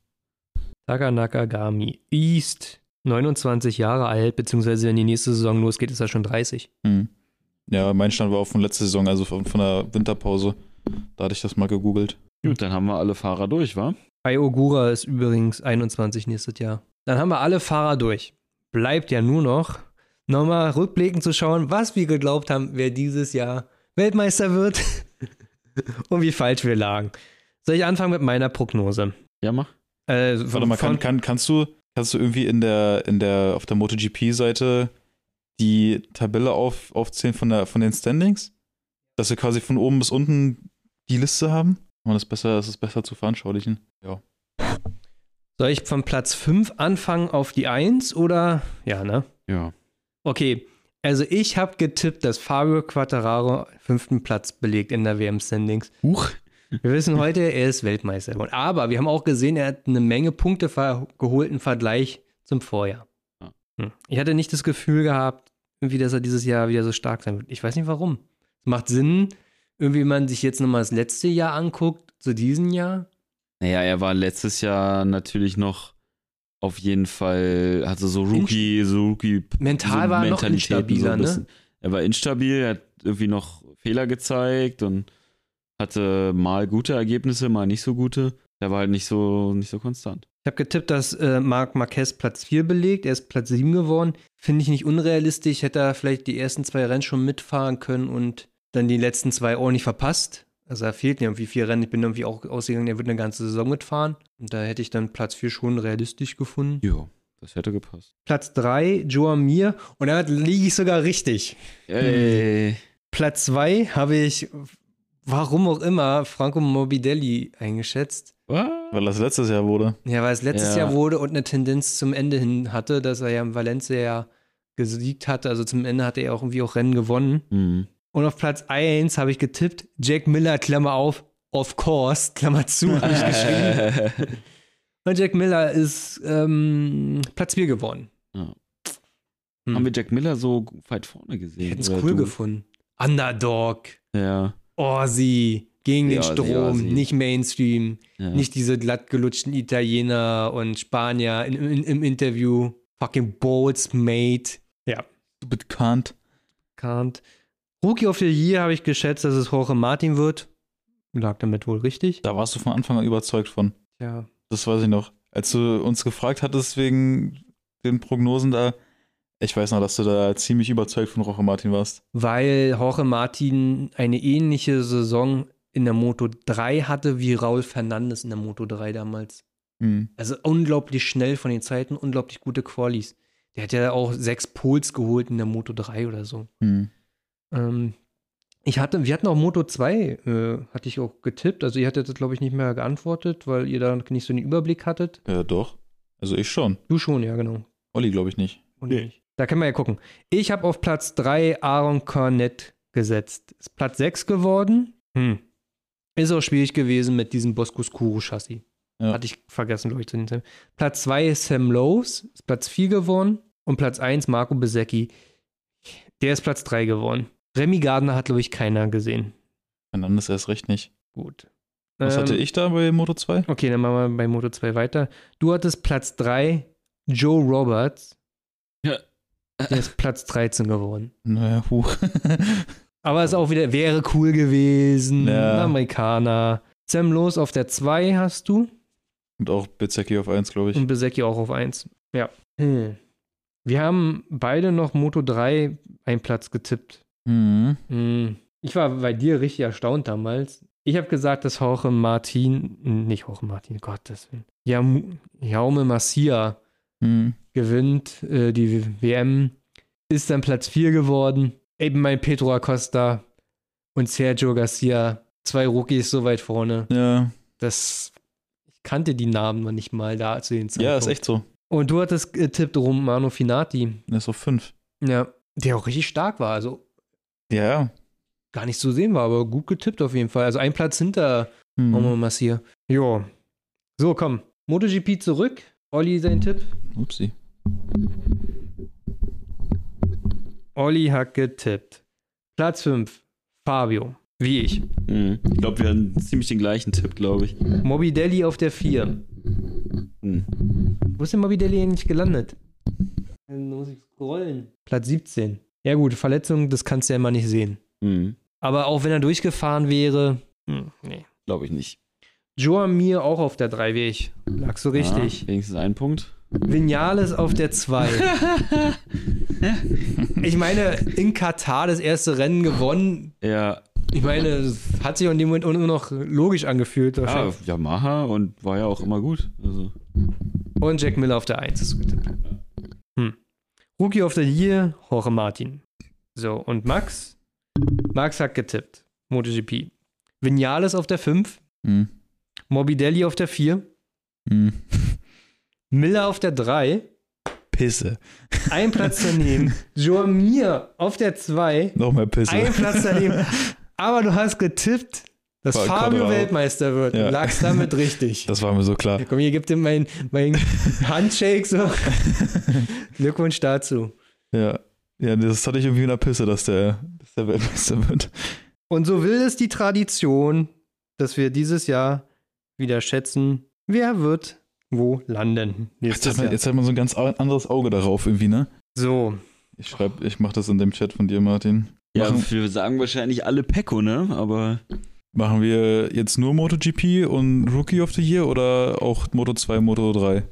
Taka Nakagami, East, 29 Jahre alt, beziehungsweise wenn die nächste Saison losgeht, ist er schon 30. Hm. Ja, mein Stand war auch von letzter Saison, also von, von der Winterpause. Da hatte ich das mal gegoogelt. Gut, dann haben wir alle Fahrer durch, wa? Ai Ogura ist übrigens 21 nächstes Jahr. Dann haben wir alle Fahrer durch. Bleibt ja nur noch, nochmal rückblickend zu schauen, was wir geglaubt haben, wer dieses Jahr Weltmeister wird und wie falsch wir lagen. Soll ich anfangen mit meiner Prognose? Ja, mach. Äh, Warte mal, kann, kann, kannst du, kannst du irgendwie in der, in der, auf der MotoGP-Seite die Tabelle auf, aufzählen von, der, von den Standings? Dass wir quasi von oben bis unten die Liste haben? Und das ist besser, das ist besser zu veranschaulichen. Ja. Soll ich von Platz 5 anfangen auf die 1 oder? Ja, ne? Ja. Okay, also ich habe getippt, dass Fabio Quattararo fünften Platz belegt in der WM-Standings. Huch. Wir wissen heute, er ist Weltmeister geworden. Aber wir haben auch gesehen, er hat eine Menge Punkte geholt im Vergleich zum Vorjahr. Ja. Hm. Ich hatte nicht das Gefühl gehabt, irgendwie, dass er dieses Jahr wieder so stark sein wird. Ich weiß nicht warum. Es macht Sinn, irgendwie, wenn man sich jetzt nochmal das letzte Jahr anguckt, zu diesem Jahr. Naja, er war letztes Jahr natürlich noch auf jeden Fall, hatte so Rookie, so Rookie. Mental so war er noch instabiler, ein ne? Er war instabil, er hat irgendwie noch Fehler gezeigt und hatte mal gute Ergebnisse, mal nicht so gute. Er war halt nicht so, nicht so konstant. Ich habe getippt, dass äh, Marc Marquez Platz 4 belegt. Er ist Platz 7 geworden. Finde ich nicht unrealistisch. Hätte er vielleicht die ersten zwei Rennen schon mitfahren können und dann die letzten zwei ordentlich verpasst. Also da fehlten irgendwie vier Rennen. Ich bin irgendwie auch ausgegangen, er wird eine ganze Saison mitfahren. Und da hätte ich dann Platz 4 schon realistisch gefunden. Ja, das hätte gepasst. Platz 3, Joan Mir. Und da liege ich sogar richtig. Ey. Platz 2 habe ich, warum auch immer, Franco Morbidelli eingeschätzt. Was? Weil das letztes Jahr wurde. Ja, weil es letztes Ja. Jahr wurde und eine Tendenz zum Ende hin hatte, dass er ja in Valencia ja gesiegt hatte. Also zum Ende hatte er auch irgendwie auch Rennen gewonnen. Hm. Und auf Platz 1 habe ich getippt, Jack Miller, Klammer auf, of course, Klammer zu, habe ich geschrieben. Und Jack Miller ist ähm, Platz 4 geworden. Ja. Hm. Haben wir Jack Miller so weit vorne gesehen? Ich hätte es cool du? gefunden. Underdog, Ja, Orsi, gegen den Ja, Strom, ja, sie. nicht Mainstream, ja. nicht diese glattgelutschten Italiener und Spanier in, in, im Interview. Fucking Bolts, Mate. Ja, Stupid Kant. Can't. Rookie of the Year habe ich geschätzt, dass es Jorge Martin wird. Lag damit wohl richtig. Da warst du von Anfang an überzeugt von. Ja. Das weiß ich noch. Als du uns gefragt hattest wegen den Prognosen da, ich weiß noch, dass du da ziemlich überzeugt von Roche Martin warst. Weil Jorge Martin eine ähnliche Saison in der Moto 3 hatte wie Raul Fernandes in der Moto 3 damals. Hm. Also unglaublich schnell von den Zeiten, unglaublich gute Qualis. Der hat ja auch sechs Poles geholt in der Moto 3 oder so. Hm. Ähm, ich hatte, wir hatten auch Moto 2, äh, hatte ich auch getippt. Also ihr hattet, glaube ich, nicht mehr geantwortet, weil ihr da nicht so den Überblick hattet. Ja, doch. Also ich schon. Du schon, ja, genau. Olli glaube ich nicht. Und ich. Da können wir ja gucken. Ich habe auf Platz 3 Aaron Cornett gesetzt. Ist Platz 6 geworden. Hm. Ist auch schwierig gewesen mit diesem Boscus Kuro Chassis. Ja. Hatte ich vergessen, glaube ich, zu den Zeiten. Platz 2 ist Sam Lowe's, ist Platz 4 geworden. Und Platz 1 Marco Besecchi. Der ist Platz 3 geworden. Remy Gardner hat, glaube ich, keiner gesehen. Fernandes erst recht nicht. Gut. Was Ähm, hatte ich da bei Moto 2? Okay, dann machen wir bei Moto 2 weiter. Du hattest Platz 3 Joe Roberts. Ja. Der ist Platz 13 geworden. Naja, huch. Aber ist auch wieder, wäre cool gewesen. Ja. Amerikaner. Sam Los auf der 2 hast du. Und auch Bezecchi auf 1, glaube ich. Und Besecki auch auf 1. Ja. Hm. Wir haben beide noch Moto 3 einen Platz getippt. Mhm. Hm. Ich war bei dir richtig erstaunt damals. Ich habe gesagt, dass Jorge Martin, nicht Jorge Martin, Gottes Willen, Jaume Masia Mhm. gewinnt äh, die WM, ist dann Platz 4 geworden. Eben mein Pedro Acosta und Sergio Garcia, zwei Rookies so weit vorne. Ja. Das, ich kannte die Namen noch nicht mal da zu den Zeitpunkt. ja, ist echt so. Und du hattest getippt Romano Finati. Der ist auf 5. Ja. Der auch richtig stark war, also Ja, gar nicht zu sehen war, aber gut getippt auf jeden Fall. Also ein Platz hinter Mhm. Romo Massier. Jo. So, komm. MotoGP zurück. Olli, sein Tipp. Upsi. Olli hat getippt. Platz 5. Fabio. Wie ich. Mhm. Ich glaube, wir haben ziemlich den gleichen Tipp, glaube ich. Morbidelli auf der 4. Mhm. Wo ist denn Morbidelli eigentlich gelandet? Dann muss ich scrollen. Platz 17. Ja gut, Verletzung, das kannst du ja immer nicht sehen. Mhm. Aber auch wenn er durchgefahren wäre, hm, nee. Glaube ich nicht. Joa Mir auch auf der 3 wie ich. Lag so richtig. Ja, wenigstens ein Punkt. Vinales auf der 2. ich meine, in Katar das erste Rennen gewonnen. Ja, Ich meine, es hat sich in dem Moment nur noch logisch angefühlt. ja. Yamaha und war ja auch immer gut. Also, Und Jack Miller auf der 1 ist getippt. Rookie of the Year, Jorge Martin. So, und Max? Max hat getippt. MotoGP. Vinales auf der 5. Mhm. Morbidelli auf der 4. Mhm. Miller auf der 3. Pisse. Ein Platz daneben. Joa Mir auf der 2. Noch mehr Pisse. Ein Platz daneben. Aber du hast getippt, dass War Fabio Quadrao. Weltmeister wird. Ja. Du lagst damit richtig. Das war mir so klar. Ja, komm, hier gibt ihm mein, mein Handshake so. Glückwunsch dazu. Ja. Ja, das hatte ich irgendwie in der Pisse, dass der, dass der Weltmeister wird. Und so will es die Tradition, dass wir dieses Jahr wieder schätzen, wer wird wo landen. Jetzt nächstes hat, man, jetzt hat man so ein ganz anderes Auge darauf irgendwie, ne? So, Ich schreibe, ich mach das in dem Chat von dir, Martin. ja, Machen, wir sagen wahrscheinlich alle Pecco, ne? Aber machen wir jetzt nur MotoGP und Rookie of the Year oder auch Moto 2, Moto 3?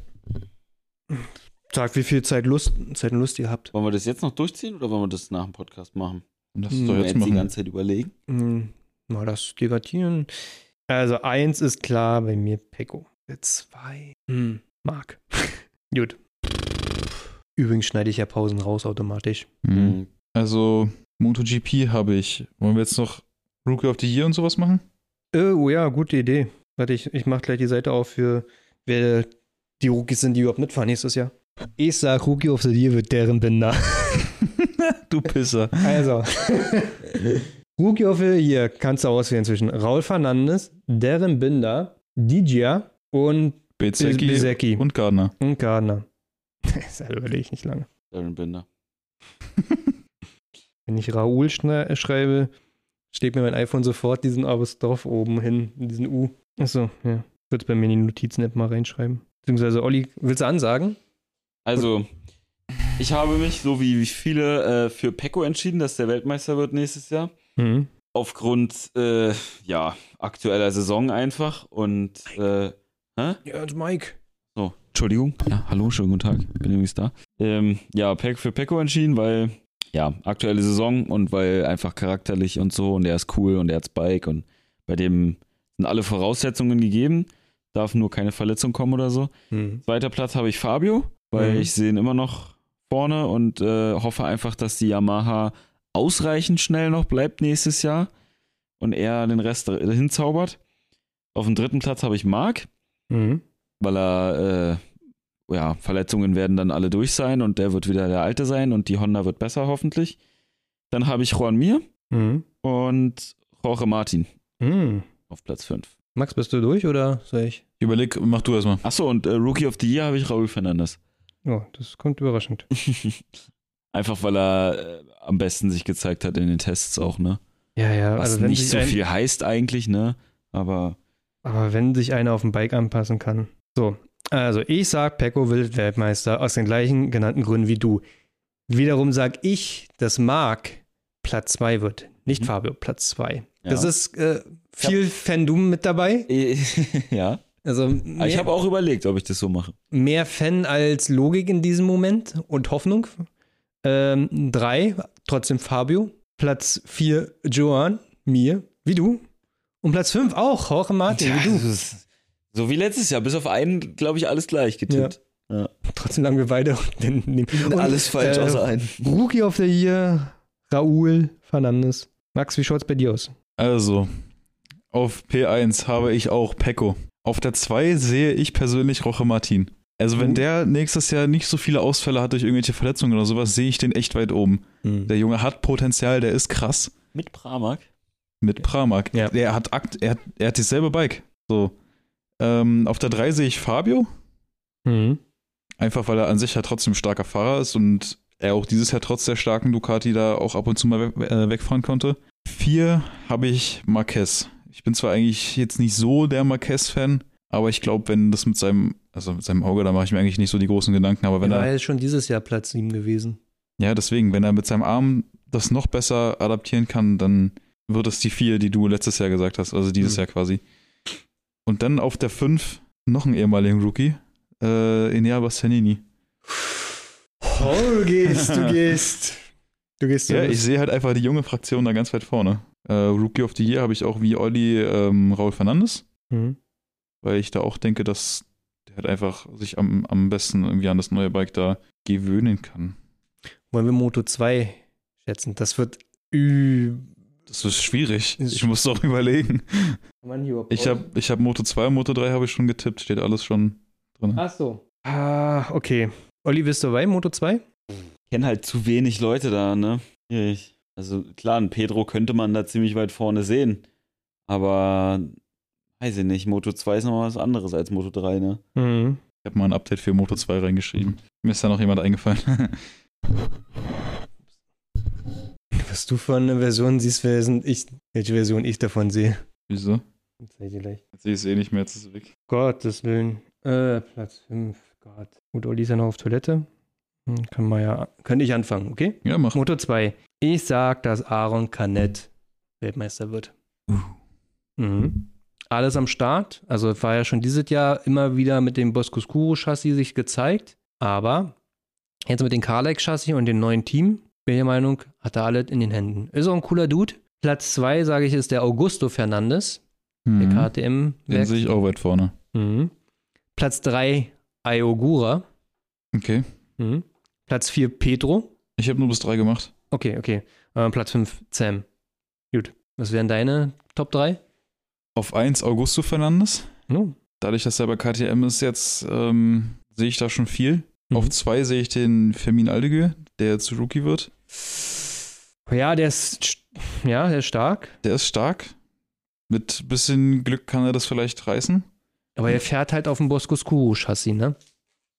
sag, wie viel Zeit, Lust, Zeit und Lust ihr habt. wollen wir das jetzt noch durchziehen oder wollen wir das nach dem Podcast machen? Lass Hm, wir jetzt jetzt die machen. ganze Zeit überlegen. Hm, mal das debattieren. Also, eins ist klar bei mir, Pecco. Zwei. Hm, Marc. Gut. Übrigens schneide ich ja Pausen raus automatisch. Mhm. Also, MotoGP habe ich. Wollen wir jetzt noch Rookie of the Year und sowas machen? Äh, oh ja, gute Idee. Warte, ich, ich mache gleich die Seite auf für wer die Rookies sind, die überhaupt mitfahren nächstes Jahr. Ich sag, Rookie of the Year wird deren Binder. du Pisser. Also. Rookie of the Year kannst du auswählen zwischen Raul Fernandes, Darren Binder, Digia und Bezecchi. und Gardner. und Gardner. Das überlege ich nicht lange. Darren Binder. Wenn ich Raoul schreibe, steht mir mein iPhone sofort diesen Apostroph oben hin, diesen U. Achso, ja. Wird es bei mir in die Notizen-App mal reinschreiben. Beziehungsweise, Olli, willst du ansagen? Also, ich habe mich, so wie viele, äh, für Pecco entschieden, dass der Weltmeister wird nächstes Jahr. Mhm. Aufgrund, äh, ja, aktueller Saison einfach. Und, äh, hä? Ja, und Mike. So, Entschuldigung. Ja, hallo, schönen guten Tag. Bin übrigens da. Ähm, ja, für Pecco entschieden, weil, ja, aktuelle Saison und weil einfach charakterlich und so und er ist cool und er hat Spike und bei dem sind alle Voraussetzungen gegeben. Darf nur keine Verletzung kommen oder so. Mhm. Zweiter Platz habe ich Fabio, weil Mhm. ich sehe ihn immer noch vorne und äh, hoffe einfach, dass die Yamaha ausreichend schnell noch bleibt nächstes Jahr und er den Rest hinzaubert. Auf dem dritten Platz habe ich Marc, Mhm. weil er, äh, ja, Verletzungen werden dann alle durch sein und der wird wieder der Alte sein und die Honda wird besser hoffentlich. Dann habe ich Juan Mir Mhm. und Jorge Martin Mhm. auf Platz 5. Max, bist du durch oder soll ich? Überleg, mach du erstmal. Achso, und äh, Rookie of the Year habe ich Raúl Fernandes. Oh, das kommt überraschend. Einfach weil er äh, am besten sich gezeigt hat in den Tests auch, ne? Ja, ja. Was also wenn nicht so viel heißt eigentlich, ne? Aber Aber wenn sich einer auf dem Bike anpassen kann. So, also ich sag, Pecco wird Weltmeister aus den gleichen genannten Gründen wie du. Wiederum sag ich, dass Marc Platz 2 wird. Nicht Mhm. Fabio, Platz 2. Ja. Das ist äh, viel Fandom mit dabei. ja. Also mehr, ich habe auch überlegt, ob ich das so mache. mehr Fan als Logik in diesem Moment und Hoffnung. Ähm, drei, trotzdem Fabio. Platz vier, Joan, mir, wie du. Und Platz fünf auch, Jorge Martin, wie du. ist so wie letztes Jahr, bis auf einen, glaube ich, alles gleich getippt. Trotzdem lagen wir beide den, den, und, alles falsch äh, außer einen. Rookie of the Year, Raúl Fernandes. Max, wie schaut's bei dir aus? Also, auf P1 habe ich auch Pecco. Auf der 2 sehe ich persönlich Roche Martin. Also, wenn Mhm. der nächstes Jahr nicht so viele Ausfälle hat durch irgendwelche Verletzungen oder sowas, sehe ich den echt weit oben. Der Junge hat Potenzial, der ist krass. Mit Pramak. Mit Pramak. Ja. Der hat Akt, er hat, er hat dieselbe Bike. So. Ähm, auf der 3 sehe ich Fabio. Mhm. Einfach weil er an sich ja trotzdem starker Fahrer ist und er auch dieses Jahr trotz der starken Ducati da auch ab und zu mal we äh, wegfahren konnte. Vier habe ich Marquez. Ich bin zwar eigentlich jetzt nicht so der Marquez-Fan, aber ich glaube, wenn das mit seinem, also mit seinem Auge, da mache ich mir eigentlich nicht so die großen Gedanken, aber wenn War er, ja schon dieses Jahr Platz 7 gewesen. ja, deswegen, wenn er mit seinem Arm das noch besser adaptieren kann, dann wird es die vier, die du letztes Jahr gesagt hast, also dieses Mhm. Jahr quasi. Und dann auf der fünf noch ein ehemaligen Rookie, äh, Enea Bastianini. Oh, du gehst, du gehst. Du gehst Ja, ich sehe halt einfach die junge Fraktion da ganz weit vorne. Äh, Rookie of the Year habe ich auch wie Olli ähm, Raul Fernandes, Mhm. weil ich da auch denke, dass der halt einfach sich am, am besten irgendwie an das neue Bike da gewöhnen kann. Wollen wir Moto 2 schätzen? Das wird ü. Das ist schwierig. Ich muss doch überlegen. Ich habe ich hab Moto 2 und Moto 3 habe ich schon getippt, steht alles schon drin. Ach so. Ah, okay. Olli, bist du dabei, Moto 2? Ich kenne halt zu wenig Leute da, ne? Schwierig. Also klar, einen Pedro könnte man da ziemlich weit vorne sehen. Aber weiß ich nicht, Moto 2 ist noch was anderes als Moto 3, ne? Mhm. Ich habe mal ein Update für Moto 2 reingeschrieben. Mir ist da noch jemand eingefallen. Was du für eine Version siehst, ich, welche Version ich davon sehe. Wieso? Das zeig ich gleich. Jetzt sehe ich es eh nicht mehr, jetzt ist es weg. Gottes Willen. Äh, Platz 5. Gott. Gut, Olli ist ja noch auf Toilette. Hm, Kann man ja. Könnte ich anfangen, okay? Ja, mach. Moto 2. Ich sag, dass Aaron Canet Weltmeister wird. Mhm. Alles am Start. Also war ja schon dieses Jahr immer wieder mit dem Boscoscuro-Chassis sich gezeigt. Aber jetzt mit dem Carlex-Chassis und dem neuen Team, bin der Meinung, hat er alles in den Händen. Ist auch ein cooler Dude. Platz 2, sage ich, ist der Augusto Fernandes, der Mhm. KTM. Den sehe ich auch weit vorne. Mhm. Platz 3, Ayogura. Okay. Mhm. Platz 4, Pedro. Ich habe nur bis drei gemacht. Okay, okay. Äh, Platz 5, Sam. Gut. Was wären deine Top 3? Auf 1 Augusto Fernandes. No. Dadurch, dass er bei KTM ist jetzt, ähm, sehe ich da schon viel. Mhm. Auf 2 sehe ich den Fermin Aldegö, der jetzt Rookie wird. Ja, der ist, st- ja, der ist stark. Der ist stark. Mit bisschen Glück kann er das vielleicht reißen. Aber er fährt halt auf dem Boscoscuro-Chassis, ne?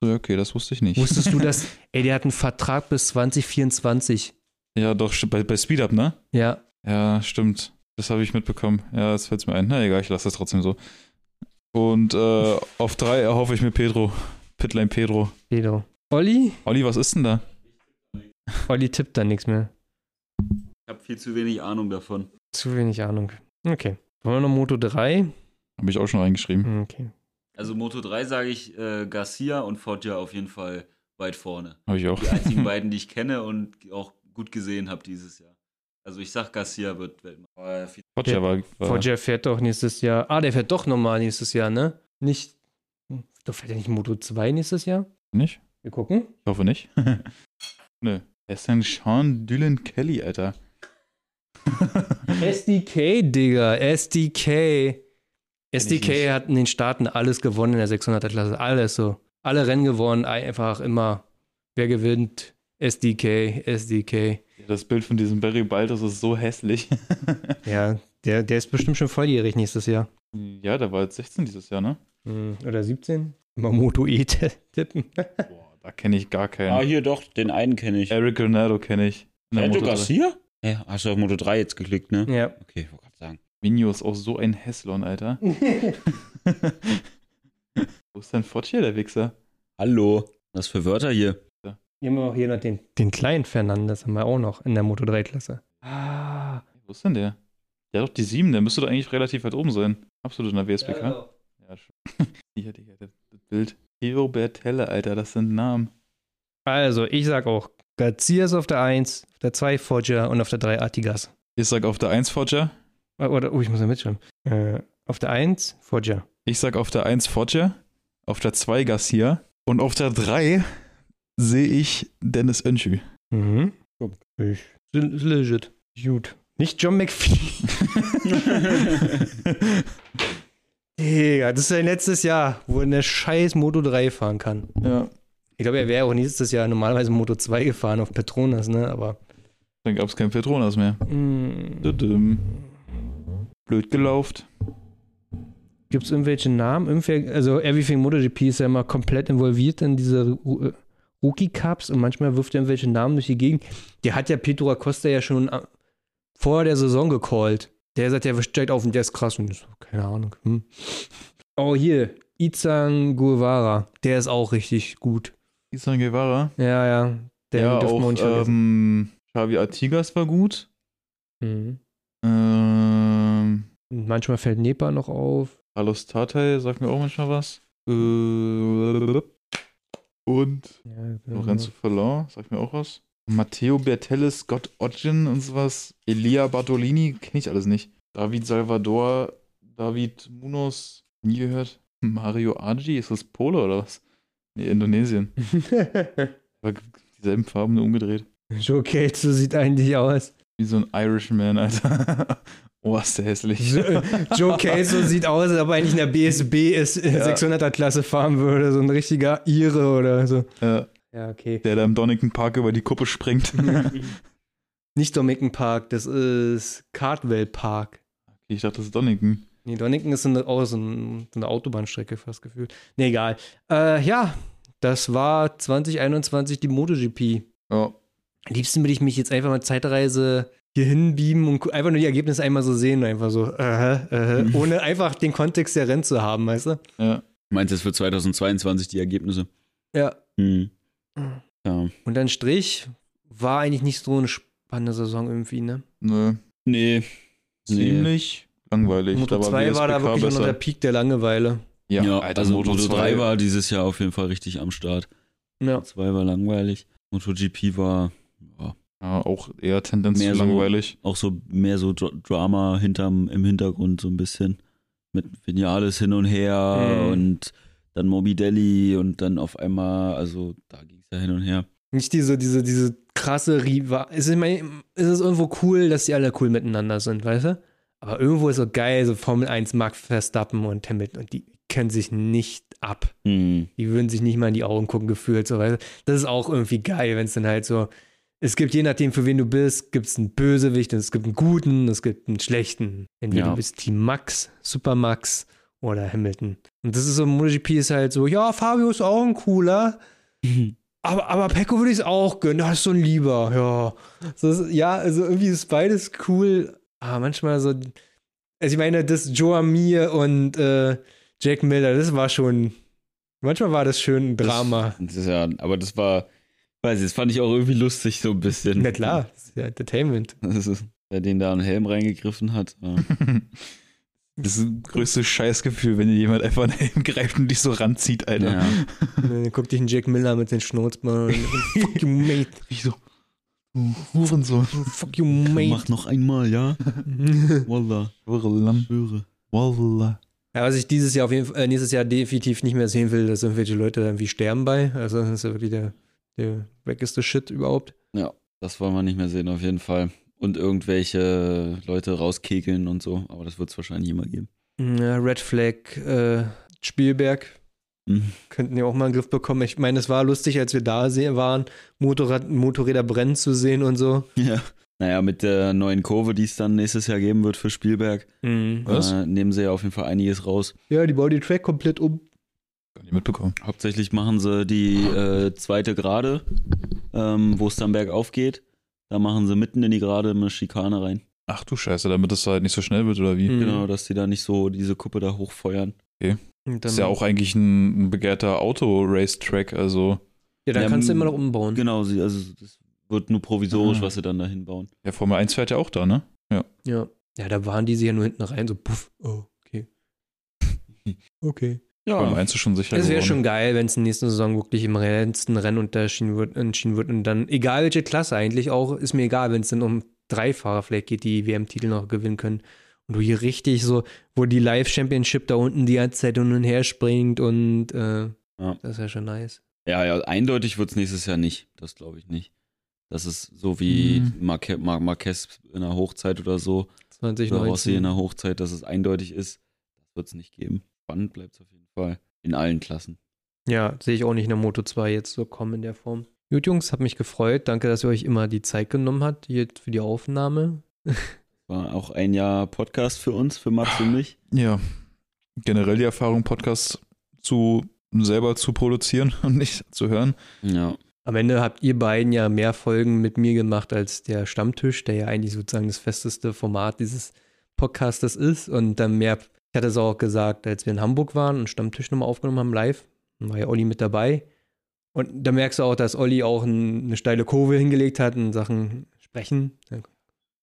So, ja, okay, das wusste ich nicht. Wusstest du das? Ey, der hat einen Vertrag bis 2024. Ja, doch, bei, bei Speed Up, ne? Ja. Ja, stimmt. Das habe ich mitbekommen. Ja, jetzt fällt mir ein. Na egal, ich lasse das trotzdem so. Und äh, auf 3 erhoffe ich mir Pedro. Pitlane Pedro. Pedro. Olli? Olli, was ist denn da? Olli tippt da nichts mehr. Ich habe viel zu wenig Ahnung davon. Zu wenig Ahnung. Okay. Wollen wir noch Moto 3? Habe ich auch schon reingeschrieben. Okay. Also Moto 3 sage ich äh, Garcia und Foggia auf jeden Fall weit vorne. Habe ich auch. Die einzigen beiden, die ich kenne und auch gut gesehen habe dieses Jahr. Also ich sag, Garcia wird Weltmeister. Foggia war, war Foggia fährt doch nächstes Jahr. Ah, der fährt doch nochmal nächstes Jahr, ne? Nicht. hm, Doch fährt er nicht Moto 2 nächstes Jahr? nicht? Wir gucken. Ich hoffe nicht. Nö. Er ist ein Sean Dylan Kelly, Alter. SDK, Digga. SDK. SDK hat in den Staaten alles gewonnen in der 600er-Klasse. Alles so. Alle Rennen gewonnen. Einfach immer. Wer gewinnt? SDK, SDK. Das Bild von diesem Barry Baltus ist so hässlich. Ja, der, der ist bestimmt schon volljährig nächstes Jahr. ja, der war jetzt 16 dieses Jahr, ne? Hm, Oder 17? Immer Moto E tippen. Boah, da kenne ich gar keinen. Ah, hier doch, den einen kenne ich. Eric Granado kenne ich. Moto3. Garcia? Ja, hast du auf Moto 3 jetzt geklickt, ne? ja. Okay, ich wollte gerade sagen. Minio ist auch so ein Hässlon, Alter. Wo ist denn Foggia, der Wichser? Hallo. Was für Wörter hier? Wir haben auch hier noch den, den kleinen Fernandes, haben wir auch noch in der Moto 3-Klasse. Ah. Wo ist denn der? Der hat doch die 7, der müsste doch eigentlich relativ weit oben sein. Absolut in der WSBK. Ja, schon. Hier, Digga, das das Bild. Hero Bertelle, Alter, das sind Namen. Also, ich sag auch Garcias auf der 1, auf der 2 Foggia und auf der 3 Artigas. Ich sag auf der 1 Foggia. Ah, Oder, oh, ich muss ja mitschreiben. Äh, auf der 1 Foggia. Ich sag auf der 1 Foggia. Auf der 2 Garcia. Und auf der 3 sehe ich Dennis Önschü. Mhm. Ich. Ist legit. Gut. Nicht John McPhee. Digga, das ist sein letztes Jahr, wo er eine scheiß Moto 3 fahren kann. ja. Ich glaube, er wäre auch nächstes Jahr normalerweise Moto 2 gefahren auf Petronas, ne? Aber. Dann gab es kein Petronas mehr. Mm. Blöd gelauft. Gibt es irgendwelche Namen? Irgendwer, also Everything MotoGP ist ja immer komplett involviert in diese äh, Rookie Cups und manchmal wirft er irgendwelche Namen durch die Gegend. Der hat ja Pedro Acosta ja schon äh, vor der Saison gecallt. Der sagt, der steigt auf und der ist krass und so, keine Ahnung. Hm. Oh, hier, Izan Guevara. Der ist auch richtig gut. Isan Guevara. Ja, ja. Der ja, auch nicht vergessen. ähm, Xavi Artigas war gut. Mhm. Ähm, Manchmal fällt Nepa noch auf. Carlos Tatay sagt mir auch manchmal was. Äh, und Ja, Lorenzo Fallon sagt mir auch was. Matteo Bertelle, Scott Odgen und sowas. Elia Bartolini, kenne ich alles nicht. David Salvador, David Munoz, nie gehört. Mario Aji, ist das Pole oder was? Nee, Indonesien. Aber dieselben Farben nur umgedreht. Joe Cage, so sieht eigentlich aus. Wie so ein Irishman, Alter. oh, ist der hässlich. Äh, Joe Kelso sieht aus, als ob er eigentlich in der BSB ist, in Ja. 600er Klasse fahren würde. So ein richtiger Ire oder so. Äh, Ja, okay. der da im Donington Park über die Kuppe springt. Nicht Dominican Park, das ist Cardwell Park. ich dachte, das ist Donington. Nee, Donington ist so eine, oh, so ein- so eine Autobahnstrecke fast gefühlt. Nee, egal. Äh, ja, das war 2021 die MotoGP. Ja, Am liebsten würde ich mich jetzt einfach mal Zeitreise hier hinbeamen und einfach nur die Ergebnisse einmal so sehen. Einfach so, äh, äh, Mhm. ohne einfach den Kontext der Rennen zu haben, weißt du? ja. Meinst du jetzt für 2022 die Ergebnisse? Ja. Hm. Ja. Und dann Strich war eigentlich nicht so eine spannende Saison irgendwie, ne? Nö. Nee. Nee. Ziemlich langweilig. Moto 2 war da wirklich noch der besser. Peak der Langeweile. Ja, Ja, Alter, also Moto, Moto 2 3 war dieses Jahr auf jeden Fall richtig am Start. Ja. 2 war langweilig. MotoGP war ja, ja, auch eher Tendenz Mehr zu so- langweilig. auch so mehr so Dra- Drama hinterm, im Hintergrund so ein bisschen. Mit Vinales hin und her Mhm. und dann Morbidelli und dann auf einmal, also da ging es ja hin und her. Nicht diese, diese, diese krasse Riva. Es ist, ich meine, es ist irgendwo cool, dass die alle cool miteinander sind, weißt du? Aber irgendwo ist so geil, so Formel 1 Max Verstappen und Hamilton und die können sich nicht ab. Hm. Die würden sich nicht mal in die Augen gucken, gefühlt, so, weißt du? Das ist auch irgendwie geil, wenn es dann halt so. Es gibt je nachdem, für wen du bist, gibt es einen Bösewicht und es gibt einen guten, es gibt einen schlechten. Entweder Ja. du bist Team Max, Supermax oder Hamilton. Und das ist so, MotoGP ist halt so, ja, Fabio ist auch ein cooler, aber, aber Pecco würde ich es auch gönnen, das ist so ein Lieber, ja. So, ist- ja, also irgendwie ist beides cool, aber manchmal so, also ich meine, das Joe Amir und äh, Jack Miller, das war schon, manchmal war das schön ein Drama. Das, das ja, aber das war, weiß ich, das fand ich auch irgendwie lustig so ein bisschen. Na klar, das ist ja Entertainment. Das ist, der den da einen Helm reingegriffen hat. Ja. Das ist das größte Scheißgefühl, wenn dir jemand einfach einen Helm greift und dich so ranzieht, Alter. ja. Dann guckt dich ein Jack Miller mit den Schnurzbeinen und fuck you, mate. Ich so, du Hurensohn. Fuck you, mate. Mach noch einmal, ja? Wallah. Schwurelam. Schwöre. Wallah. Ja, was ich dieses Jahr auf jeden Fall, äh, nächstes Jahr definitiv nicht mehr sehen will, dass irgendwelche Leute irgendwie sterben bei. Also das ist ja wirklich der, der wackeste Shit überhaupt. Ja, das wollen wir nicht mehr sehen, auf jeden Fall. Und irgendwelche Leute rauskegeln und so, aber das wird es wahrscheinlich immer geben. Ja, Red Flag, äh, Spielberg Mhm. könnten ja auch mal einen Griff bekommen. Ich meine, es war lustig, als wir da waren, Motorrad, Motorräder brennen zu sehen und so. Ja. Naja, mit der neuen Kurve, die es dann nächstes Jahr geben wird für Spielberg, Was? Äh, nehmen sie ja auf jeden Fall einiges raus. Ja, die bauen den Track komplett um. Gar nicht mitbekommen. Hauptsächlich machen sie die äh, zweite Gerade, ähm, wo es dann bergauf geht. Da machen sie mitten in die Gerade eine Schikane rein. Ach du Scheiße, damit es halt nicht so schnell wird, oder wie? Mhm. Genau, dass die da nicht so diese Kuppe da hochfeuern. Und Das ist ja auch eigentlich ein, ein begehrter Auto-Race-Track, also Ja, da Ja, kannst du immer noch umbauen. Genau, sie, also das wird nur provisorisch, Ah. was sie dann da hinbauen. ja, Formel 1 fährt ja auch da, ne? Ja. Ja, da waren die sich ja nur hinten rein, so puff. Oh, okay. okay. Ja, beim Einzel schon sicher Es wäre schon geil, wenn es in der nächsten Saison wirklich im letzten Rennen unterschieden wird, entschieden wird und dann, egal welche Klasse eigentlich auch, ist mir egal, wenn es dann um drei Fahrer vielleicht geht, die WM-Titel noch gewinnen können. Und du hier richtig so, wo die Live-Championship da unten die ganze Zeit hin und her springt und äh, Ja. das ist ja schon nice. Ja, ja, eindeutig wird es nächstes Jahr nicht. Das glaube ich nicht. Das ist so wie Mhm. Marque Mar Marquez in der Hochzeit oder so. Oder Rossi in 2019. der Hochzeit, dass es eindeutig ist. Das wird es nicht geben. Spannend bleibt es auf jeden Fall. In allen Klassen. Ja, sehe ich auch nicht in der Moto 2 jetzt so kommen in der Form. Gut, Jungs, hat mich gefreut. Danke, dass ihr euch immer die Zeit genommen habt hier für die Aufnahme. War auch ein Jahr Podcast für uns, für Max und mich. Ja, generell die Erfahrung, Podcasts zu selber zu produzieren und nicht zu hören. Ja. Am Ende habt ihr beiden ja mehr Folgen mit mir gemacht als der Stammtisch, der ja eigentlich sozusagen das festeste Format dieses Podcastes ist. Und dann mehr, ich hatte es auch gesagt, als wir in Hamburg waren und Stammtisch nochmal aufgenommen haben live, dann war ja Olli mit dabei. Und da merkst du auch, dass Olli auch ein, eine steile Kurve hingelegt hat in Sachen Sprechen.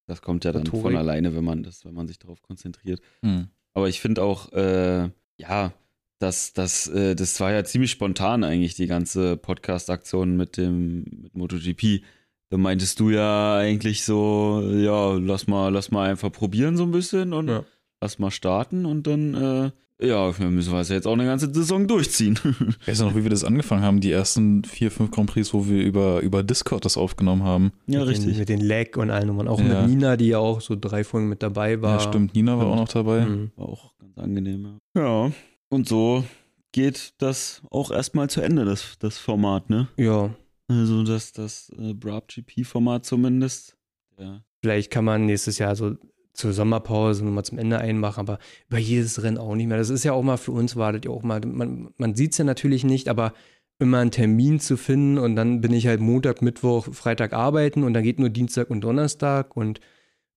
Das kommt ja dann Rhetorik. von alleine, wenn man das, wenn man sich darauf konzentriert. Hm. Aber ich finde auch, äh, ja, das, das, äh, das war ja ziemlich spontan eigentlich, die ganze Podcast-Aktion mit dem mit MotoGP. Da meintest du ja eigentlich so, ja, lass mal, lass mal einfach probieren so ein bisschen und Ja. Lass mal starten und dann, äh, ja, müssen wir es jetzt auch eine ganze Saison durchziehen. Ich weiß ja noch, wie wir das angefangen haben, die ersten vier, fünf Grand Prix, wo wir über, über Discord das aufgenommen haben. ja, mit Den, mit den Lag und allen Nummern. Auch Ja. mit Nina, die ja auch so drei Folgen mit dabei war. Ja, stimmt. Nina war auch noch dabei. Mhm. War auch ganz angenehm. Ja. ja, und so geht das auch erstmal zu Ende, das, das Format, ne? Ja, Also das, das äh, Brab GP-Format zumindest. Ja. Vielleicht kann man nächstes Jahr so zur Sommerpause nochmal zum Ende einmachen, aber über jedes Rennen auch nicht mehr. Das ist ja auch mal für uns, wartet ja auch mal, man, man sieht es ja natürlich nicht, aber immer einen Termin zu finden und dann bin ich halt Montag, Mittwoch, Freitag arbeiten und dann geht nur Dienstag und Donnerstag und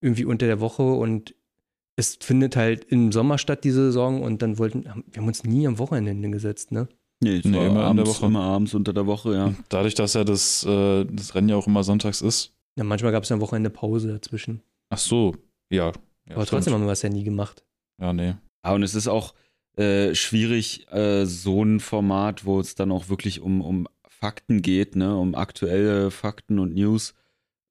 irgendwie unter der Woche und es findet halt im Sommer statt, die Saison und dann wollten, wir haben uns nie am Wochenende hingesetzt, ne? Nee, Nee, immer in der abends, Woche. immer abends unter der Woche, ja. Dadurch, dass ja das, äh, das Rennen ja auch immer sonntags ist. Ja, manchmal gab es ja am Wochenende Pause dazwischen. Ach so, ja. ja aber trotzdem haben wir es ja nie gemacht. Ja, nee. Ah, und es ist auch äh, schwierig, äh, so ein Format, wo es dann auch wirklich um, um Fakten geht, ne, um aktuelle Fakten und News.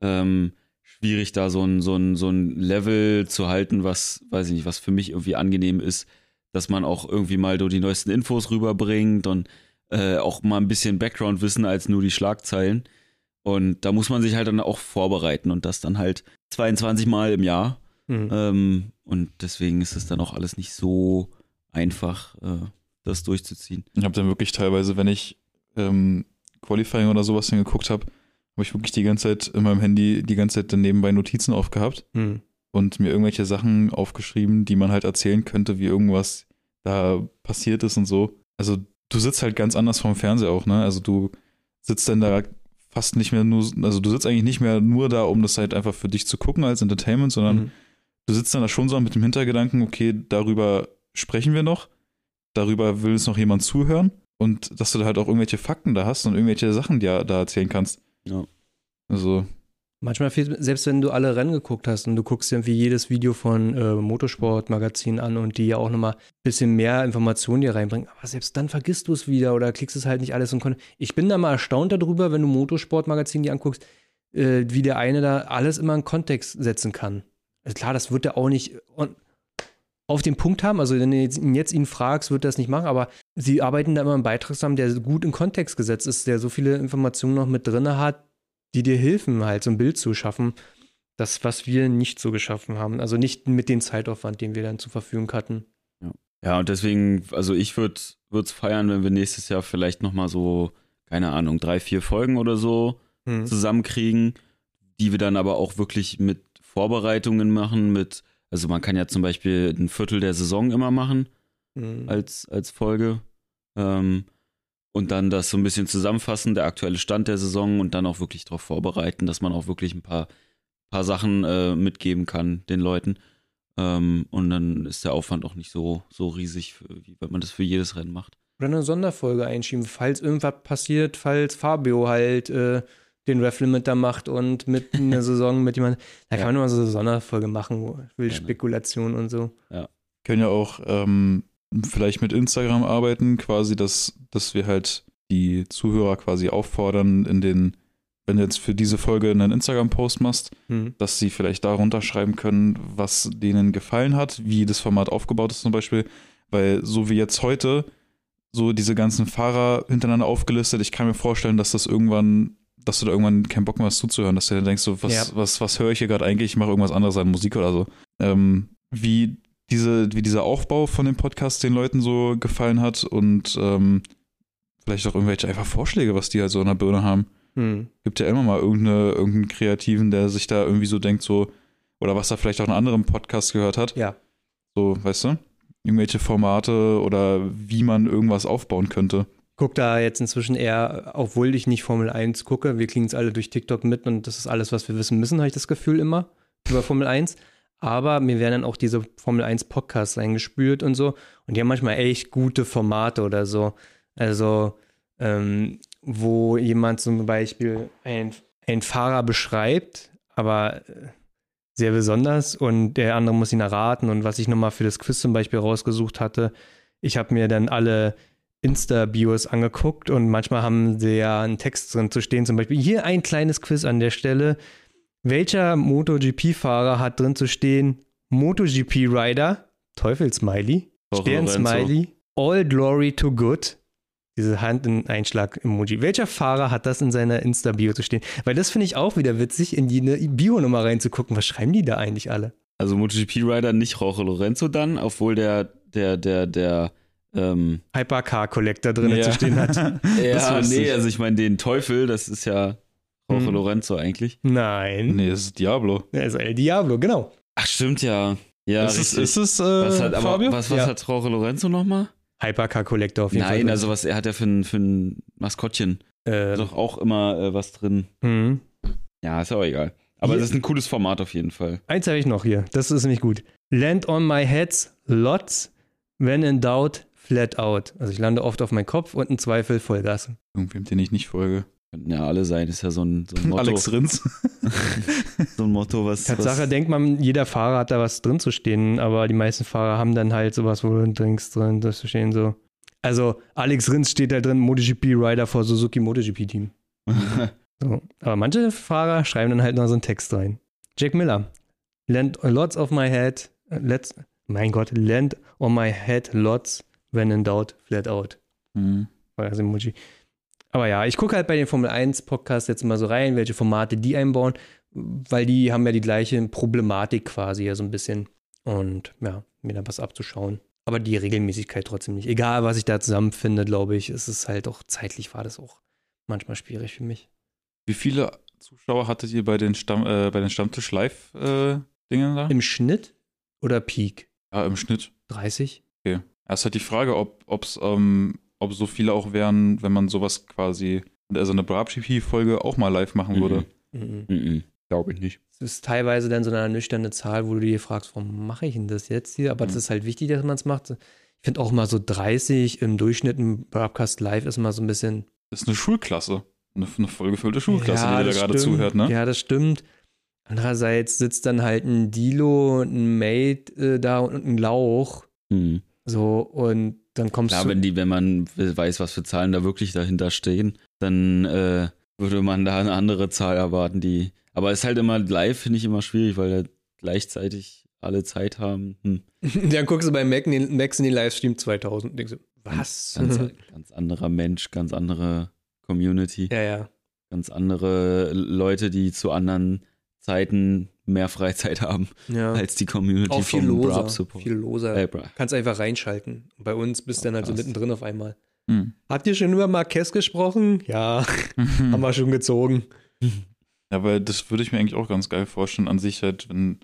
Ähm, schwierig, da so ein, so, ein, so ein Level zu halten, was, weiß ich nicht, was für mich irgendwie angenehm ist, dass man auch irgendwie mal so die neuesten Infos rüberbringt und äh, auch mal ein bisschen Background-Wissen als nur die Schlagzeilen. Und da muss man sich halt dann auch vorbereiten und das dann halt 22 Mal im Jahr. Mhm. Ähm, und deswegen ist es dann auch alles nicht so einfach, äh, das durchzuziehen. Ich habe dann wirklich teilweise, wenn ich ähm, Qualifying oder sowas dann geguckt habe, habe ich wirklich die ganze Zeit in meinem Handy die ganze Zeit dann nebenbei Notizen aufgehabt Mhm. und mir irgendwelche Sachen aufgeschrieben, die man halt erzählen könnte, wie irgendwas da passiert ist und so. Also du sitzt halt ganz anders vom Fernseher auch, ne? Also du sitzt dann da fast nicht mehr nur, also du sitzt eigentlich nicht mehr nur da, um das halt einfach für dich zu gucken als Entertainment, sondern Mhm. Du sitzt dann da schon so mit dem Hintergedanken, okay, darüber sprechen wir noch, darüber will es noch jemand zuhören und dass du da halt auch irgendwelche Fakten da hast und irgendwelche Sachen dir da erzählen kannst. Ja. Also, Manchmal fehlt, selbst wenn du alle Rennen geguckt hast und du guckst dir irgendwie jedes Video von äh, Motorsport-Magazinen an und die ja auch nochmal ein bisschen mehr Informationen dir reinbringen, aber selbst dann vergisst du es wieder oder klickst es halt nicht alles und kon Ich bin da mal erstaunt darüber, wenn du Motorsport-Magazinen dir anguckst, äh, wie der eine da alles immer in Kontext setzen kann. Also klar, das wird er auch nicht auf den Punkt haben, also wenn du jetzt, ihn jetzt ihn fragst, wird er das nicht machen, aber sie arbeiten da immer einen Beitrag zusammen, der gut in Kontext gesetzt ist, der so viele Informationen noch mit drin hat, die dir helfen, halt so ein Bild zu schaffen. Das, was wir nicht so geschaffen haben. Also nicht mit dem Zeitaufwand, den wir dann zur Verfügung hatten. Ja, und deswegen, also ich würde es feiern, wenn wir nächstes Jahr vielleicht nochmal so, keine Ahnung, drei, vier Folgen oder so Hm. zusammenkriegen, die wir dann aber auch wirklich mit Vorbereitungen machen, mit, also man kann ja zum Beispiel ein Viertel der Saison immer machen Hm. als, als Folge. Ähm, und dann das so ein bisschen zusammenfassen, der aktuelle Stand der Saison und dann auch wirklich darauf vorbereiten, dass man auch wirklich ein paar, paar Sachen äh, mitgeben kann den Leuten. Ähm, und dann ist der Aufwand auch nicht so, so riesig, wie wenn man das für jedes Rennen macht. Oder eine Sonderfolge einschieben, falls irgendwas passiert, falls Fabio halt äh, den Ref-Limit da macht und mit einer Saison mit jemandem. Da kann Ja. man immer so eine Sonderfolge machen, wo will. Spekulation und so. können ja auch ähm, vielleicht mit Instagram arbeiten, quasi, dass, dass wir halt die Zuhörer quasi auffordern, in den, wenn du jetzt für diese Folge einen Instagram-Post machst, Hm. dass sie vielleicht darunter schreiben können, was denen gefallen hat, wie das Format aufgebaut ist zum Beispiel. Weil so wie jetzt heute, so diese ganzen Fahrer hintereinander aufgelistet, ich kann mir vorstellen, dass das irgendwann, dass du da irgendwann keinen Bock mehr hast zuzuhören, dass du dann denkst, so, was, Ja. was, was höre ich hier gerade eigentlich? Ich mache irgendwas anderes an Musik oder so. Ähm, wie, diese, wie dieser Aufbau von dem Podcast den Leuten so gefallen hat und ähm, vielleicht auch irgendwelche einfach Vorschläge, was die halt so in der Birne haben Hm. gibt ja immer mal irgendeine, irgendeinen Kreativen, der sich da irgendwie so denkt, so, oder was er vielleicht auch in einem anderen Podcast gehört hat. Ja. So, weißt du? Irgendwelche Formate oder wie man irgendwas aufbauen könnte. Guck da jetzt inzwischen eher, obwohl ich nicht Formel 1 gucke, wir kriegen es alle durch TikTok mit und das ist alles, was wir wissen müssen, habe ich das Gefühl immer über Formel 1. Aber mir werden dann auch diese Formel 1 Podcasts reingespült und so. Und die haben manchmal echt gute Formate oder so. Also, ähm, wo jemand zum Beispiel ein, ein Fahrer beschreibt, aber äh, sehr besonders und der andere muss ihn erraten. Und was ich nochmal für das Quiz zum Beispiel rausgesucht hatte, ich habe mir dann alle Insta-Bios angeguckt und manchmal haben sie ja einen Text drin zu stehen. Zum Beispiel hier ein kleines Quiz an der Stelle. Welcher MotoGP-Fahrer hat drin zu stehen MotoGP-Rider, Teufelsmiley, Stern-Smiley, All Glory to Good, diese Hand in Einschlag-Emoji. Welcher Fahrer hat das in seiner Insta-Bio zu stehen? Weil das finde ich auch wieder witzig, in die Bio-Nummer reinzugucken. Was schreiben die da eigentlich alle? Also MotoGP-Rider nicht Jorge Lorenzo dann, obwohl der, der, der, der, ähm, Hypercar-Collector drin Ja. zu stehen hat. ja, nee, ich. also ich meine den Teufel, das ist ja Jorge Hm. Lorenzo eigentlich. Nein. Nee, das ist Diablo. Also El Diablo, genau. Ach, stimmt ja. Ja, ist, es, richtig. ist es äh, was hat, aber, Fabio? was, was Ja. hat Jorge Lorenzo nochmal? Hypercar-Collector auf jeden Fall. Nein, also was er hat ja für ein, für ein Maskottchen. Äh, Doch auch immer äh, was drin. hm. Ja, ist aber egal. Aber Hier- es ist ein cooles Format auf jeden Fall. Eins habe ich noch hier. Das ist nämlich gut. Land on my heads, lots. When in doubt, flat out. Also ich lande oft auf meinen Kopf und im Zweifel Vollgas. Irgendwem, den ich nicht folge. Könnten ja alle sein, ist ja so ein, so ein Motto. Alex Rins. so ein Motto, was. Tatsache was, denkt man, jeder Fahrer hat da was drin zu stehen, aber die meisten Fahrer haben dann halt sowas, wo du denkst drin, das zu stehen so. Also Alex Rins steht da drin, MotoGP Rider vor Suzuki MotoGP Team. So. Aber manche Fahrer schreiben dann halt noch so einen Text rein. Jack Miller. Land lots of my head. Let's, mein Gott, land on my head lots. When in doubt, flat out. Hm. Emoji. Aber ja, ich gucke halt bei den Formel 1 Podcasts jetzt mal so rein, welche Formate die einbauen, weil die haben ja die gleiche Problematik quasi ja so ein bisschen. Und ja, mir da was abzuschauen. Aber die Regelmäßigkeit trotzdem nicht. Egal, was ich da zusammenfinde, glaube ich, ist es halt auch zeitlich war das auch manchmal schwierig für mich. Wie viele Zuschauer hattet ihr bei den, Stamm, äh, bei den Stammtisch Live-Dingen da? Im Schnitt oder Peak? Ja, im Schnitt. 30? Okay. Ja, ist halt die Frage, ob, ob's, ähm, ob so viele auch wären, wenn man sowas quasi, also eine BrabGP-Folge auch mal live machen würde. Mhm. Mhm. Glaube ich nicht. Es ist teilweise dann so eine nüchterne Zahl, wo du dir fragst, warum mache ich denn das jetzt hier? Aber das Mhm. ist halt wichtig, dass man es macht. Ich finde auch mal so 30 im Durchschnitt im Broadcast Live ist mal so ein bisschen. Das ist eine Schulklasse. Eine, eine vollgefüllte Schulklasse, die dir da gerade zuhört, ne? Ja, das stimmt. Andererseits sitzt dann halt ein Dilo, ein Mate äh, da und ein Lauch. Mhm. So, und dann kommst Klar, du. wenn die, wenn man weiß, was für Zahlen da wirklich dahinter stehen, dann äh, würde man da eine andere Zahl erwarten, die. Aber es ist halt immer live, finde ich immer schwierig, weil da gleichzeitig alle Zeit haben. Hm. dann guckst du bei Mac in den, Max in den Livestream 2000 und denkst du, was? Ganz, ganz anderer Mensch, ganz andere Community, ja, ja. ganz andere Leute, die zu anderen Zeiten mehr Freizeit haben ja. als die Community Auch viel Brab loser. Support. Viel loser. Bra. Kannst einfach reinschalten. Bei uns bist du dann halt so mittendrin auf einmal. Hm. Habt ihr schon über Marquez gesprochen? Ja, haben wir schon gezogen. Ja, weil das würde ich mir eigentlich auch ganz geil vorstellen an sich halt, wenn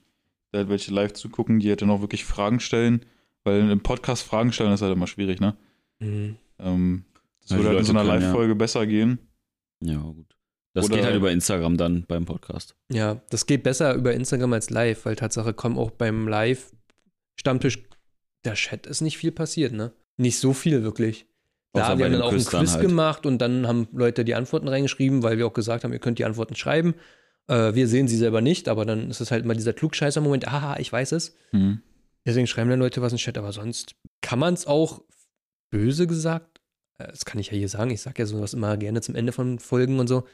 da halt welche live zugucken, die halt dann auch wirklich Fragen stellen, weil im Podcast Fragen stellen ist halt immer schwierig, ne? Mhm. Ähm, das die würde halt in so einer können, ja. Live-Folge besser gehen. Ja, gut. Das Oder- geht halt über Instagram dann beim Podcast. Ja, das geht besser über Instagram als live, weil Tatsache kommen auch beim Live-Stammtisch, der Chat ist nicht viel passiert, ne? Nicht so viel wirklich. Da, wir haben dem dann auch ein Quiz halt. gemacht und dann haben Leute die Antworten reingeschrieben, weil wir auch gesagt haben, ihr könnt die Antworten schreiben. Äh, wir sehen sie selber nicht, aber dann ist es halt mal dieser Klugscheißer-Moment, aha, ich weiß es. Hm. Deswegen schreiben dann Leute was in den Chat, aber sonst kann man es auch böse gesagt, äh, das kann ich ja hier sagen, ich sage ja sowas immer gerne zum Ende von Folgen und so,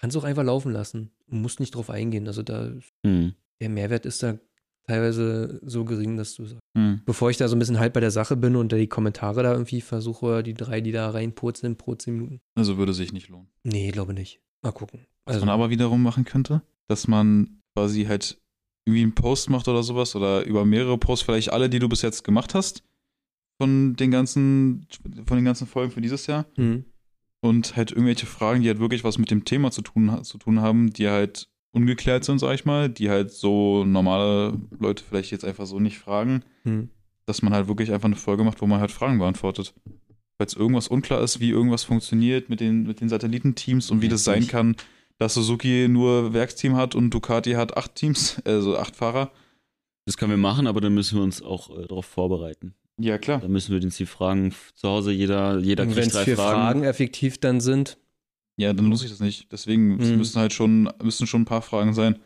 kannst auch einfach laufen lassen und musst nicht drauf eingehen. Also da, Hm. der Mehrwert ist da teilweise so gering, dass du sagst, Hm. bevor ich da so ein bisschen halt bei der Sache bin und da die Kommentare da irgendwie versuche, die drei, die da reinpurzeln pro 10 Minuten. Also würde sich nicht lohnen. Nee, glaube nicht. Mal gucken. Was Also, man aber wiederum machen könnte, dass man quasi halt irgendwie einen Post macht oder sowas oder über mehrere Posts, vielleicht alle, die du bis jetzt gemacht hast, von den ganzen, von den ganzen Folgen für dieses Jahr hm. Und halt irgendwelche Fragen, die halt wirklich was mit dem Thema zu tun, zu tun haben, die halt ungeklärt sind, sag ich mal, die halt so normale Leute vielleicht jetzt einfach so nicht fragen, Hm. dass man halt wirklich einfach eine Folge macht, wo man halt Fragen beantwortet. Falls irgendwas unklar ist, wie irgendwas funktioniert mit den, mit den Satellitenteams und wie das sein kann, dass Suzuki nur Werksteam hat und Ducati hat acht Teams, also acht Fahrer. Das können wir machen, aber dann müssen wir uns auch äh, darauf vorbereiten. Ja, klar. Da müssen wir uns die Fragen zu Hause, jeder, jeder Und kriegt wenn es drei vier Fragen. Fragen. effektiv dann sind, Ja, dann lohnt sich das nicht. Deswegen es Mhm. müssen halt schon, müssen schon ein paar Fragen sein,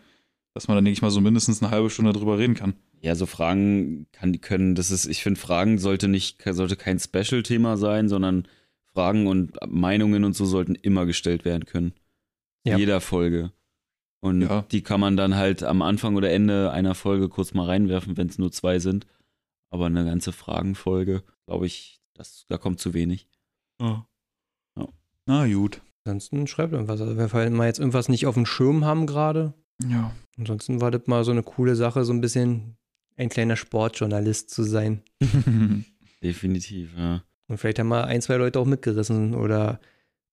dass man dann, denke ich mal, so mindestens eine halbe Stunde drüber reden kann. Ja, so Fragen kann, können, das ist, ich finde, Fragen sollte nicht, sollte kein Special-Thema sein, sondern Fragen und Meinungen und so sollten immer gestellt werden können. Ja. Jeder Folge. Und Ja. die kann man dann halt am Anfang oder Ende einer Folge kurz mal reinwerfen, wenn es nur zwei sind. Aber eine ganze Fragenfolge, glaube ich, das, da kommt zu wenig. Ja. Ja. Na gut. ansonsten schreibt irgendwas. Also wenn wir mal jetzt irgendwas nicht auf dem Schirm haben gerade, Ja. ansonsten war das mal so eine coole Sache, so ein bisschen ein kleiner Sportjournalist zu sein. Definitiv, ja. Und vielleicht haben mal ein, zwei Leute auch mitgerissen oder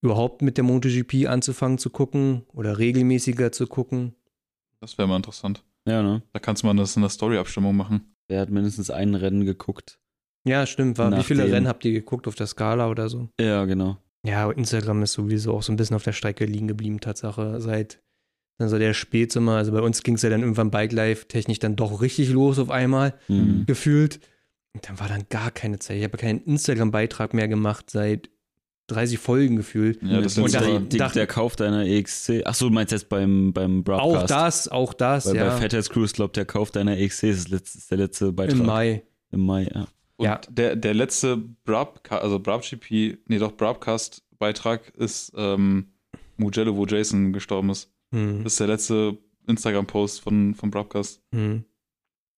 überhaupt mit der MotoGP anzufangen zu gucken oder regelmäßiger zu gucken. das wäre mal interessant. Ja, ne? Da kannst du mal das in der Story-Abstimmung machen. Der hat mindestens ein Rennen geguckt. Ja, stimmt. War, wie viele Nachdem- Rennen habt ihr geguckt auf der Skala oder so? Ja, genau. Ja, Instagram ist sowieso auch so ein bisschen auf der Strecke liegen geblieben, Tatsache. Seit dann so der Spätsommer, also bei uns ging es ja dann irgendwann Bike Life technisch dann doch richtig los auf einmal, Mhm. gefühlt. Und dann war dann gar keine Zeit. Ich habe keinen Instagram-Beitrag mehr gemacht seit 30 Folgen gefühlt. Ja, das Und da- so, der, der, dachte- der Kauf deiner EXC. Achso, du meinst jetzt beim, beim Broadcast. Auch das, auch das, Weil ja. bei Fatheads Cruise, glaubt der Kauf deiner EXC ist, das letzte, ist der letzte Beitrag. Im Mai. Im Mai, ja. Und Ja. der, der letzte Brab, also BrabGP, nee doch, Brabcast-Beitrag ist ähm, Mugello, wo Jason gestorben ist. Hm. Das ist der letzte Instagram-Post von, von Brabcast. Hm.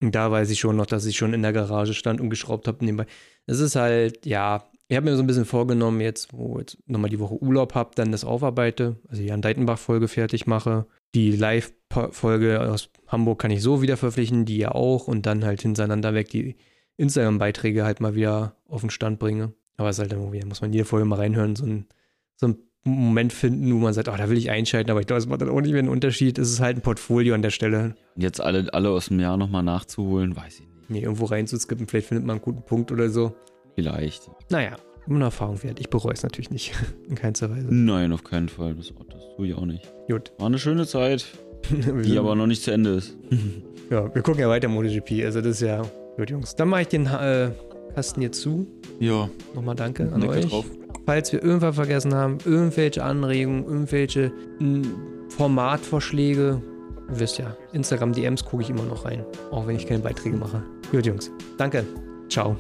Und da weiß ich schon noch, dass ich schon in der Garage stand und geschraubt habe nebenbei. Es ist halt, ja, ich habe mir so ein bisschen vorgenommen, jetzt, wo jetzt nochmal die Woche Urlaub habe, dann das aufarbeite, also die Jan Deitenbach-Folge fertig mache. Die Live-Folge aus Hamburg kann ich so wieder verpflichten, die ja auch, und dann halt hintereinander weg die Instagram-Beiträge halt mal wieder auf den Stand bringe. Aber es ist halt irgendwie, da muss man jede Folge mal reinhören, so ein, so ein Moment finden, wo man sagt, oh, da will ich einschalten, aber ich glaube, es macht dann auch nicht mehr einen Unterschied. Es ist halt ein Portfolio an der Stelle. Und jetzt alle, alle aus dem Jahr nochmal nachzuholen, weiß ich nicht. Nee, irgendwo reinzuskippen, vielleicht findet man einen guten Punkt oder so. Vielleicht. Naja, immer eine Erfahrung wert. Ich bereue es natürlich nicht. In keinster Weise. Nein, auf keinen Fall. Das, das tue ich auch nicht. Gut. War eine schöne Zeit, die aber noch nicht zu Ende ist. ja, wir gucken ja weiter MotoGP. Also das ist ja. Gut, Jungs. Dann mache ich den äh, Kasten hier zu. Ja, Nochmal danke an Deckel euch. drauf. Falls wir irgendwas vergessen haben, irgendwelche Anregungen, irgendwelche m, Formatvorschläge, ihr wisst ja, Instagram-DMs gucke ich immer noch rein. Auch wenn ich keine Beiträge mache. Gut, Jungs. Danke. Ciao.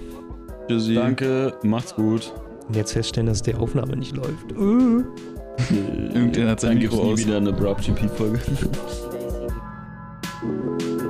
Tschüssi. Danke, macht's gut. Und jetzt feststellen, dass die Aufnahme nicht läuft. Äh. Irgendjemand hat sein Mikro aus. wieder eine Broad GP-Folge.